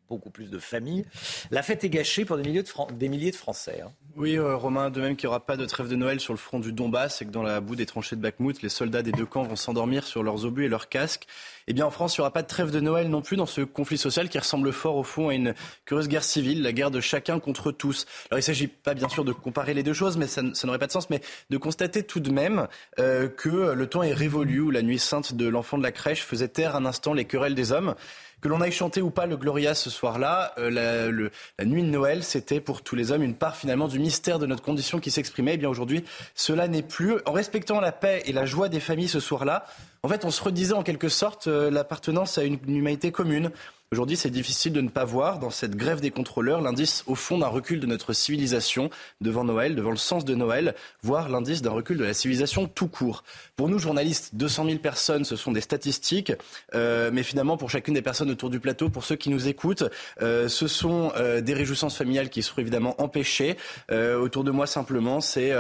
beaucoup plus de familles. La fête est gâchée pour des milliers de, Français. Hein. Oui, euh, Romain, de même qu'il n'y aura pas de trêve de Noël sur le front du Donbass et que dans la boue des tranchées de Bakhmut, les soldats des deux camps vont s'endormir sur leurs obus et leurs casques. Eh bien, en France, il n'y aura pas de trêve de Noël non plus dans ce conflit social qui ressemble fort au fond à une curieuse guerre civile, la guerre de chacun contre tous. Alors, il ne s'agit pas bien sûr de comparer les deux choses, mais ça, n'aurait pas de sens, mais de constater tout de même euh, que le temps est révolu où la nuit sainte de l'enfant de la crèche faisait taire un instant les querelles des hommes. Que l'on aille chanter ou pas le Gloria ce soir-là, euh, la, nuit de Noël, c'était pour tous les hommes une part finalement du mystère de notre condition qui s'exprimait. Eh bien aujourd'hui, cela n'est plus. En respectant la paix et la joie des familles ce soir-là, en fait, on se redisait en quelque sorte euh, l'appartenance à une humanité commune. Aujourd'hui, c'est difficile de ne pas voir dans cette grève des contrôleurs l'indice au fond d'un recul de notre civilisation devant Noël, devant le sens de Noël, voire l'indice d'un recul de la civilisation tout court. Pour nous, journalistes, 200 000 personnes, ce sont des statistiques, euh, mais finalement, pour chacune des personnes autour du plateau, pour ceux qui nous écoutent, euh, ce sont euh, des réjouissances familiales qui seront évidemment empêchées. Autour de moi, simplement, c'est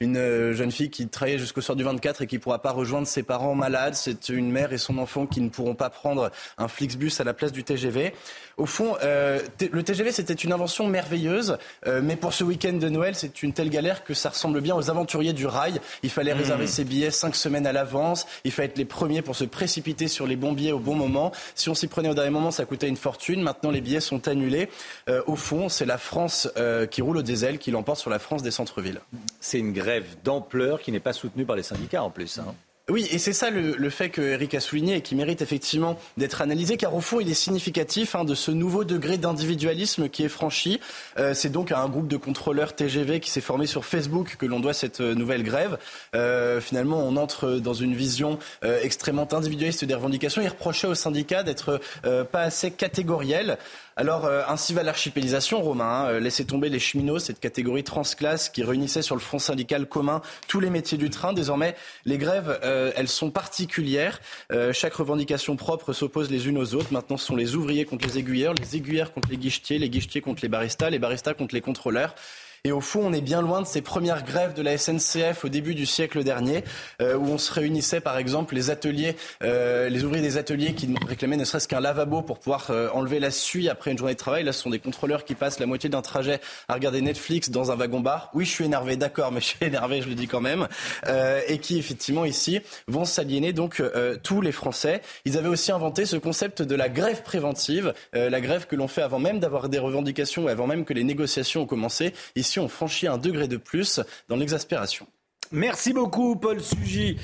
une jeune fille qui travaillait jusqu'au soir du 24 et qui ne pourra pas rejoindre ses parents malades. C'est une mère et son enfant qui ne pourront pas prendre un Flixbus à la place du TGV TGV. Au fond, euh, le TGV, c'était une invention merveilleuse, euh, mais pour ce week-end de Noël, c'est une telle galère que ça ressemble bien aux aventuriers du rail. Il fallait mmh. réserver ses billets cinq semaines à l'avance, il fallait être les premiers pour se précipiter sur les bons billets au bon moment. Si on s'y prenait au dernier moment, ça coûtait une fortune. Maintenant, les billets sont annulés. Euh, au fond, c'est la France qui roule au diesel qui l'emporte sur la France des centres-villes. C'est une grève d'ampleur qui n'est pas soutenue par les syndicats en plus. Hein. Oui, et c'est ça le, le, fait que Eric a souligné et qui mérite effectivement d'être analysé, car au fond, il est significatif hein, de ce nouveau degré d'individualisme qui est franchi. Euh, c'est donc à un groupe de contrôleurs TGV qui s'est formé sur Facebook que l'on doit cette euh, nouvelle grève. Euh, finalement, on entre dans une vision euh, extrêmement individualiste des revendications. Il reprochait aux syndicats d'être euh, pas assez catégoriels. Alors, euh, ainsi va l'archipélisation, Romain. Hein. Laissez tomber les cheminots, cette catégorie transclasse qui réunissait sur le front syndical commun tous les métiers du train. Désormais, les grèves, euh, elles sont particulières. Euh, chaque revendication propre s'oppose les unes aux autres. Maintenant, ce sont les ouvriers contre les aiguilleurs, les aiguilleurs contre les guichetiers, les guichetiers contre les baristas, les baristas contre les contrôleurs. Et au fond, on est bien loin de ces premières grèves de la SNCF au début du siècle dernier, euh, où on se réunissait, par exemple, les ateliers, euh, les ouvriers des ateliers qui réclamaient ne serait-ce qu'un lavabo pour pouvoir euh, enlever la suie après une journée de travail. Là, ce sont des contrôleurs qui passent la moitié d'un trajet à regarder Netflix dans un wagon-bar. Oui, je suis énervé, d'accord, mais je suis énervé, je le dis quand même. Et qui, effectivement, ici, vont s'aliéner donc tous les Français. Ils avaient aussi inventé ce concept de la grève préventive, la grève que l'on fait avant même d'avoir des revendications, avant même que les négociations ont commencé. Ici, on franchit un degré de plus dans l'exaspération. Merci beaucoup, Paul Sugy.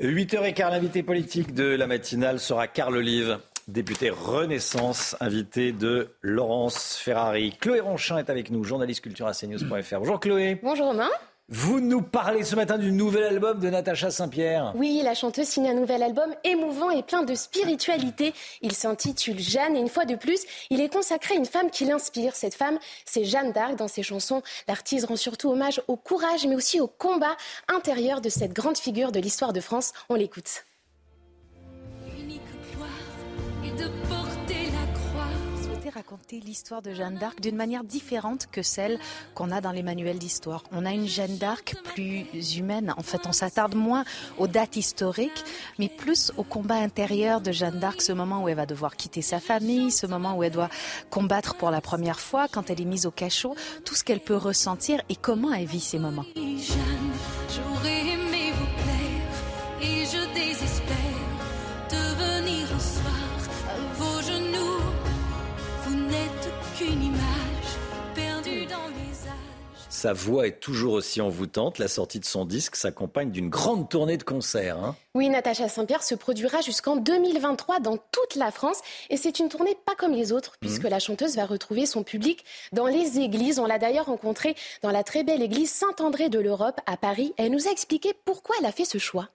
8h15, l'invité politique de la matinale sera Carl Olive, député Renaissance, invité de Laurence Ferrari. Chloé Ronchin est avec nous, journaliste culture à cnews.fr. Bonjour Chloé. Bonjour Romain. Vous nous parlez ce matin du nouvel album de Natacha Saint-Pierre. Oui, la chanteuse signe un nouvel album émouvant et plein de spiritualité. Il s'intitule Jeanne et une fois de plus, il est consacré à une femme qui l'inspire. Cette femme, c'est Jeanne d'Arc. Dans ses chansons, l'artiste rend surtout hommage au courage mais aussi au combat intérieur de cette grande figure de l'histoire de France. On l'écoute. Raconter l'histoire de Jeanne d'Arc d'une manière différente que celle qu'on a dans les manuels d'histoire. On a une Jeanne d'Arc plus humaine. En fait, on s'attarde moins aux dates historiques, mais plus au combat intérieur de Jeanne d'Arc, ce moment où elle va devoir quitter sa famille, ce moment où elle doit combattre pour la première fois, quand elle est mise au cachot, tout ce qu'elle peut ressentir et comment elle vit ces moments. Sa voix est toujours aussi envoûtante. La sortie de son disque s'accompagne d'une grande tournée de concerts. Hein. Oui, Natacha Saint-Pierre se produira jusqu'en 2023 dans toute la France. Et c'est une tournée pas comme les autres, puisque mmh. la chanteuse va retrouver son public dans les églises. On l'a d'ailleurs rencontrée dans la très belle église Saint-André de l'Europe à Paris. Elle nous a expliqué pourquoi elle a fait ce choix.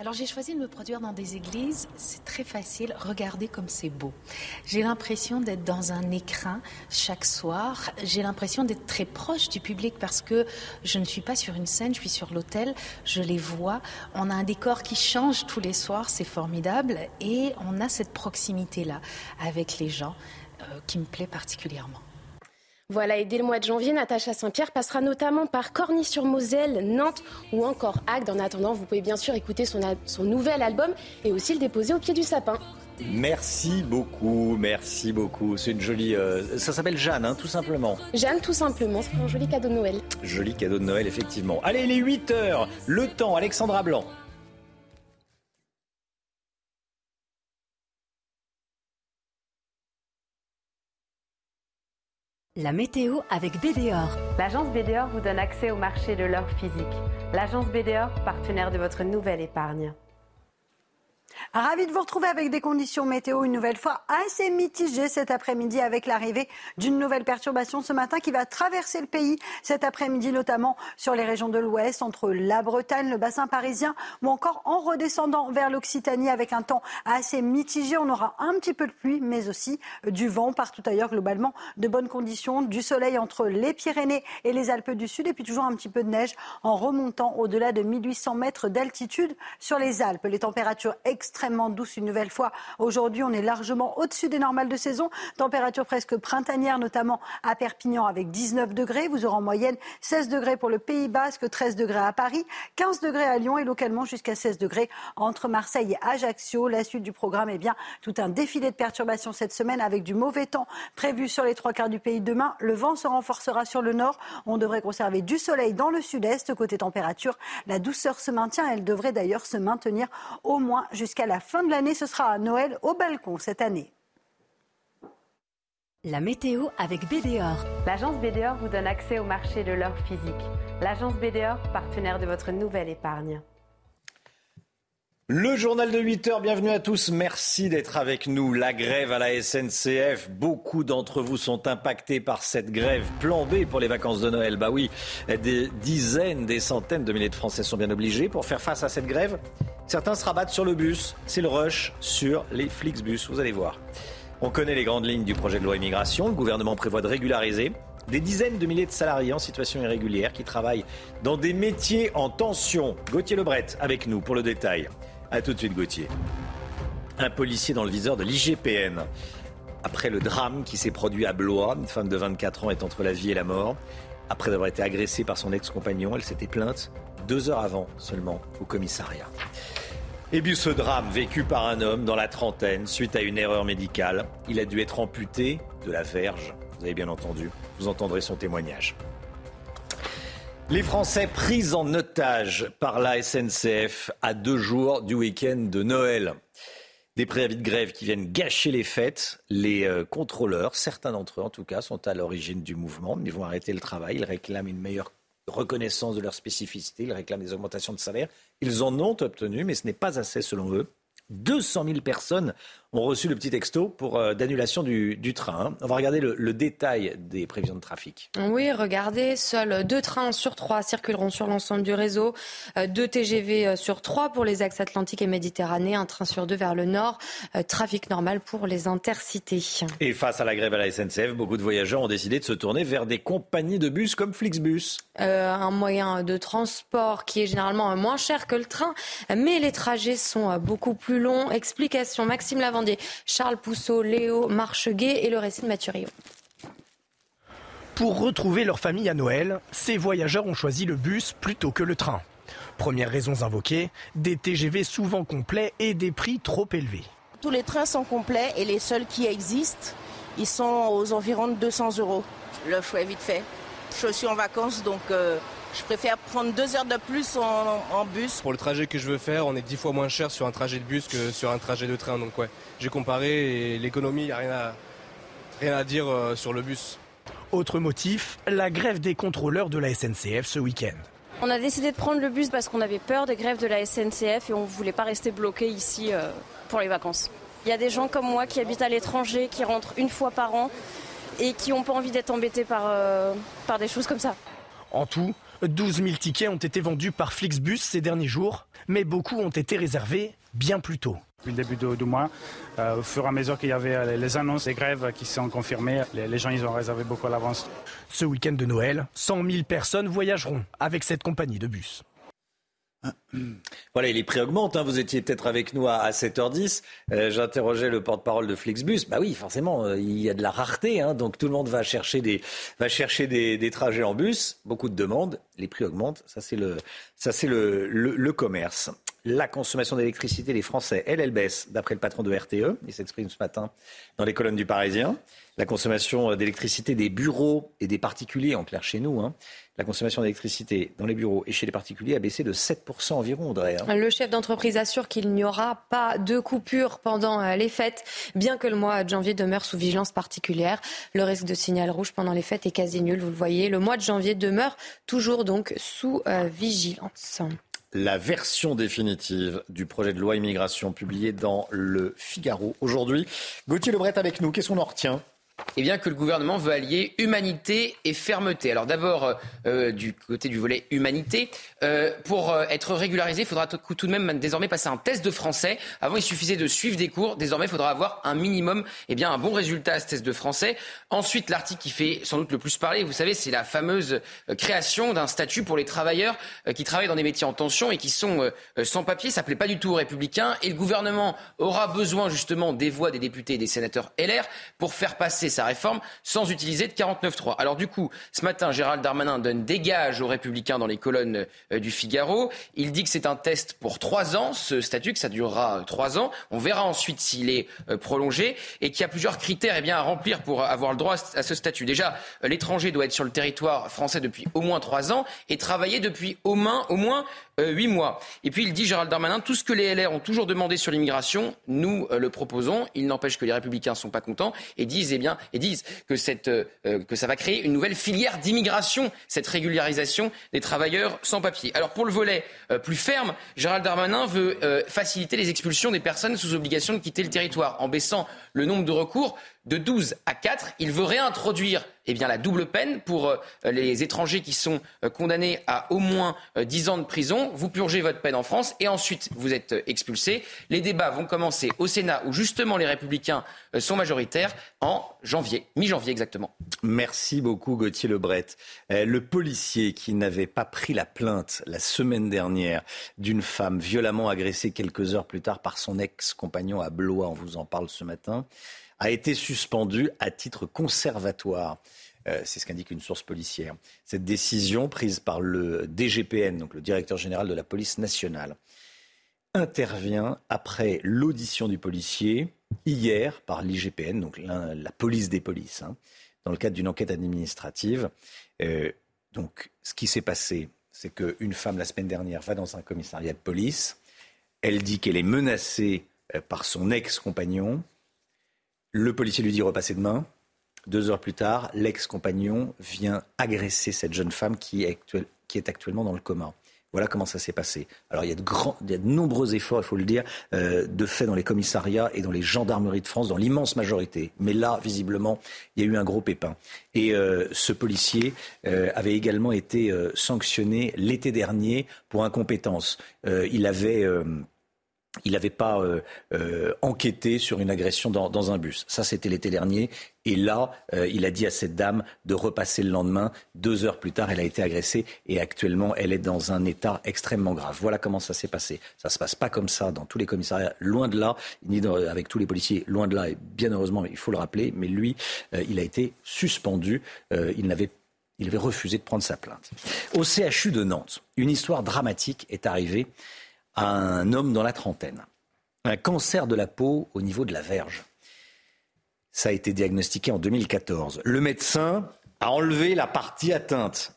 Alors j'ai choisi de me produire dans des églises, c'est très facile, regardez comme c'est beau. J'ai l'impression d'être dans un écrin chaque soir, j'ai l'impression d'être très proche du public parce que je ne suis pas sur une scène, je suis sur l'hôtel, je les vois, on a un décor qui change tous les soirs, c'est formidable. Et on a cette proximité-là avec les gens euh, qui me plaît particulièrement. Voilà, et dès le mois de janvier, Natacha Saint-Pierre passera notamment par Corny-sur-Moselle, Nantes ou encore Agde. En attendant, vous pouvez bien sûr écouter son, son nouvel album et aussi le déposer au pied du sapin. Merci beaucoup, merci beaucoup. C'est une jolie. Euh, ça s'appelle Jeanne, hein, tout simplement. Jeanne, tout simplement. C'est un joli cadeau de Noël. Joli cadeau de Noël, effectivement. Allez, les 8 heures. Le temps, Alexandra Blanc. La météo avec BDOR. L'agence BDOR vous donne accès au marché de l'or physique. L'agence BDOR, partenaire de votre nouvelle épargne. Ravi de vous retrouver avec des conditions météo une nouvelle fois assez mitigées cet après-midi avec l'arrivée d'une nouvelle perturbation ce matin qui va traverser le pays cet après-midi notamment sur les régions de l'ouest entre la Bretagne, le bassin parisien ou encore en redescendant vers l'Occitanie avec un temps assez mitigé. On aura un petit peu de pluie mais aussi du vent partout ailleurs globalement de bonnes conditions, du soleil entre les Pyrénées et les Alpes du Sud et puis toujours un petit peu de neige en remontant au-delà de 1800 mètres d'altitude sur les Alpes. Les températures extrêmement douce une nouvelle fois. Aujourd'hui, on est largement au-dessus des normales de saison. Température presque printanière, notamment à Perpignan avec 19 degrés. Vous aurez en moyenne 16 degrés pour le Pays Basque, 13 degrés à Paris, 15 degrés à Lyon et localement jusqu'à 16 degrés entre Marseille et Ajaccio. La suite du programme est bien tout un défilé de perturbations cette semaine avec du mauvais temps prévu sur les trois quarts du pays demain. Le vent se renforcera sur le nord. On devrait conserver du soleil dans le sud-est. Côté température, la douceur se maintient. Elle devrait d'ailleurs se maintenir au moins jusqu'à la fin de l'année, ce sera à Noël au balcon cette année. La météo avec BDOR. L'agence BDOR vous donne accès au marché de l'or physique. L'agence BDOR, partenaire de votre nouvelle épargne. Le journal de 8 heures, bienvenue à tous. Merci d'être avec nous. La grève à la SNCF, beaucoup d'entre vous sont impactés par cette grève. Plan B pour les vacances de Noël. Bah oui, des dizaines, des centaines de milliers de Français sont bien obligés pour faire face à cette grève. Certains se rabattent sur le bus. C'est le rush sur les Flixbus. Vous allez voir. On connaît les grandes lignes du projet de loi immigration. Le gouvernement prévoit de régulariser des dizaines de milliers de salariés en situation irrégulière qui travaillent dans des métiers en tension. Gauthier Lebret avec nous pour le détail. A tout de suite, Gauthier. Un policier dans le viseur de l'IGPN. Après le drame qui s'est produit à Blois, une femme de 24 ans est entre la vie et la mort. Après avoir été agressée par son ex-compagnon, elle s'était plainte deux heures avant seulement au commissariat. Et puis ce drame vécu par un homme dans la trentaine suite à une erreur médicale. Il a dû être amputé de la verge. Vous avez bien entendu. Vous entendrez son témoignage. Les Français pris en otage par la SNCF à deux jours du week-end de Noël. Des préavis de grève qui viennent gâcher les fêtes. Les euh, contrôleurs, certains d'entre eux en tout cas, sont à l'origine du mouvement. Ils vont arrêter le travail. Ils réclament une meilleure reconnaissance de leur spécificité. Ils réclament des augmentations de salaire. Ils en ont obtenu, mais ce n'est pas assez selon eux. 200 000 personnes ont reçu le petit texto pour euh, d'annulation du, du, train. On va regarder le, le, détail des prévisions de trafic. Oui, regardez, seuls deux trains sur trois circuleront sur l'ensemble du réseau, euh, deux TGV euh, sur trois pour les axes atlantiques et méditerranéens, un train sur deux vers le nord, euh, trafic normal pour les intercités. Et face à la grève à la SNCF, beaucoup de voyageurs ont décidé de se tourner vers des compagnies de bus comme Flixbus. Un moyen de transport qui est généralement moins cher que le train, mais les trajets sont beaucoup plus longs. Explication Maxime Lavant Charles Pousseau, Léo Marcheguet et le récit de Mathurio. Pour retrouver leur famille à Noël, ces voyageurs ont choisi le bus plutôt que le train. Premières raisons invoquées, des TGV souvent complets et des prix trop élevés. Tous les trains sont complets et les seuls qui existent, ils sont aux environs de 200 euros. Le choix est vite fait. Je suis en vacances donc euh, je préfère prendre deux heures de plus en, en, bus. Pour le trajet que je veux faire, on est dix fois moins cher sur un trajet de bus que sur un trajet de train. Donc ouais, j'ai comparé et l'économie, il n'y a rien à, rien à dire euh, sur le bus. Autre motif, la grève des contrôleurs de la SNCF ce week-end. On a décidé de prendre le bus parce qu'on avait peur des grèves de la SNCF et on ne voulait pas rester bloqué ici euh, pour les vacances. Il y a des gens comme moi qui habitent à l'étranger, qui rentrent une fois par an et qui n'ont pas envie d'être embêtés par, euh, par des choses comme ça. En tout, 12 000 tickets ont été vendus par Flixbus ces derniers jours, mais beaucoup ont été réservés bien plus tôt. Depuis le début du, mois, euh, au fur et à mesure qu'il y avait les annonces des grèves qui sont confirmées, les, gens ils ont réservé beaucoup à l'avance. Ce week-end de Noël, 100 000 personnes voyageront avec cette compagnie de bus. Voilà, les prix augmentent. Hein. Vous étiez peut-être avec nous à, 7h10. Euh, j'interrogeais le porte-parole de Flixbus. Bah oui, forcément, euh, il y a de la rareté. Hein. donc tout le monde va chercher, des, va chercher des, trajets en bus. Beaucoup de demandes. Les prix augmentent. Ça, c'est le, ça, c'est le, le, commerce. La consommation d'électricité des Français, elle, elle baisse, d'après le patron de RTE. Il s'exprime ce matin dans les colonnes du Parisien. La consommation d'électricité des bureaux et des particuliers, en clair chez nous, hein, la consommation d'électricité dans les bureaux et chez les particuliers a baissé de 7% environ, Audrey. Hein. Le chef d'entreprise assure qu'il n'y aura pas de coupure pendant euh, les fêtes, bien que le mois de janvier demeure sous vigilance particulière. Le risque de signal rouge pendant les fêtes est quasi nul, vous le voyez. Le mois de janvier demeure toujours donc sous euh, vigilance la version définitive du projet de loi immigration publié dans le Figaro aujourd'hui. Gauthier Lebret avec nous, qu'est-ce qu'on en retient? Eh bien, que le gouvernement veut allier humanité et fermeté. Alors d'abord, euh, euh, du côté du volet humanité, euh, pour être régularisé, il faudra tout, de même désormais passer un test de français. Avant, il suffisait de suivre des cours. Désormais, il faudra avoir un minimum, eh bien, un bon résultat à ce test de français. Ensuite, l'article qui fait sans doute le plus parler, vous savez, c'est la fameuse création d'un statut pour les travailleurs qui travaillent dans des métiers en tension et qui sont sans papier. Ça plaît pas du tout aux républicains. Et le gouvernement aura besoin justement des voix des députés et des sénateurs LR pour faire passer sa réforme sans utiliser de 49.3. Alors du coup, ce matin, Gérald Darmanin donne des gages aux républicains dans les colonnes euh, du Figaro. Il dit que c'est un test pour trois ans, ce statut, que ça durera euh, trois ans. On verra ensuite s'il est euh, prolongé et qu'il y a plusieurs critères eh bien, à remplir pour avoir le droit à ce statut. Déjà, l'étranger doit être sur le territoire français depuis au moins trois ans et travailler depuis au moins, au moins huit mois. Et puis il dit, Gérald Darmanin, tout ce que les LR ont toujours demandé sur l'immigration, nous le proposons. Il n'empêche que les républicains ne sont pas contents et disent, eh bien, et disent que, cette, euh, ça va créer une nouvelle filière d'immigration, cette régularisation des travailleurs sans papier. Alors pour le volet euh, plus ferme, Gérald Darmanin veut euh, faciliter les expulsions des personnes sous obligation de quitter le territoire en baissant le nombre de recours de 12 à 4. Il veut réintroduire eh la double peine pour euh, les étrangers qui sont euh, condamnés à au moins 10 euh, ans de prison. Vous purgez votre peine en France et ensuite vous êtes expulsé. Les débats vont commencer au Sénat où justement les républicains sont majoritaires en janvier, mi-janvier exactement. Merci beaucoup Gauthier Lebret. Le policier qui n'avait pas pris la plainte la semaine dernière d'une femme violemment agressée quelques heures plus tard par son ex-compagnon à Blois, on vous en parle ce matin, a été suspendu à titre conservatoire. Euh, c'est ce qu'indique une source policière. Cette décision prise par le DGPN, donc le directeur général de la police nationale, intervient après l'audition du policier hier par l'IGPN, donc la, police des polices, hein, dans le cadre d'une enquête administrative. Euh, donc, ce qui s'est passé, c'est qu'une femme la semaine dernière va dans un commissariat de police. Elle dit qu'elle est menacée euh, par son ex-compagnon. Le policier lui dit repasser demain. Deux heures plus tard, l'ex-compagnon vient agresser cette jeune femme qui est, actuellement dans le coma. Voilà comment ça s'est passé. Alors il y a de, nombreux efforts, il faut le dire, euh, de fait dans les commissariats et dans les gendarmeries de France, dans l'immense majorité. Mais là, visiblement, il y a eu un gros pépin. Et euh, ce policier euh, avait également été sanctionné l'été dernier pour incompétence. il avait il n'avait pas euh, euh, enquêté sur une agression dans, un bus. Ça, c'était l'été dernier. Et là, euh, il a dit à cette dame de repasser le lendemain. Deux heures plus tard, elle a été agressée et actuellement, elle est dans un état extrêmement grave. Voilà comment ça s'est passé. Ça ne se passe pas comme ça dans tous les commissariats, loin de là, ni avec tous les policiers, loin de là. Et bien heureusement, il faut le rappeler, mais lui, il a été suspendu. il n'avait il avait refusé de prendre sa plainte. Au CHU de Nantes, une histoire dramatique est arrivée un homme dans la trentaine. Un cancer de la peau au niveau de la verge. Ça a été diagnostiqué en 2014. Le médecin a enlevé la partie atteinte,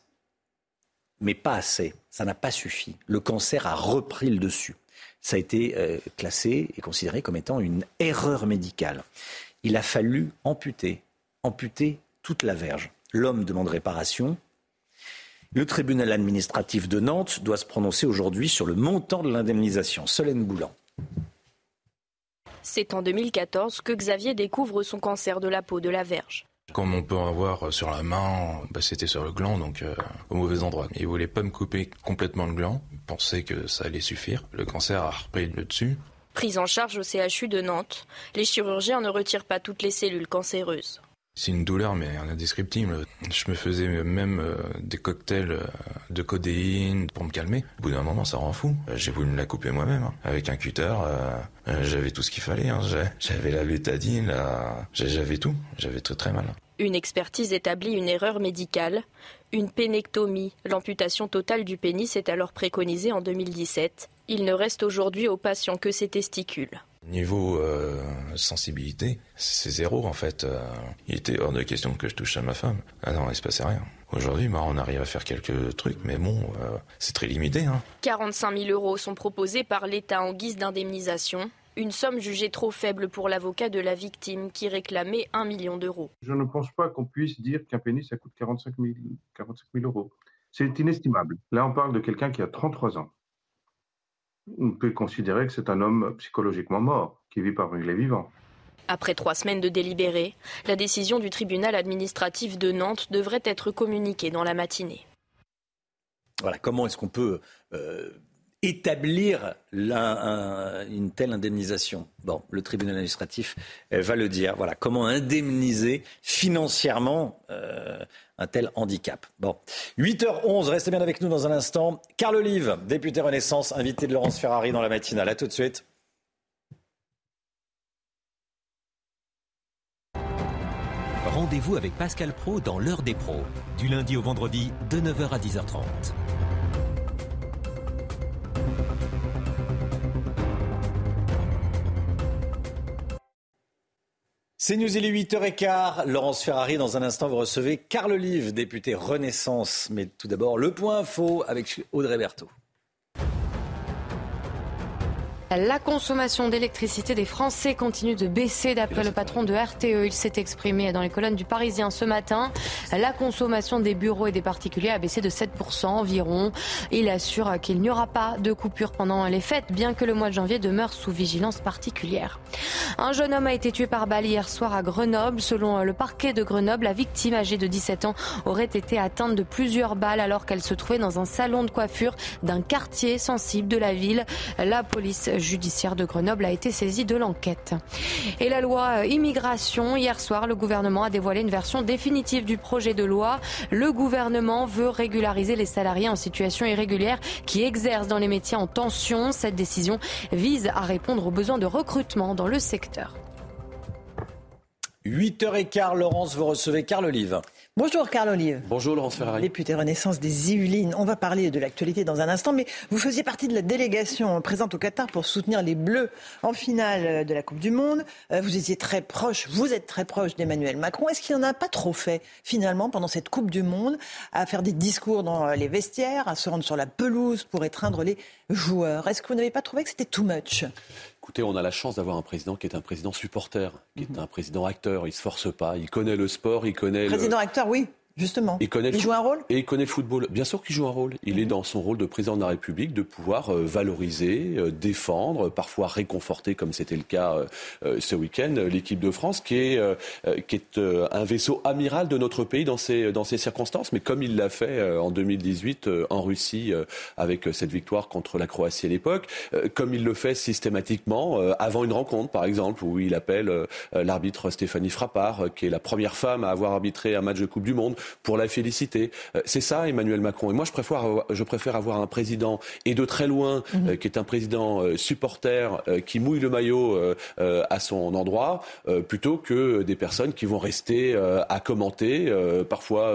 mais pas assez. Ça n'a pas suffi. Le cancer a repris le dessus. Ça a été euh, classé et considéré comme étant une erreur médicale. Il a fallu amputer, amputer toute la verge. L'homme demande réparation. Le tribunal administratif de Nantes doit se prononcer aujourd'hui sur le montant de l'indemnisation. Solène Boulan. C'est en 2014 que Xavier découvre son cancer de la peau de la verge. Comme on peut en avoir sur la main, bah, c'était sur le gland, donc euh, au mauvais endroit. Il voulait pas me couper complètement le gland, il pensait que ça allait suffire. Le cancer a repris le dessus. Prise en charge au CHU de Nantes, les chirurgiens ne retirent pas toutes les cellules cancéreuses. C'est une douleur, mais indescriptible. Je me faisais même euh, des cocktails euh, de codéine pour me calmer. Au bout d'un moment, ça rend fou. Euh, j'ai voulu me la couper moi-même, hein. avec un cutter. j'avais tout ce qu'il fallait. Hein. J'avais la bétadine, j'avais tout. J'avais très très mal. Une expertise établit une erreur médicale. Une pénectomie, l'amputation totale du pénis, est alors préconisée en 2017. Il ne reste aujourd'hui aux patients que ses testicules. Niveau euh, sensibilité, c'est zéro en fait. Euh, il était hors de question que je touche à ma femme. Ah non, il se passait rien. Aujourd'hui, bah, on arrive à faire quelques trucs, mais bon, euh, c'est très limité. Hein. 45 000 euros sont proposés par l'État en guise d'indemnisation. Une somme jugée trop faible pour l'avocat de la victime qui réclamait 1 million d'euros. Je ne pense pas qu'on puisse dire qu'un pénis, ça coûte 45 000, 45 000 euros. C'est inestimable. Là, on parle de quelqu'un qui a 33 ans on peut considérer que c'est un homme psychologiquement mort, qui vit parmi les vivants. Après trois semaines de délibéré, la décision du tribunal administratif de Nantes devrait être communiquée dans la matinée. Voilà, comment est-ce qu'on peut euh, établir une telle indemnisation Bon, le tribunal administratif euh, va le dire. Voilà, comment indemniser financièrement euh, un tel handicap. Bon, 8h11, restez bien avec nous dans un instant. Carl Olive, député Renaissance, invité de Laurence Ferrari dans la matinale. A tout de suite. Rendez-vous avec Pascal Pro dans l'heure des pros, du lundi au vendredi de 9h à 10h30. C'est News, il est 8h15. Laurence Ferrari, dans un instant, vous recevez Carl Olive, député Renaissance. Mais tout d'abord, le point faux avec Audrey Berthaud. La consommation d'électricité des Français continue de baisser d'après le patron de RTE. Il s'est exprimé dans les colonnes du Parisien ce matin. La consommation des bureaux et des particuliers a baissé de 7% environ. Il assure qu'il n'y aura pas de coupure pendant les fêtes, bien que le mois de janvier demeure sous vigilance particulière. Un jeune homme a été tué par balle hier soir à Grenoble. Selon le parquet de Grenoble, la victime âgée de 17 ans aurait été atteinte de plusieurs balles alors qu'elle se trouvait dans un salon de coiffure d'un quartier sensible de la ville. La police judiciaire de Grenoble a été saisie de l'enquête. Et la loi euh, immigration, hier soir, le gouvernement a dévoilé une version définitive du projet de loi. Le gouvernement veut régulariser les salariés en situation irrégulière qui exercent dans les métiers en tension. Cette décision vise à répondre aux besoins de recrutement dans le secteur. 8h15, Laurence, vous recevez Carl Olive. Bonjour Carl Olive. Bonjour Laurence Ferrari. Député Renaissance des Yvelines. On va parler de l'actualité dans un instant, mais vous faisiez partie de la délégation présente au Qatar pour soutenir les Bleus en finale de la Coupe du Monde. Euh, vous étiez très proche, vous êtes très proche d'Emmanuel Macron. Est-ce qu'il n'en a pas trop fait finalement pendant cette Coupe du Monde à faire des discours dans les vestiaires, à se rendre sur la pelouse pour étreindre les joueurs? Est-ce que vous n'avez pas trouvé que c'était too much? Écoutez, on a la chance d'avoir un président qui est un président supporter, qui est mhm. un président acteur. Il se force pas, il connaît le sport, il connaît. Président acteur, oui. Justement. Il, connaît il joue un rôle Et il connaît le football. Bien sûr qu'il joue un rôle. Il est dans son rôle de président de la République de pouvoir euh, valoriser, euh, défendre, parfois réconforter, comme c'était le cas euh, ce week-end, l'équipe de France, qui est, qui est un vaisseau amiral de notre pays dans ces, dans ces circonstances. Mais comme il l'a fait en 2018 en Russie avec cette victoire contre la Croatie à l'époque, comme il le fait systématiquement avant une rencontre, par exemple, où il appelle l'arbitre Stéphanie Frappard, qui est la première femme à avoir arbitré un match de Coupe du Monde pour la féliciter. Euh, c'est ça, Emmanuel Macron. Et moi, je préfère, je préfère avoir un président, et de très loin, mhm. euh, qui est un président euh, supporter, qui mouille le maillot à son endroit, plutôt que des personnes qui vont rester à commenter, parfois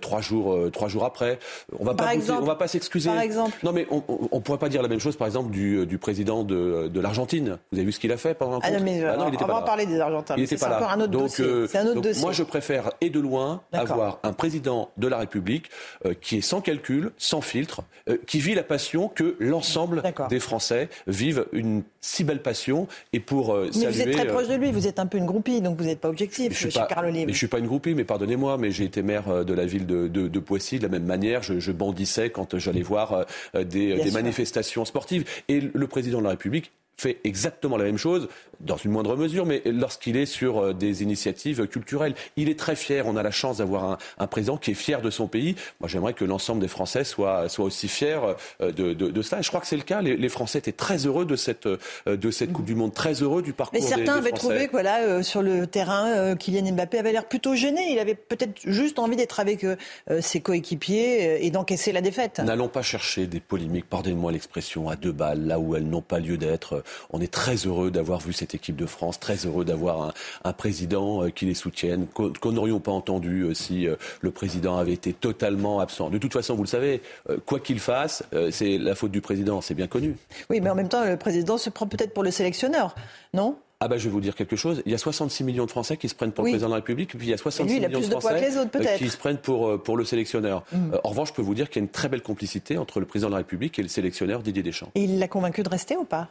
trois, jours, trois jours après. On va pas on va pas s'excuser. Par exemple. Non, mais on ne pourrait pas dire la même chose, par exemple, du, du président de, de l'Argentine. Vous avez vu ce qu'il a fait pendant ah, mais, ah non, il on va en parler des Argentins. Il c'est encore un autre dossier. Un autre dossier. Moi, je préfère, et de loin, avoir un président de la République euh, qui est sans calcul, sans filtre, euh, qui vit la passion que l'ensemble des Français vivent une si belle passion. Et pour euh, mais vous êtes très proche de lui, vous êtes un peu une groupie, donc vous n'êtes pas objectif, je suis pas, Mais je suis pas une groupie, mais pardonnez-moi, mais j'ai été maire de la ville de, de, Poissy de la même manière. Je, bandissais quand j'allais voir des, des manifestations sportives. Et le président de la République fait exactement la même chose dans une moindre mesure, mais lorsqu'il est sur euh, des initiatives culturelles. Il est très fier. On a la chance d'avoir un, un, président qui est fier de son pays. Moi, j'aimerais que l'ensemble des Français soient, soient aussi fiers euh, de, de, de, cela. Et je crois que c'est le cas. Les, les, Français étaient très heureux de cette, euh, de cette Coupe du Monde, très heureux du parcours. Mais certains des, avaient trouvé que voilà, euh, sur le terrain, euh, Kylian Mbappé avait l'air plutôt gêné. Il avait peut-être juste envie d'être avec euh, ses coéquipiers et d'encaisser la défaite. N'allons pas chercher des polémiques, pardonnez-moi l'expression, à deux balles, là où elles n'ont pas lieu d'être. On est très heureux d'avoir vu cette équipe de France, très heureux d'avoir un, un, président qui les soutienne, qu'on n'aurions pas entendu si le président avait été totalement absent. De toute façon, vous le savez, quoi qu'il fasse, c'est la faute du président, c'est bien connu. Oui, mais en même temps, le président se prend peut-être pour le sélectionneur, non? Ah bah je vais vous dire quelque chose. Il y a 66 millions de Français qui se prennent pour oui. le président de la République, et puis il y a 66 lui, millions de Français autres, euh, qui se prennent pour, pour le sélectionneur. Mm. Euh, en revanche, je peux vous dire qu'il y a une très belle complicité entre le président de la République et le sélectionneur Didier Deschamps. Et il l'a convaincu de rester ou pas?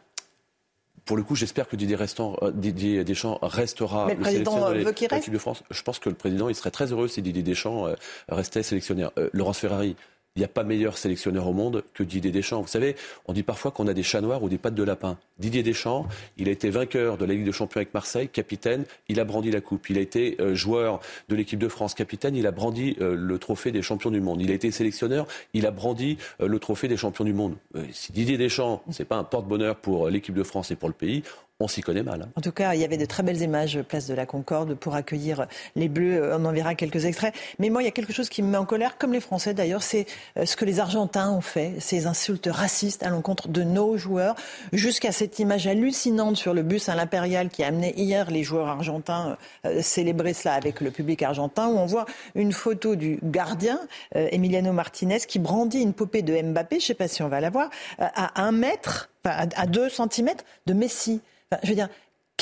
Pour le coup, j'espère que Didier, Restant, euh, Didier, Deschamps restera Mais le, le sélectionneur de l'équipe de France. Je pense que le président, il serait très heureux si Didier Deschamps euh, restait sélectionneur. Euh, Laurence Ferrari, il n'y a pas meilleur sélectionneur au monde que Didier Deschamps. Vous savez, on dit parfois qu'on a des chats noirs ou des pattes de lapin. Didier Deschamps, il a été vainqueur de la Ligue des Champions avec Marseille, capitaine, il a brandi la coupe. Il a été euh, joueur de l'équipe de France, capitaine, il a brandi euh, le trophée des champions du monde. Il a été sélectionneur, il a brandi euh, le trophée des champions du monde. si Didier Deschamps, c'est pas un porte-bonheur pour l'équipe de France et pour le pays, on s'y connaît mal. Hein. En tout cas, il y avait de très belles images place de la Concorde pour accueillir les Bleus. On en verra quelques extraits. Mais moi, il y a quelque chose qui me met en colère, comme les Français d'ailleurs, c'est ce que les Argentins ont fait, ces insultes racistes à l'encontre de nos joueurs, jusqu'à cette image hallucinante sur le bus à l'Impérial qui a amené hier les joueurs argentins euh, célébrer cela avec le public argentin, où on voit une photo du gardien, euh, Emiliano Martinez, qui brandit une poupée de Mbappé, je ne sais pas si on va la voir, euh, à un mètre, à deux centimètres de Messi. Je veux dire,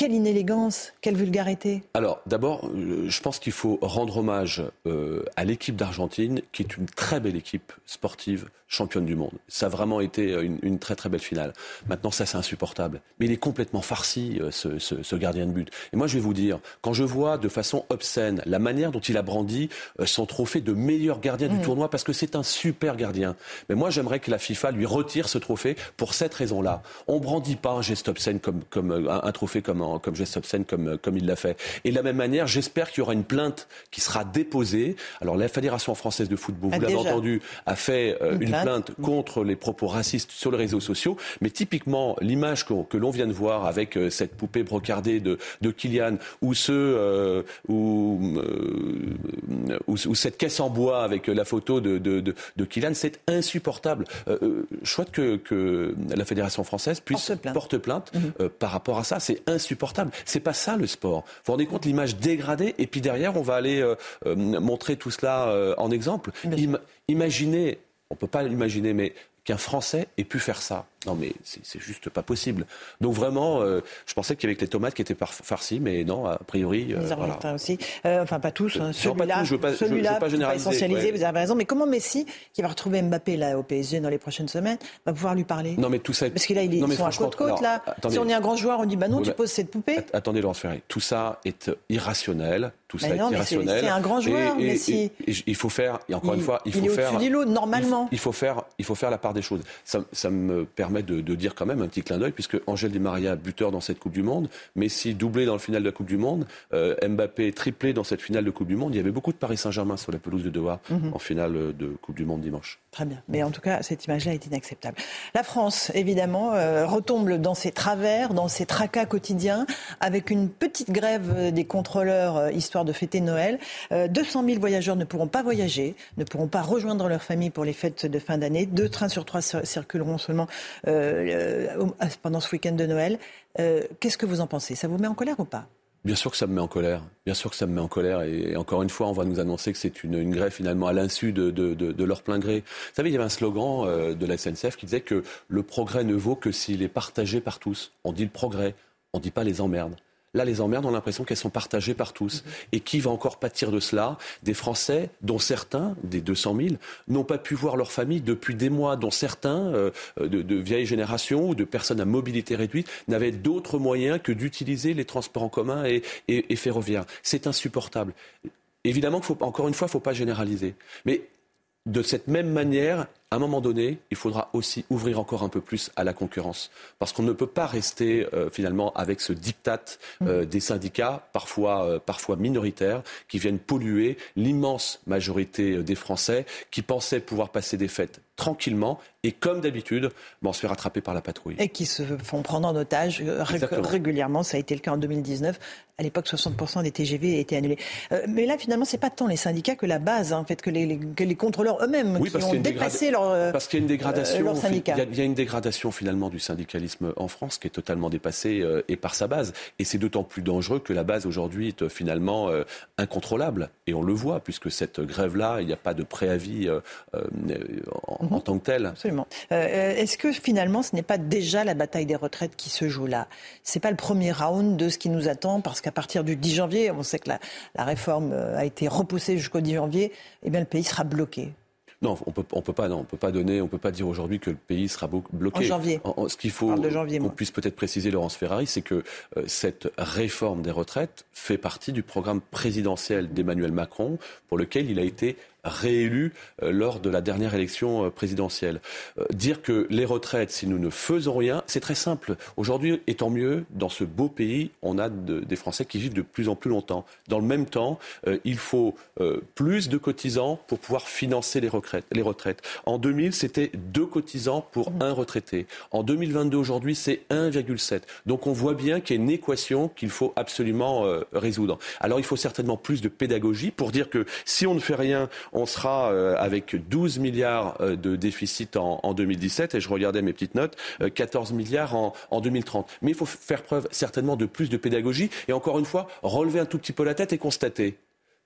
quelle inélégance, quelle vulgarité. Alors, d'abord, je pense qu'il faut rendre hommage euh, à l'équipe d'Argentine, qui est une très belle équipe sportive, championne du monde. Ça a vraiment été une, une très très belle finale. Maintenant, ça c'est insupportable. Mais il est complètement farci, euh, ce, ce, ce, gardien de but. Et moi, je vais vous dire, quand je vois de façon obscène la manière dont il a brandi euh, son trophée de meilleur gardien mmh. du tournoi, parce que c'est un super gardien. Mais moi, j'aimerais que la FIFA lui retire ce trophée pour cette raison-là. On brandit pas un geste obscène comme, comme un, un trophée comme comme geste obscène comme, comme il l'a fait. Et de la même manière, j'espère qu'il y aura une plainte qui sera déposée. Alors la Fédération française de football, vous l'avez entendu, a fait euh, une, une plainte, plainte contre les propos racistes sur les réseaux sociaux. Mais typiquement, l'image que, que l'on vient de voir avec euh, cette poupée brocardée de, de Kylian ou, ce, euh, ou, euh, ou, ou, cette caisse en bois avec la photo de, de, de, de Kylian, c'est insupportable. Euh, je souhaite que, que, la Fédération française puisse porter plainte, porte plainte mmh. par rapport à ça. C'est insupportable insupportable. C'est pas ça le sport. Vous vous rendez compte l'image dégradée et puis derrière on va aller euh, euh, montrer tout cela euh, en exemple. Im imaginez, on peut pas l'imaginer, mais qu'un Français ait pu faire ça. Non, mais c'est juste pas possible. Donc vraiment, euh, je pensais qu'il y avait les tomates qui étaient farcies, mais non, a priori. Euh, les Argentins voilà. aussi. Euh, enfin, pas tous. Hein. Celui-là, je ne celui veux pas généraliser. Pas essentialiser, ouais. vous avez raison. Mais comment Messi, qui va retrouver Mbappé là au PSG dans les prochaines semaines, va pouvoir lui parler? Non, mais tout ça. Parce que là, ils sont à côte-côte là. Attendez, si on est un grand joueur, on dit bah non, tu poses cette poupée. Attendez, Laurence Ferré, tout ça est irrationnel. Tout ça mais non, est irrationnel. C'est un grand joueur, et, et, Messi. Et, il faut faire, et encore il, une fois, il faut est faire. Il normalement. Il faut faire, il faut faire la part des choses. Ça, ça me permet de, de dire quand même un petit clin d'œil, puisque Angèle Di Maria, buteur dans cette Coupe du Monde, Messi doublé dans le final de la Coupe du Monde, euh, Mbappé triplé dans cette finale de Coupe du Monde. Il y avait beaucoup de Paris Saint-Germain sur la pelouse de Doha mm -hmm. en finale de Coupe du Monde dimanche. Très bien. Mais en tout cas, cette image-là est inacceptable. La France, évidemment, euh, retombe dans ses travers, dans ses tracas quotidiens, avec une petite grève des contrôleurs, euh, histoire de fêter Noël. Euh, 200 000 voyageurs ne pourront pas voyager, ne pourront pas rejoindre leur famille pour les fêtes de fin d'année. Deux trains sur trois circuleront seulement euh, pendant ce week-end de Noël. Qu'est-ce que vous en pensez? Ça vous met en colère ou pas? Bien sûr que ça me met en colère. Bien sûr que ça me met en colère. Et, encore une fois, on va nous annoncer que c'est une, grève finalement à l'insu de, leur plein gré. Vous savez, il y avait un slogan euh, de la SNCF qui disait que le progrès ne vaut que s'il est partagé par tous. On dit le progrès, on ne dit pas les emmerdes. Là, les emmerdes, on a l'impression qu'elles sont partagées par tous. Et qui va encore pâtir de cela? Des Français, dont certains, des 200 000, n'ont pas pu voir leur famille depuis des mois, dont certains, euh, de, de vieilles générations ou de personnes à mobilité réduite, n'avaient d'autres moyens que d'utiliser les transports en commun et, et, et ferroviaires. C'est insupportable. Évidemment, faut, encore une fois, il ne faut pas généraliser. Mais de cette même manière, à un moment donné, il faudra aussi ouvrir encore un peu plus à la concurrence. Parce qu'on ne peut pas rester euh, finalement avec ce diktat euh, des syndicats, parfois, euh, parfois minoritaires, qui viennent polluer l'immense majorité des Français qui pensaient pouvoir passer des fêtes tranquillement et comme d'habitude, ben, on se fait rattraper par la patrouille. Et qui se font prendre en otage euh, Exactement. régulièrement. Ça a été le cas en 2019. À l'époque, 60% des TGV étaient annulés. Euh, mais là, finalement, c'est pas tant les syndicats que la base, hein, en fait, que les, les- que les contrôleurs eux-mêmes Oui, qui ont dépassé leur, euh, parce qu'il y a une dégradation. euh, il y, a, il y a une dégradation finalement du syndicalisme en France qui est totalement dépassée et par sa base. Et c'est d'autant plus dangereux que la base aujourd'hui est finalement incontrôlable. Et on le voit puisque cette grève-là, il n'y a pas de préavis en, En tant que tel. Absolument. Euh, Est-ce que finalement, ce n'est pas déjà la bataille des retraites qui se joue là? C'est pas le premier round de ce qui nous attend, parce qu'à partir du 10 janvier, on sait que la, la réforme euh, a été repoussée jusqu'au 10 janvier, eh bien le pays sera bloqué. Non, on peut, on peut pas, non, on peut pas donner, on peut pas dire aujourd'hui que le pays sera blo- bloqué. En janvier. En- en- ce qu'il faut qu'on puisse peut-être préciser, Laurence Ferrari, c'est que euh, cette réforme des retraites fait partie du programme présidentiel d'Emmanuel Macron, pour lequel il a été réélu euh, lors de la dernière élection euh, présidentielle. Euh, dire que les retraites, si nous ne faisons rien, c'est très simple. Aujourd'hui, et tant mieux, dans ce beau pays, on a de- des Français qui vivent de plus en plus longtemps. Dans le même temps, euh, il faut euh, plus de cotisants pour pouvoir financer les retraites. Les retraites. En 2000, c'était deux cotisants pour un retraité. En 2022, aujourd'hui, c'est 1,7. Donc on voit bien qu'il y a une équation qu'il faut absolument euh, résoudre. Alors il faut certainement plus de pédagogie pour dire que si on ne fait rien, on sera euh, avec 12 milliards euh, de déficit en, en 2017, et je regardais mes petites notes, euh, 14 milliards en, en 2030. Mais il faut faire preuve certainement de plus de pédagogie, et encore une fois, relever un tout petit peu la tête et constater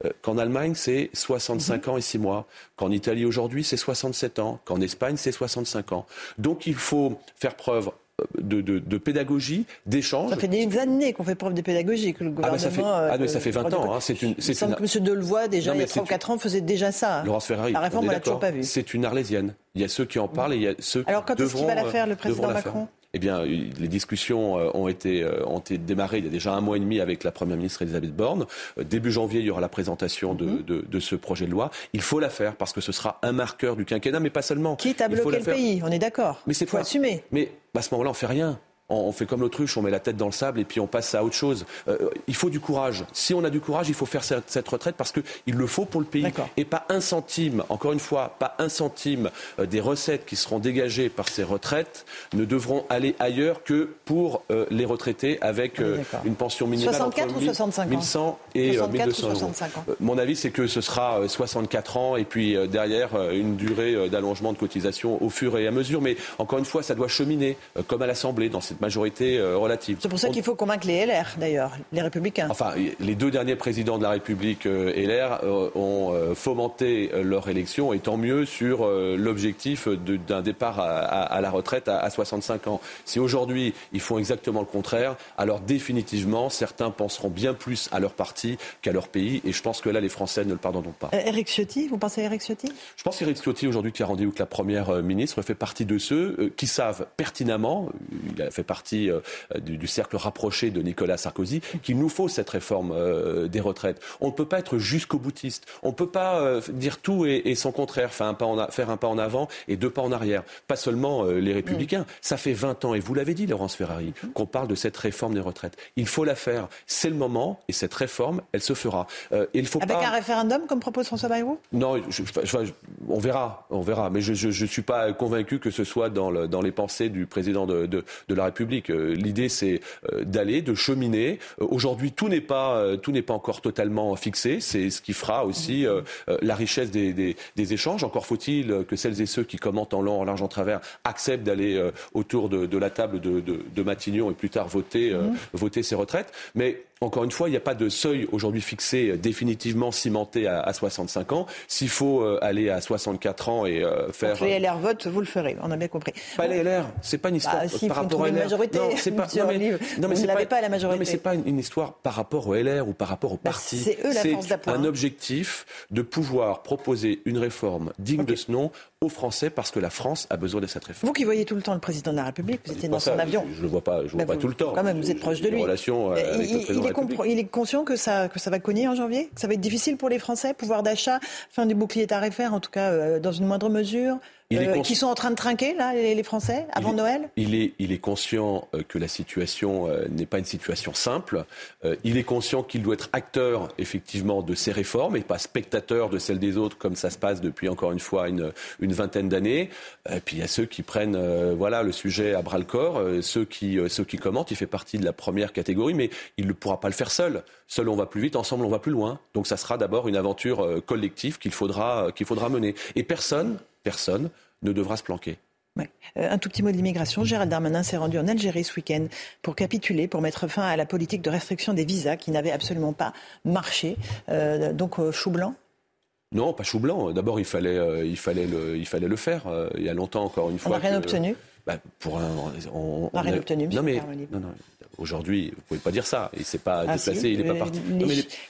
euh, qu'en Allemagne, c'est 65 ans et 6 mois, qu'en Italie aujourd'hui, c'est 67 ans, qu'en Espagne, c'est 65 ans. Donc il faut faire preuve euh, de, de- de pédagogie, d'échange. Ça fait des années qu'on fait preuve de pédagogie, que le Ah, bah, ça fait, euh, ah, mais ça fait 20 que- ans. hein. C'est une, Il semble une- que M. Delevoye, déjà, Non, il y a 3 ou c'est 4 ans, faisait déjà ça. Laurence Ferrari, La réforme, on l'a toujours pas vue. C'est une arlésienne. Il y a ceux qui en parlent et il y a ceux Alors, quand qui est-ce qu'il va la faire, le euh, président. Macron? Eh bien, les discussions euh, ont été, euh, ont été démarrées il y a déjà un mois et demi avec la Première ministre Elisabeth Borne. Euh, Début janvier, il y aura la présentation de, Mhm. de- de ce projet de loi. Il faut la faire parce que ce sera un marqueur du quinquennat, mais pas seulement. Quitte à bloquer le faire. pays, on est d'accord. Mais c'est faut assumer. Mais à ce moment-là, on fait rien. On, fait comme l'autruche, on met la tête dans le sable et puis on passe à autre chose. Euh, il faut du courage. Si on a du courage, il faut faire cette, cette retraite parce qu'il le faut pour le pays. Et pas un centime, encore une fois, pas un centime euh, des recettes qui seront dégagées par ces retraites ne devront aller ailleurs que pour euh, les retraités avec euh, d'accord. une pension minimale 64 entre ou 1000 65 ans 1100 et euh, 64 ou 1200 euros. 65 ans. Euh, Mon avis, c'est que ce sera euh, 64 ans et puis euh, derrière euh, une durée euh, d'allongement de cotisation au fur et à mesure. Mais encore une fois, ça doit cheminer, euh, comme à l'Assemblée, dans cette majorité euh, relative. C'est pour ça qu'il faut convaincre les LR, d'ailleurs, les Républicains. Enfin, les deux derniers présidents de la République euh, LR euh, ont fomenté leur élection, et tant mieux sur l'objectif d'un départ à, à- à la retraite à, à 65 ans. Si aujourd'hui ils font exactement le contraire, alors définitivement certains penseront bien plus à leur parti qu'à leur pays, et je pense que là les Français ne le pardonneront pas. Eric Ciotti, vous pensez à Eric Ciotti? Je pense qu'Éric Ciotti, aujourd'hui, qui a rendez-vous avec la Première ministre, fait partie de ceux qui savent pertinemment, il a fait partie euh, du, du cercle rapproché de Nicolas Sarkozy, qu'il nous faut cette réforme euh, des retraites. On ne peut pas être jusqu'au boutiste. On ne peut pas euh, dire tout et, et son contraire, faire un, pas en a- faire un pas en avant et deux pas en arrière. Pas seulement les républicains. Ça fait 20 ans, et vous l'avez dit, Laurence Ferrari, qu'on parle de cette réforme des retraites. Il faut la faire. C'est le moment, et cette réforme, elle se fera. Euh, il faut Avec pas... un référendum, comme propose François Bayrou? Non, je- je- je- on verra, on verra. Mais je ne suis pas convaincu que ce soit dans, le- dans les pensées du président de, de- de la République. Euh, L'idée, c'est euh, d'aller, de cheminer. Euh, Aujourd'hui, tout n'est pas, tout n'est pas encore totalement fixé. C'est ce qui fera aussi euh, la richesse des, des- des échanges. Encore faut-il que celles et ceux qui commentent en long, en large, en travers acceptent d'aller euh, autour de, de la table de, de- de Matignon et plus tard voter, euh, Mhm. voter ces retraites. Mais encore une fois, il n'y a pas de seuil aujourd'hui fixé, euh, définitivement cimenté à, à 65 ans. S'il faut euh, aller à 64 ans et euh, faire... Donc les LR votent, vous le ferez, on a bien compris. Pas les LR, c'est pas une histoire Bah, si, par rapport à LR. majorité, Non, c'est pas. Non mais, non, mais Vous pas, pas la majorité. Non mais c'est pas une, une histoire par rapport au LR ou par rapport au parti. c'est eux la force d'appoint. un objectif de pouvoir proposer une réforme digne de ce nom aux Français parce que la France a besoin de cette réforme. Vous qui voyez tout le temps le président de la République, vous étiez dans son ça, avion. Je, je le vois pas, je Bah, vois pas vous- tout le temps. Quand même, vous êtes proche de lui. euh, avec il, le président il de est la République. compre- il est conscient que ça, que ça va cogner en janvier Que ça va être difficile pour les Français Pouvoir d'achat, fin du bouclier tarifaire, en tout cas euh, dans une moindre mesure euh, qui sont en train de trinquer, là, les, Français, avant Noël il est, il est conscient euh, que la situation euh, n'est pas une situation simple. il est conscient qu'il doit être acteur, effectivement, de ces réformes et pas spectateur de celles des autres, comme ça se passe depuis, encore une fois, une, une vingtaine d'années. Puis il y a ceux qui prennent voilà, le sujet à bras-le-corps, ceux, qui, ceux qui commentent. Il fait partie de la première catégorie, mais il ne pourra pas le faire seul. Seul, on va plus vite, ensemble, on va plus loin. Donc ça sera d'abord une aventure collective qu'il faudra, qu'il faudra mener. Et personne, personne ne devra se planquer. Euh, un tout petit mot de l'immigration. Gérald Darmanin s'est rendu en Algérie ce week-end pour capituler, pour mettre fin à la politique de restriction des visas qui n'avait absolument pas marché. Euh, donc, euh, chou blanc? Non, pas chou blanc. D'abord, il fallait, il, fallait le, il fallait le faire. il y a longtemps, encore une fois. On n'a rien obtenu? Bah, pour un, on n'a rien obtenu, non, mais, non, non, Aujourd'hui, vous ne pouvez pas dire ça. Il ne s'est pas ah, déplacé, il n'est pas parti.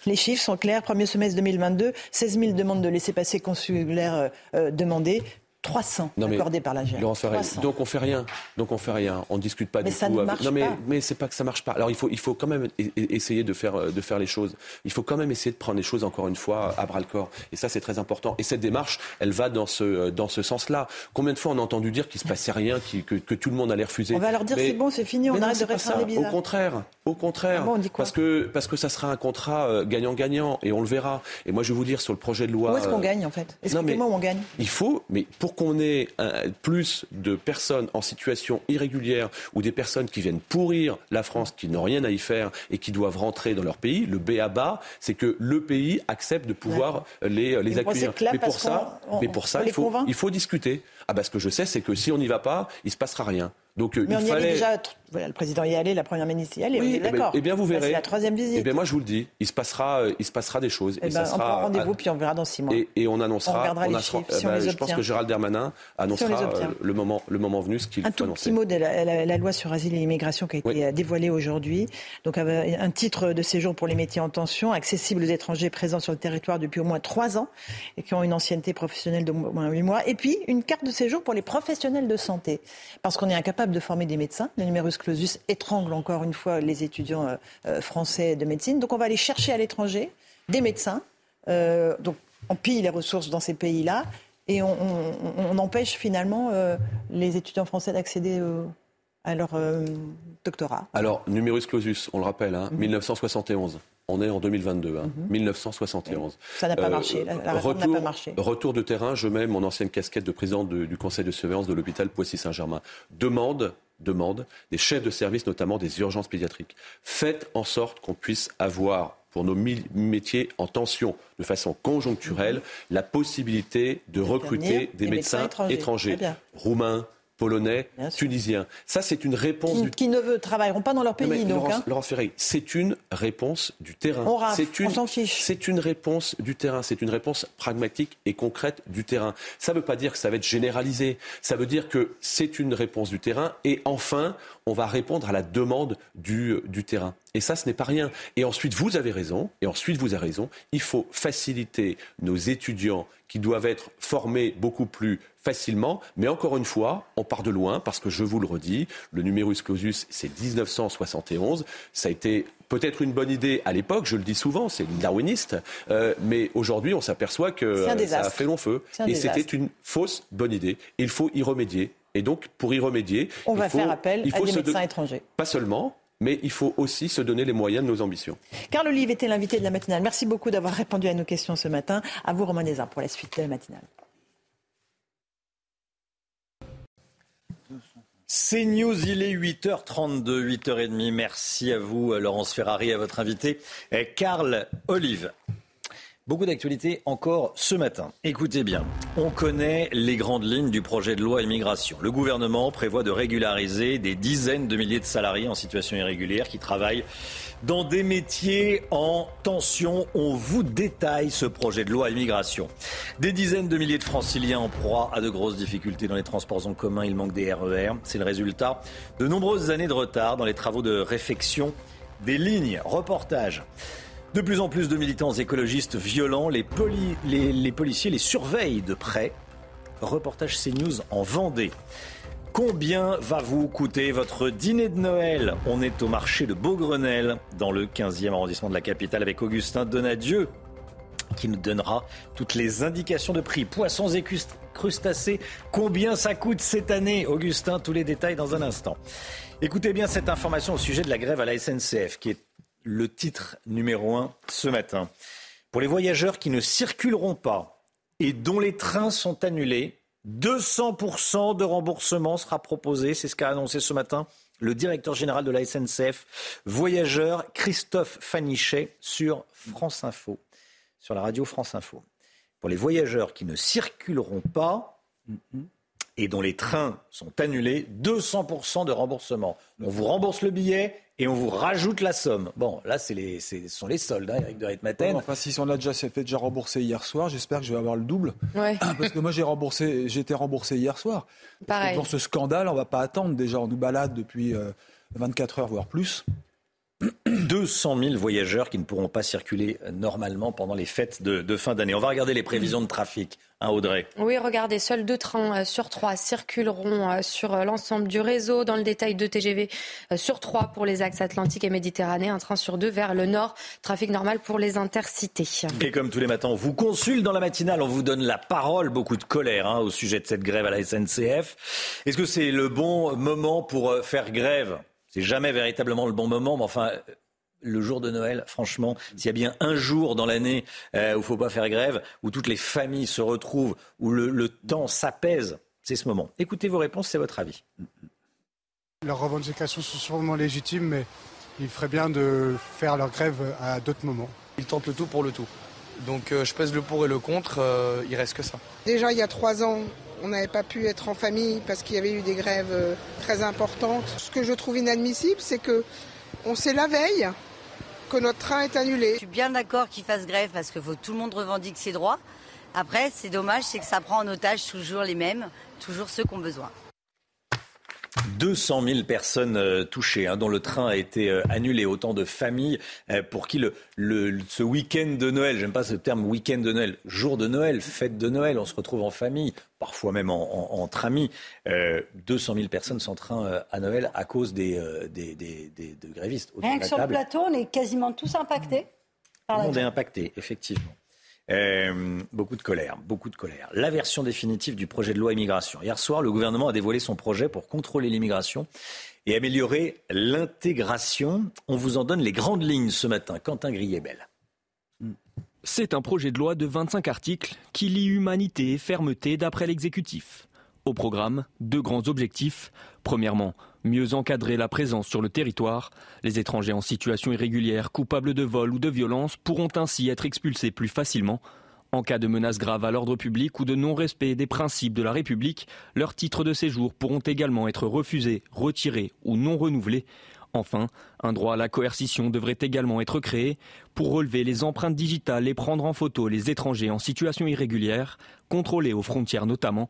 Les, chiffres sont clairs. Premier semestre 2022, 16 000 demandes de laissez-passer consulaires demandées. 300 accordés par la Donc on fait rien. Donc on fait rien. On discute pas mais du ça tout. Ne marche non mais mais c'est pas que ça marche pas. Alors il faut il faut quand même essayer de faire de faire les choses. Il faut quand même essayer de prendre les choses encore une fois à bras le corps. Et ça c'est très important. Et cette démarche, elle va dans ce dans ce sens-là. Combien de fois on a entendu dire qu'il se passait rien, que, que, tout le monde allait refuser. On va leur dire c'est bon, c'est fini, on arrête de rester des Au contraire, au contraire. Ah parce que parce que ça sera un contrat euh, gagnant-gagnant et on le verra. Et moi je vais vous dire sur le projet de loi. Où est-ce qu'on euh, gagne en fait? Expliquez-moi où on gagne? Il faut, mais pour qu'on ait un, plus de personnes en situation irrégulière ou des personnes qui viennent pourrir la France, qui n'ont rien à y faire et qui doivent rentrer dans leur pays, le B à bas, c'est que le pays accepte de pouvoir les, les accueillir. Mais pour, ça, mais pour ça, il faut, il faut discuter. Ah bah, ce que je sais, c'est que si on n'y va pas, il se passera rien. Donc, euh, on y déjà, le président y allait, la première ministre y allait, oui, eh ben, d'accord. Eh bien, vous verrez. C'est la troisième visite. Eh bien, moi, je vous le dis, il se passera, euh, il se passera des choses. Eh et ben, ça on prend rendez-vous, puis on verra dans six mois. Et, et on annoncera. On regardera les chiffres, si on bah, les Je pense que Gérald Darmanin annoncera euh, le, moment, le moment venu ce qu'il Un tout annoncer. petit mot de la, la, loi sur asile et immigration qui a été dévoilée aujourd'hui. Donc, un titre de séjour pour les métiers en tension, accessible aux étrangers présents sur le territoire depuis au moins trois ans et qui ont une ancienneté professionnelle d'au moins huit mois. Et puis, une carte de séjour pour les professionnels de santé. Parce qu'on est incapable de former des médecins. Le numerus clausus étrangle encore une fois les étudiants euh, euh, français de médecine. Donc on va aller chercher à l'étranger des médecins. Euh, donc on pille les ressources dans ces pays-là et on, empêche finalement les étudiants français d'accéder à leur doctorat. Alors, numerus clausus, on le rappelle, 1971. Hein, mhm. On est en 2022, 1971. Hein. Ça n'a pas marché. La, retour, n'a pas marché. Retour de terrain, je mets mon ancienne casquette de président du conseil de surveillance de l'hôpital Poissy-Saint-Germain. Demande demande des chefs de service, notamment des urgences pédiatriques. Faites en sorte qu'on puisse avoir pour nos métiers en tension de façon conjoncturelle, la possibilité de recruter des, médecins, étrangers, roumains, polonais, tunisiens. Ça, c'est une réponse... Qui, qui, ne travailleront pas dans leur pays, donc. Laurence, hein. C'est une réponse du terrain. C'est une, on fiche. C'est une réponse du terrain. C'est une réponse pragmatique et concrète du terrain. Ça ne veut pas dire que ça va être généralisé. Ça veut dire que c'est une réponse du terrain. Et enfin, on va répondre à la demande du, du terrain. Et ça, ce n'est pas rien. Et ensuite, vous avez raison. Et ensuite, vous avez raison. Il faut faciliter nos étudiants qui doivent être formés beaucoup plus facilement. Mais encore une fois, on part de loin parce que je vous le redis, le numerus clausus, c'est 1971. Ça a été peut-être une bonne idée à l'époque, je le dis souvent, c'est darwiniste, euh, mais aujourd'hui on s'aperçoit que ça a fait long feu. Et c'était une fausse bonne idée. Il faut y remédier. Et donc, pour y remédier, on il va faut, faire appel il à des médecins étrangers. Pas seulement, mais il faut aussi se donner les moyens de nos ambitions. Carl Olive était l'invité de la matinale. Merci beaucoup d'avoir répondu à nos questions ce matin. À vous, Romain pour la suite de la matinale. C'est News, il est 8h32, 8h30. Merci à vous, Laurence Ferrari, à votre invité, Carl Olive. Beaucoup d'actualités encore ce matin. Écoutez bien, on connaît les grandes lignes du projet de loi immigration. Le gouvernement prévoit de régulariser des dizaines de milliers de salariés en situation irrégulière qui travaillent dans des métiers en tension. On vous détaille ce projet de loi immigration. Des dizaines de milliers de franciliens en proie à de grosses difficultés dans les transports en commun. Il manque des RER. E C'est le résultat de nombreuses années de retard dans les travaux de réfection des lignes. Reportage. De plus en plus de militants écologistes violents, les, policiers les surveillent de près. Reportage CNews en Vendée. Combien va vous coûter votre dîner de Noël? On est au marché de Beaugrenelle, dans le 15e arrondissement de la capitale, avec Augustin Donadieu. qui nous donnera toutes les indications de prix. Poissons et crustacés, combien ça coûte cette année? Augustin, tous les détails dans un instant. Écoutez bien cette information au sujet de la grève à la SNCF, qui est le titre numéro un ce matin. Pour les voyageurs qui ne circuleront pas et dont les trains sont annulés, 200% de remboursement sera proposé. C'est ce qu'a annoncé ce matin le directeur général de la SNCF, voyageur Christophe Fanichet sur France Info, sur la radio France Info. Pour les voyageurs qui ne circuleront pas et dont les trains sont annulés, 200% de remboursement. On vous rembourse le billet et on vous rajoute la somme. Bon, là, c'est les, ce sont les soldes, hein, Eric de Ritmaten. enfin, si on a déjà fait déjà remboursé hier soir, j'espère que je vais avoir le double. Ouais. Parce que moi, j'ai remboursé, j'ai été remboursé hier soir. Pareil. Pour ce scandale, on va pas attendre. Déjà, on nous balade depuis 24 euh, heures, voire plus. 200 000 voyageurs qui ne pourront pas circuler normalement pendant les fêtes de, fin d'année. On va regarder les prévisions de trafic, hein, Audrey. Oui, regardez, seuls deux trains euh, sur trois circuleront euh, sur euh, l'ensemble du réseau. Dans le détail, deux TGV sur trois pour les axes atlantiques et méditerranéens, un train sur deux vers le nord. Trafic normal pour les intercités. Et comme tous les matins, on vous consulte dans la matinale, on vous donne la parole, beaucoup de colère hein, au sujet de cette grève à la SNCF. Est-ce que c'est le bon moment pour faire grève? C'est jamais véritablement le bon moment, mais enfin, le jour de Noël, franchement, s'il y a bien un jour dans l'année euh, où il ne faut pas faire grève, où toutes les familles se retrouvent, où le, temps s'apaise, c'est ce moment. Écoutez vos réponses, c'est votre avis. Leurs revendications sont sûrement légitimes, mais il ferait bien de faire leur grève à d'autres moments. Ils tentent le tout pour le tout. Donc euh, je pèse le pour et le contre, euh, il reste que ça. Déjà il y a trois ans, on n'avait pas pu être en famille parce qu'il y avait eu des grèves euh, très importantes. Ce que je trouve inadmissible, c'est que on sait la veille Je suis bien d'accord qu'ils fassent grève parce que tout le monde revendique ses droits. Après, c'est dommage, c'est que ça prend en otage toujours les mêmes, toujours ceux qui ont besoin. 200 000 personnes euh, touchées, hein, dont le train a été euh, annulé. Autant de familles euh, pour qui le, ce week-end de Noël, j'aime pas ce terme week-end de Noël, jour de Noël, fête de Noël, on se retrouve en famille, parfois même entre amis. 200 000 personnes sans train à Noël à cause des, des, des, de grévistes. Rien que sur le plateau, on est quasiment tous impactés. Tout le monde est impacté, effectivement. Euh, beaucoup de colère, beaucoup de colère. La version définitive du projet de loi immigration. Hier soir, le gouvernement a dévoilé son projet pour contrôler l'immigration et améliorer l'intégration. On vous en donne les grandes lignes ce matin. Quentin Griebel. C'est un projet de loi de 25 articles qui lie humanité et fermeté d'après l'exécutif. Au programme, deux grands objectifs. Premièrement, mieux encadrer la présence sur le territoire. Les étrangers en situation irrégulière, coupables de vol ou de violence, pourront ainsi être expulsés plus facilement. En cas de menace grave à l'ordre public ou de non-respect des principes de la République, leurs titres de séjour pourront également être refusés, retirés ou non renouvelés. Enfin, un droit à la coercition devrait également être créé pour relever les empreintes digitales et prendre en photo les étrangers en situation irrégulière, contrôlés aux frontières notamment.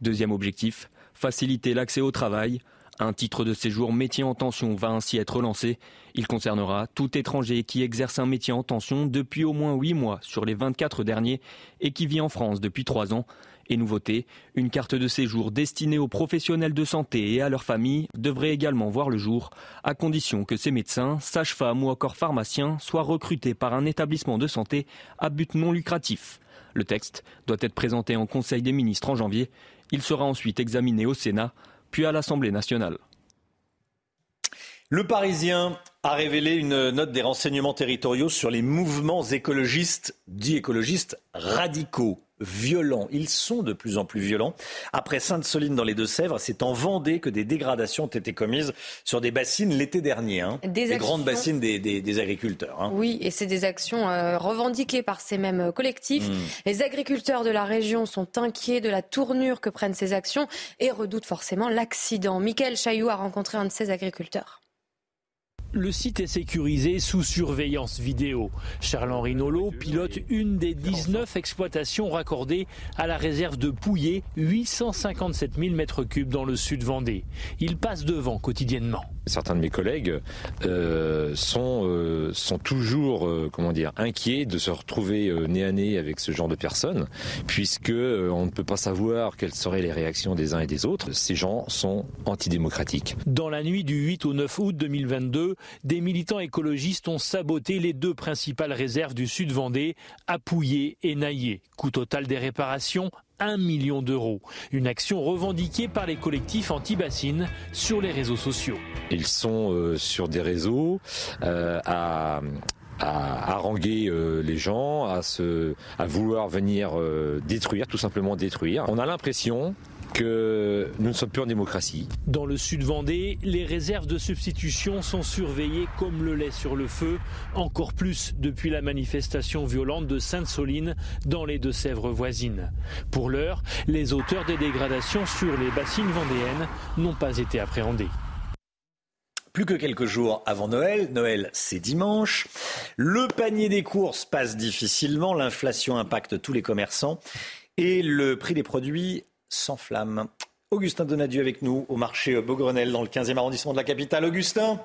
Deuxième objectif, faciliter l'accès au travail. Un titre de séjour métier en tension va ainsi être lancé. Il concernera tout étranger qui exerce un métier en tension depuis au moins 8 mois sur les 24 derniers et qui vit en France depuis 3 ans. Et nouveauté, une carte de séjour destinée aux professionnels de santé et à leurs familles devrait également voir le jour, à condition que ces médecins, sages-femmes ou encore pharmaciens soient recrutés par un établissement de santé à but non lucratif. Le texte doit être présenté en Conseil des ministres en janvier il sera ensuite examiné au Sénat, puis à l'Assemblée nationale. Le Parisien a révélé une note des renseignements territoriaux sur les mouvements écologistes, dits écologistes radicaux violents. Ils sont de plus en plus violents. Après Sainte-Soline dans les Deux-Sèvres, c'est en Vendée que des dégradations ont été commises sur des bassines l'été dernier. Hein. Des, grandes bassines des, agriculteurs. Hein. Oui, et c'est des actions euh, revendiquées par ces mêmes collectifs. Hmm. Les agriculteurs de la région sont inquiets de la tournure que prennent ces actions et redoutent forcément l'accident. Michael Chaillou a rencontré un de ces agriculteurs. Le site est sécurisé sous surveillance vidéo. Charles-Henri Nolot pilote une des 19 exploitations raccordées à la réserve de Pouillet, 857 000 m3 dans le sud Vendée. Il passe devant quotidiennement. Certains de mes collègues euh, sont, euh, sont toujours euh, comment dire, inquiets de se retrouver nez à nez avec ce genre de personnes, puisque on ne peut pas savoir quelles seraient les réactions des uns et des autres. Ces gens sont antidémocratiques. Dans la nuit du 8 au 9 août 2022, des militants écologistes ont saboté les deux principales réserves du sud Vendée, Apouillé et Naillé. Coût total des réparations 1 million d'euros. Une action revendiquée par les collectifs anti-bassines sur les réseaux sociaux. Ils sont euh, sur des réseaux euh, à, à haranguer euh, les gens, à, se, à vouloir venir détruire, tout simplement détruire. On a l'impression que nous ne sommes plus en démocratie. Dans le sud Vendée, les réserves de substitution sont surveillées comme le lait sur le feu, encore plus depuis la manifestation violente de Sainte-Soline dans les Deux-Sèvres voisines. Pour l'heure, les auteurs des dégradations sur les bassines vendéennes n'ont pas été appréhendés. Plus que quelques jours avant Noël, Noël c'est dimanche, le panier des courses passe difficilement, l'inflation impacte tous les commerçants et le prix des produits sans flamme. Augustin Donadieu avec nous au marché Beaugrenelle dans le 15e arrondissement de la capitale. Augustin,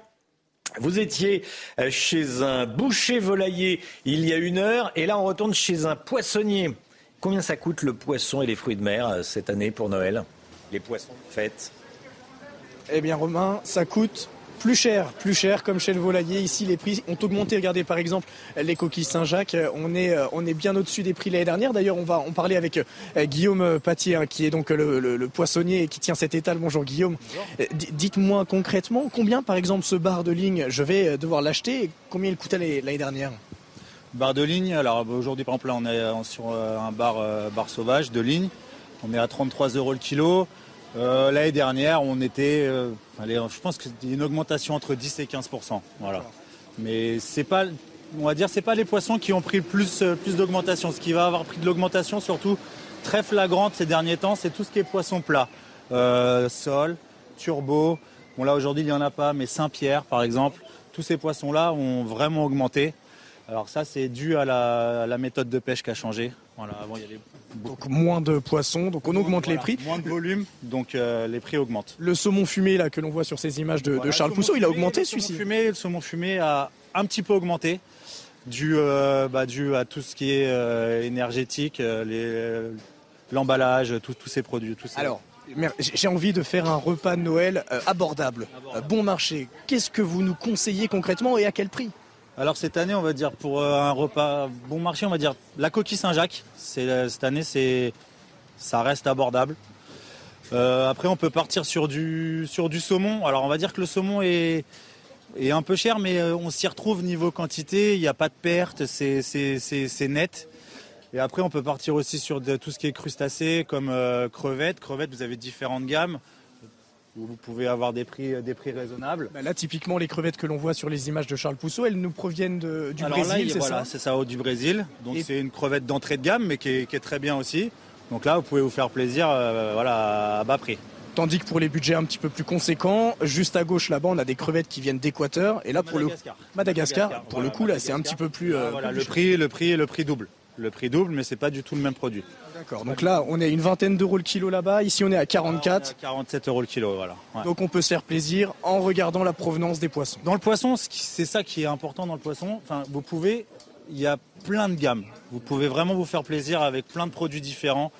vous étiez euh, chez un boucher volailler il y a une heure et là on retourne chez un poissonnier. Combien ça coûte le poisson et les fruits de mer euh, cette année pour Noël? Les poissons faites Eh bien Romain, ça coûte plus cher, plus cher comme chez le volailler. Ici, les prix ont augmenté. Regardez par exemple les coquilles Saint-Jacques. On est, euh, on est bien au-dessus des prix l'année dernière. D'ailleurs, on va en parler avec euh, Guillaume Patier, hein, qui est donc le, poissonnier et qui tient cet étal. Bonjour Guillaume. Euh, dites-moi concrètement, combien par exemple ce bar de ligne, je vais devoir l'acheter Combien il coûtait l'année dernière? Bar de ligne, alors aujourd'hui par exemple là on est sur un bar, bar sauvage de ligne. On est à 33 euros le kilo. Euh, l'année dernière, on était, euh, je pense que c'était une augmentation entre 10 et 15% voilà. Mais c'est pas, on va dire, c'est pas les poissons qui ont pris plus, euh, plus d'augmentation. Ce qui va avoir pris de l'augmentation, surtout très flagrante ces derniers temps, c'est tout ce qui est poisson plat, sol, turbo. Bon là aujourd'hui il n'y en a pas, mais Saint-Pierre par exemple, tous ces poissons-là ont vraiment augmenté. Alors ça c'est dû à la méthode de pêche qui a changé. Voilà, avant, il y avait donc moins de poissons, donc on augmente les prix. Moins de volume, donc euh, les prix augmentent. Le saumon fumé là que l'on voit sur ces images de, Charles Pousseau, il a augmenté celui-ci. Le saumon fumé a un petit peu augmenté, dû, euh, bah, dû à tout ce qui est euh, énergétique, l'emballage, tous ces produits. Tous Alors, j'ai envie de faire un repas de Noël abordable, bon marché. Qu'est-ce que vous nous conseillez concrètement et à quel prix? Alors cette année, on va dire pour euh, un repas bon marché, on va dire la coquille Saint-Jacques. Euh, cette année, c'est ça reste abordable. Euh, après, on peut partir sur du saumon. Alors on va dire que le saumon est un peu cher, mais on s'y retrouve niveau quantité. Il n'y a pas de perte, c'est net. Et après, on peut partir aussi sur tout ce qui est crustacés, comme crevettes. Crevettes, vous avez différentes gammes vous pouvez avoir des prix, des prix raisonnables. Bah là, typiquement, les crevettes que l'on voit sur les images de Charles Pousseau, elles nous proviennent du Brésil, c'est voilà, c'est ça, du Brésil. Donc c'est une crevette d'entrée de gamme, mais qui est, très bien aussi. Donc là, vous pouvez vous faire plaisir euh, voilà, à bas prix. Tandis que pour les budgets un petit peu plus conséquents, juste à gauche là-bas, on a des crevettes qui viennent d'Équateur. Et là, pour Madagascar. le Madagascar, pour le coup, là, c'est un petit peu plus. Euh, voilà, le prix, le prix, le prix double. Le prix double, mais c'est pas du tout le même produit. D'accord. Donc là, on est à une vingtaine d'euros le kilo là-bas. Ici, on est à 44. 47 euros le kilo, voilà. Donc on peut se faire plaisir en regardant la provenance des poissons. Dans le poisson, c'est ça qui est important dans le poisson. Enfin, vous pouvez, il y a plein de gammes. Vous pouvez vraiment vous faire plaisir avec plein de produits différents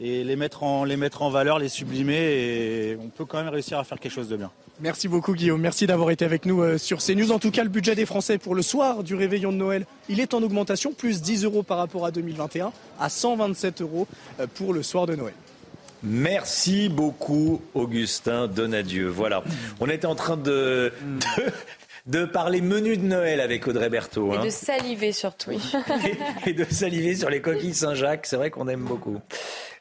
et les mettre en, les mettre en valeur, les sublimer et on peut quand même réussir à faire quelque chose de bien. Merci beaucoup Guillaume, merci d'avoir été avec nous euh, sur CNews. En tout cas, le budget des Français pour le soir du réveillon de Noël, il est en augmentation, plus 10 euros par rapport à 2021, à 127 euros euh, pour le soir de Noël. Merci beaucoup Augustin Donadieu. Voilà, on était en train de, de parler menu de Noël avec Audrey Berthaud. Et hein. de saliver surtout. et, de saliver sur les coquilles Saint-Jacques, c'est vrai qu'on aime beaucoup.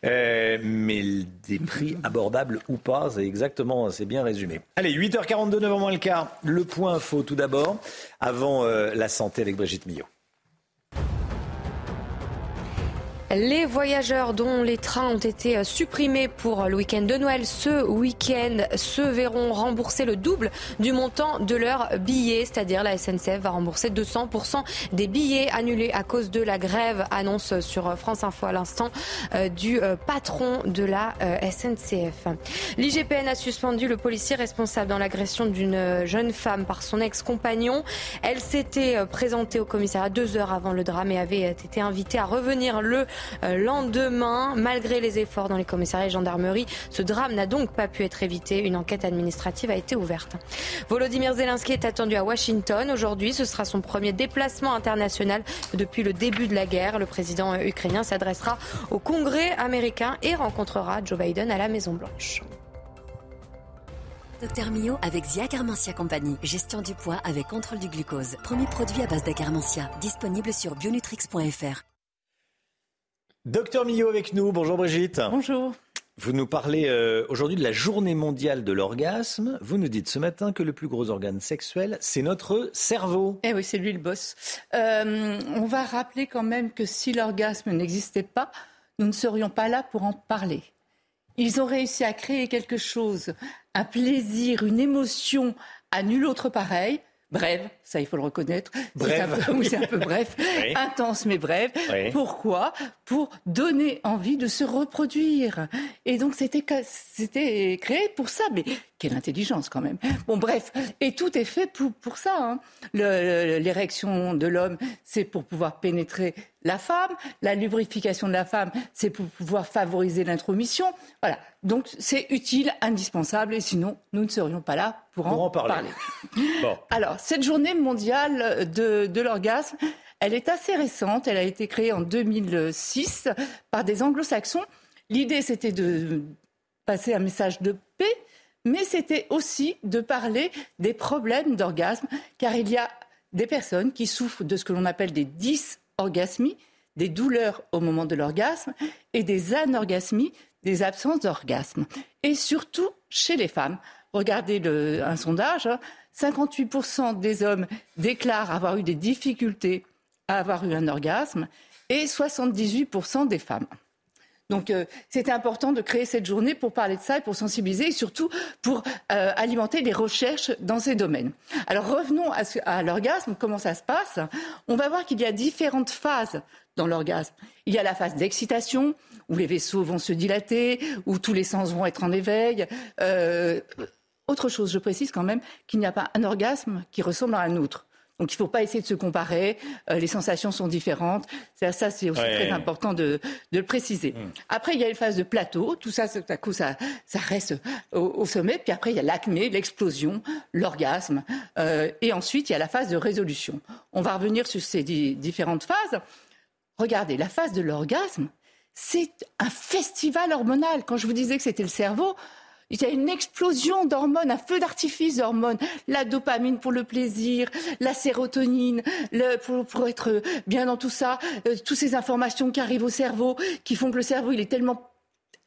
Euh, mais des prix abordables ou pas, c'est exactement, c'est bien résumé. Allez, 8h42, 9h moins le quart, le point info tout d'abord, avant euh, la santé avec Brigitte Millot. Les voyageurs dont les trains ont été euh, supprimés pour le week-end de Noël ce week-end se verront rembourser le double du montant de leur billet, c'est-à-dire la SNCF va rembourser 200% des billets annulés à cause de la grève, annonce sur France Info à l'instant euh, du euh, patron de la SNCF. L'IGPN a suspendu le policier responsable dans l'agression d'une jeune femme par son ex-compagnon. Elle s'était présentée au commissariat deux heures avant le drame et avait été invitée à revenir le euh, lendemain. Malgré les efforts dans les commissariats et gendarmeries, ce drame n'a donc pas pu être évité. Une enquête administrative a été ouverte. Volodymyr Zelensky est attendu à Washington. Aujourd'hui, ce sera son premier déplacement international depuis le début de la guerre. Le président ukrainien s'adressera au Congrès américain et rencontrera Joe Biden à la Maison-Blanche. Docteur Mio avec Zia Carmentia Compagnie. Gestion du poids avec contrôle du glucose. Premier produit à base d'acarmentia. Disponible sur bionutrix.fr. Docteur Millot avec nous. Bonjour Brigitte. Bonjour. Vous nous parlez euh, aujourd'hui de la journée mondiale de l'orgasme. Vous nous dites ce matin que le plus gros organe sexuel, c'est notre cerveau. Eh oui, c'est lui le boss. Euh, on va rappeler quand même que si l'orgasme n'existait pas, nous ne serions pas là pour en parler. Ils ont réussi à créer quelque chose, un plaisir, une émotion à nul autre pareil. Brève, ça il faut le reconnaître. C'est un peu bref. Oui. Intense mais. Oui. Pourquoi? Pour donner envie de se reproduire. Et donc c'était créé pour ça. Mais quelle intelligence quand même. Bon bref, et tout est fait pour, pour ça. hein. L'érection de l'homme, c'est pour pouvoir pénétrer la femme. La lubrification de la femme, c'est pour pouvoir favoriser l'intromission. Voilà. Donc c'est utile, indispensable. Et sinon, nous ne serions pas là pour en, Pour en parler. parler. Bon. Alors, cette journée mondiale de, de l'orgasme, elle est assez récente. Elle a été créée en 2006 par des anglo-saxons. L'idée, c'était de passer un message de paix, mais c'était aussi de parler des problèmes d'orgasme, car il y a des personnes qui souffrent de ce que l'on appelle des dysorgasmies, des douleurs au moment de l'orgasme, et des anorgasmies, des absences d'orgasme. Et surtout chez les femmes. Regardez un sondage, hein, 58% des hommes déclarent avoir eu des difficultés à avoir eu un orgasme et 78% des femmes. Donc euh, c'était important de créer cette journée pour parler de ça et pour sensibiliser et surtout pour euh, alimenter les recherches dans ces domaines. Alors revenons à, l'orgasme, comment ça se passe? On va voir qu'il y a différentes phases dans l'orgasme. Il y a la phase d'excitation, où les vaisseaux vont se dilater, où tous les sens vont être en éveil. Euh, autre chose, je précise quand même qu'il n'y a pas un orgasme qui ressemble à un autre. Donc il ne faut pas essayer de se comparer, euh, les sensations sont différentes. Ça, ça, c'est aussi Ouais. très important de, de le préciser. Après, il y a une phase de plateau, tout ça, tout à coup, ça, ça reste au, au sommet. Puis après, il y a l'acmé, l'explosion, l'orgasme. Euh, et ensuite, il y a la phase de résolution. On va revenir sur ces di- différentes phases. Regardez, la phase de l'orgasme, c'est un festival hormonal. Quand je vous disais que c'était le cerveau, il y a une explosion d'hormones, un feu d'artifice d'hormones. La dopamine pour le plaisir, la sérotonine le- pour, pour être bien dans tout ça, euh, toutes ces informations qui arrivent au cerveau, qui font que le cerveau, il est tellement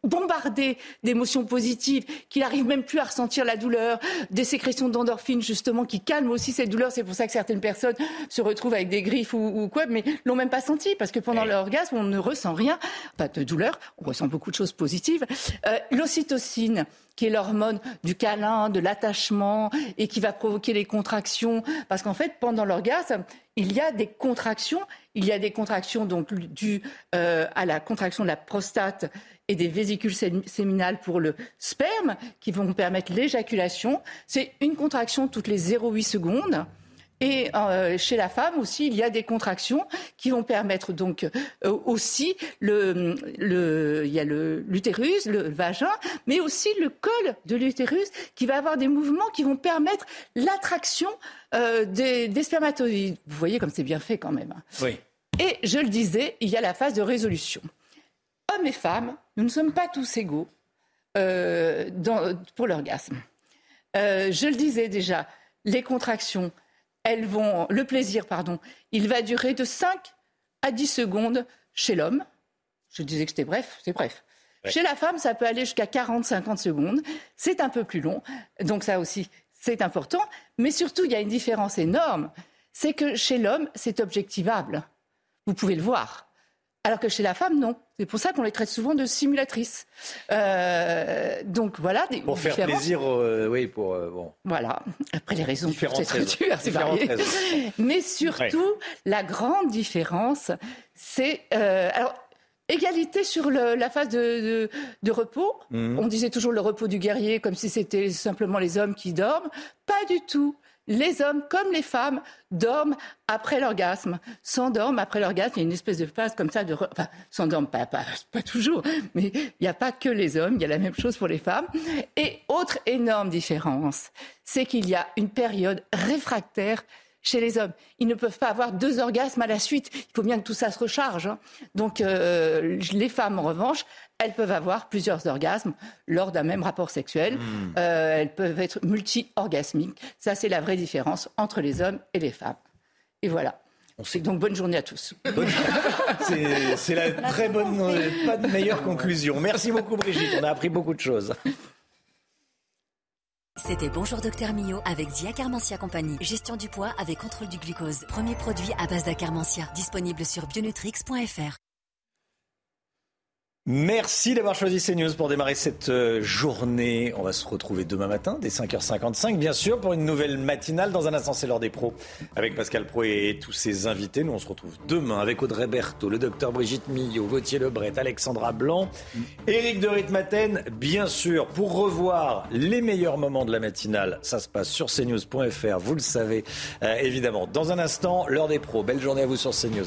bombardé d'émotions positives qu'il n'arrive même plus à ressentir la douleur, des sécrétions d'endorphines justement qui calment aussi cette douleur. C'est pour ça que certaines personnes se retrouvent avec des griffes ou, ou quoi, mais l'ont même pas senti parce que pendant l'orgasme on ne ressent rien, pas de douleur, on ressent beaucoup de choses positives. Euh, L'ocytocine qui est l'hormone du câlin, de l'attachement et qui va provoquer les contractions. Parce qu'en fait, pendant l'orgasme, il y a des contractions. Il y a des contractions donc dues euh, à la contraction de la prostate et des vésicules sé- séminales pour le sperme qui vont permettre l'éjaculation. C'est une contraction toutes les 0,8 secondes. Et euh, chez la femme aussi, il y a des contractions qui vont permettre donc euh, aussi le, le, il y a le- l'utérus, le vagin, mais aussi le col de l'utérus qui va avoir des mouvements qui vont permettre l'attraction euh, des, des spermatozoïdes. Vous voyez comme c'est bien fait quand même. hein. Oui. Et je le disais, il y a la phase de résolution. Hommes et femmes, nous ne sommes pas tous égaux dans- pour l'orgasme. Je le disais déjà, les contractions, elles vont, le plaisir, pardon, il va durer de 5 à 10 secondes chez l'homme. Je disais que c'était bref, c'est bref. Ouais. Chez la femme, ça peut aller jusqu'à 40-50 secondes. C'est un peu plus long. Donc ça aussi, c'est important. Mais surtout, il y a une différence énorme. C'est que chez l'homme, c'est objectivable. Vous pouvez le voir. Alors que chez la femme, non. C'est pour ça qu'on les traite souvent de simulatrices. Euh, donc voilà des Pour faire plaisir, euh, oui, pour euh, bon. Voilà. Après, les raisons et Différentes variées. raisons. Mais surtout, la grande différence, c'est... alors, égalité sur le- la phase de, de- de repos. Mhm. On disait toujours le repos du guerrier comme si c'était simplement les hommes qui dorment. Pas du tout. Les hommes comme les femmes dorment après l'orgasme, s'endorment après l'orgasme. Il y a une espèce de phase comme ça de... Enfin, s'endorment pas, pas, pas toujours, mais il n'y a pas que les hommes, il y a la même chose pour les femmes. Et autre énorme différence, c'est qu'il y a une période réfractaire chez les hommes. Ils ne peuvent pas avoir deux orgasmes à la suite. Il faut bien que tout ça se recharge. hein. Donc euh, les femmes, en revanche, elles peuvent avoir plusieurs orgasmes lors d'un même rapport sexuel. Hmm. Euh, elles peuvent être multi-orgasmiques. Ça, c'est la vraie différence entre les hommes et les femmes. Et voilà. Donc bonne journée à tous. C'est c'est la très bonne, euh, pas de meilleure conclusion. Merci beaucoup Brigitte, on a appris beaucoup de choses. C'était Bonjour Docteur Mio avec Zia Carmentia Compagnie. Gestion du poids avec contrôle du glucose. Premier produit à base d'Acarmentia. Disponible sur bionutrix.fr. Merci d'avoir choisi CNews pour démarrer cette euh, journée. On va se retrouver demain matin dès 5h55, bien sûr, pour une nouvelle matinale. Dans un instant, c'est l'heure des pros avec Pascal Pro et tous ses invités. Nous, on se retrouve demain avec Audrey Berthaud, le docteur Brigitte Millot, Gauthier Lebret, Alexandra Blanc, Éric de Ritmaten, bien sûr, pour revoir les meilleurs moments de la matinale. Ça se passe sur cnews.fr, vous le savez, euh, évidemment. Dans un instant, l'heure des pros. Belle journée à vous sur CNews.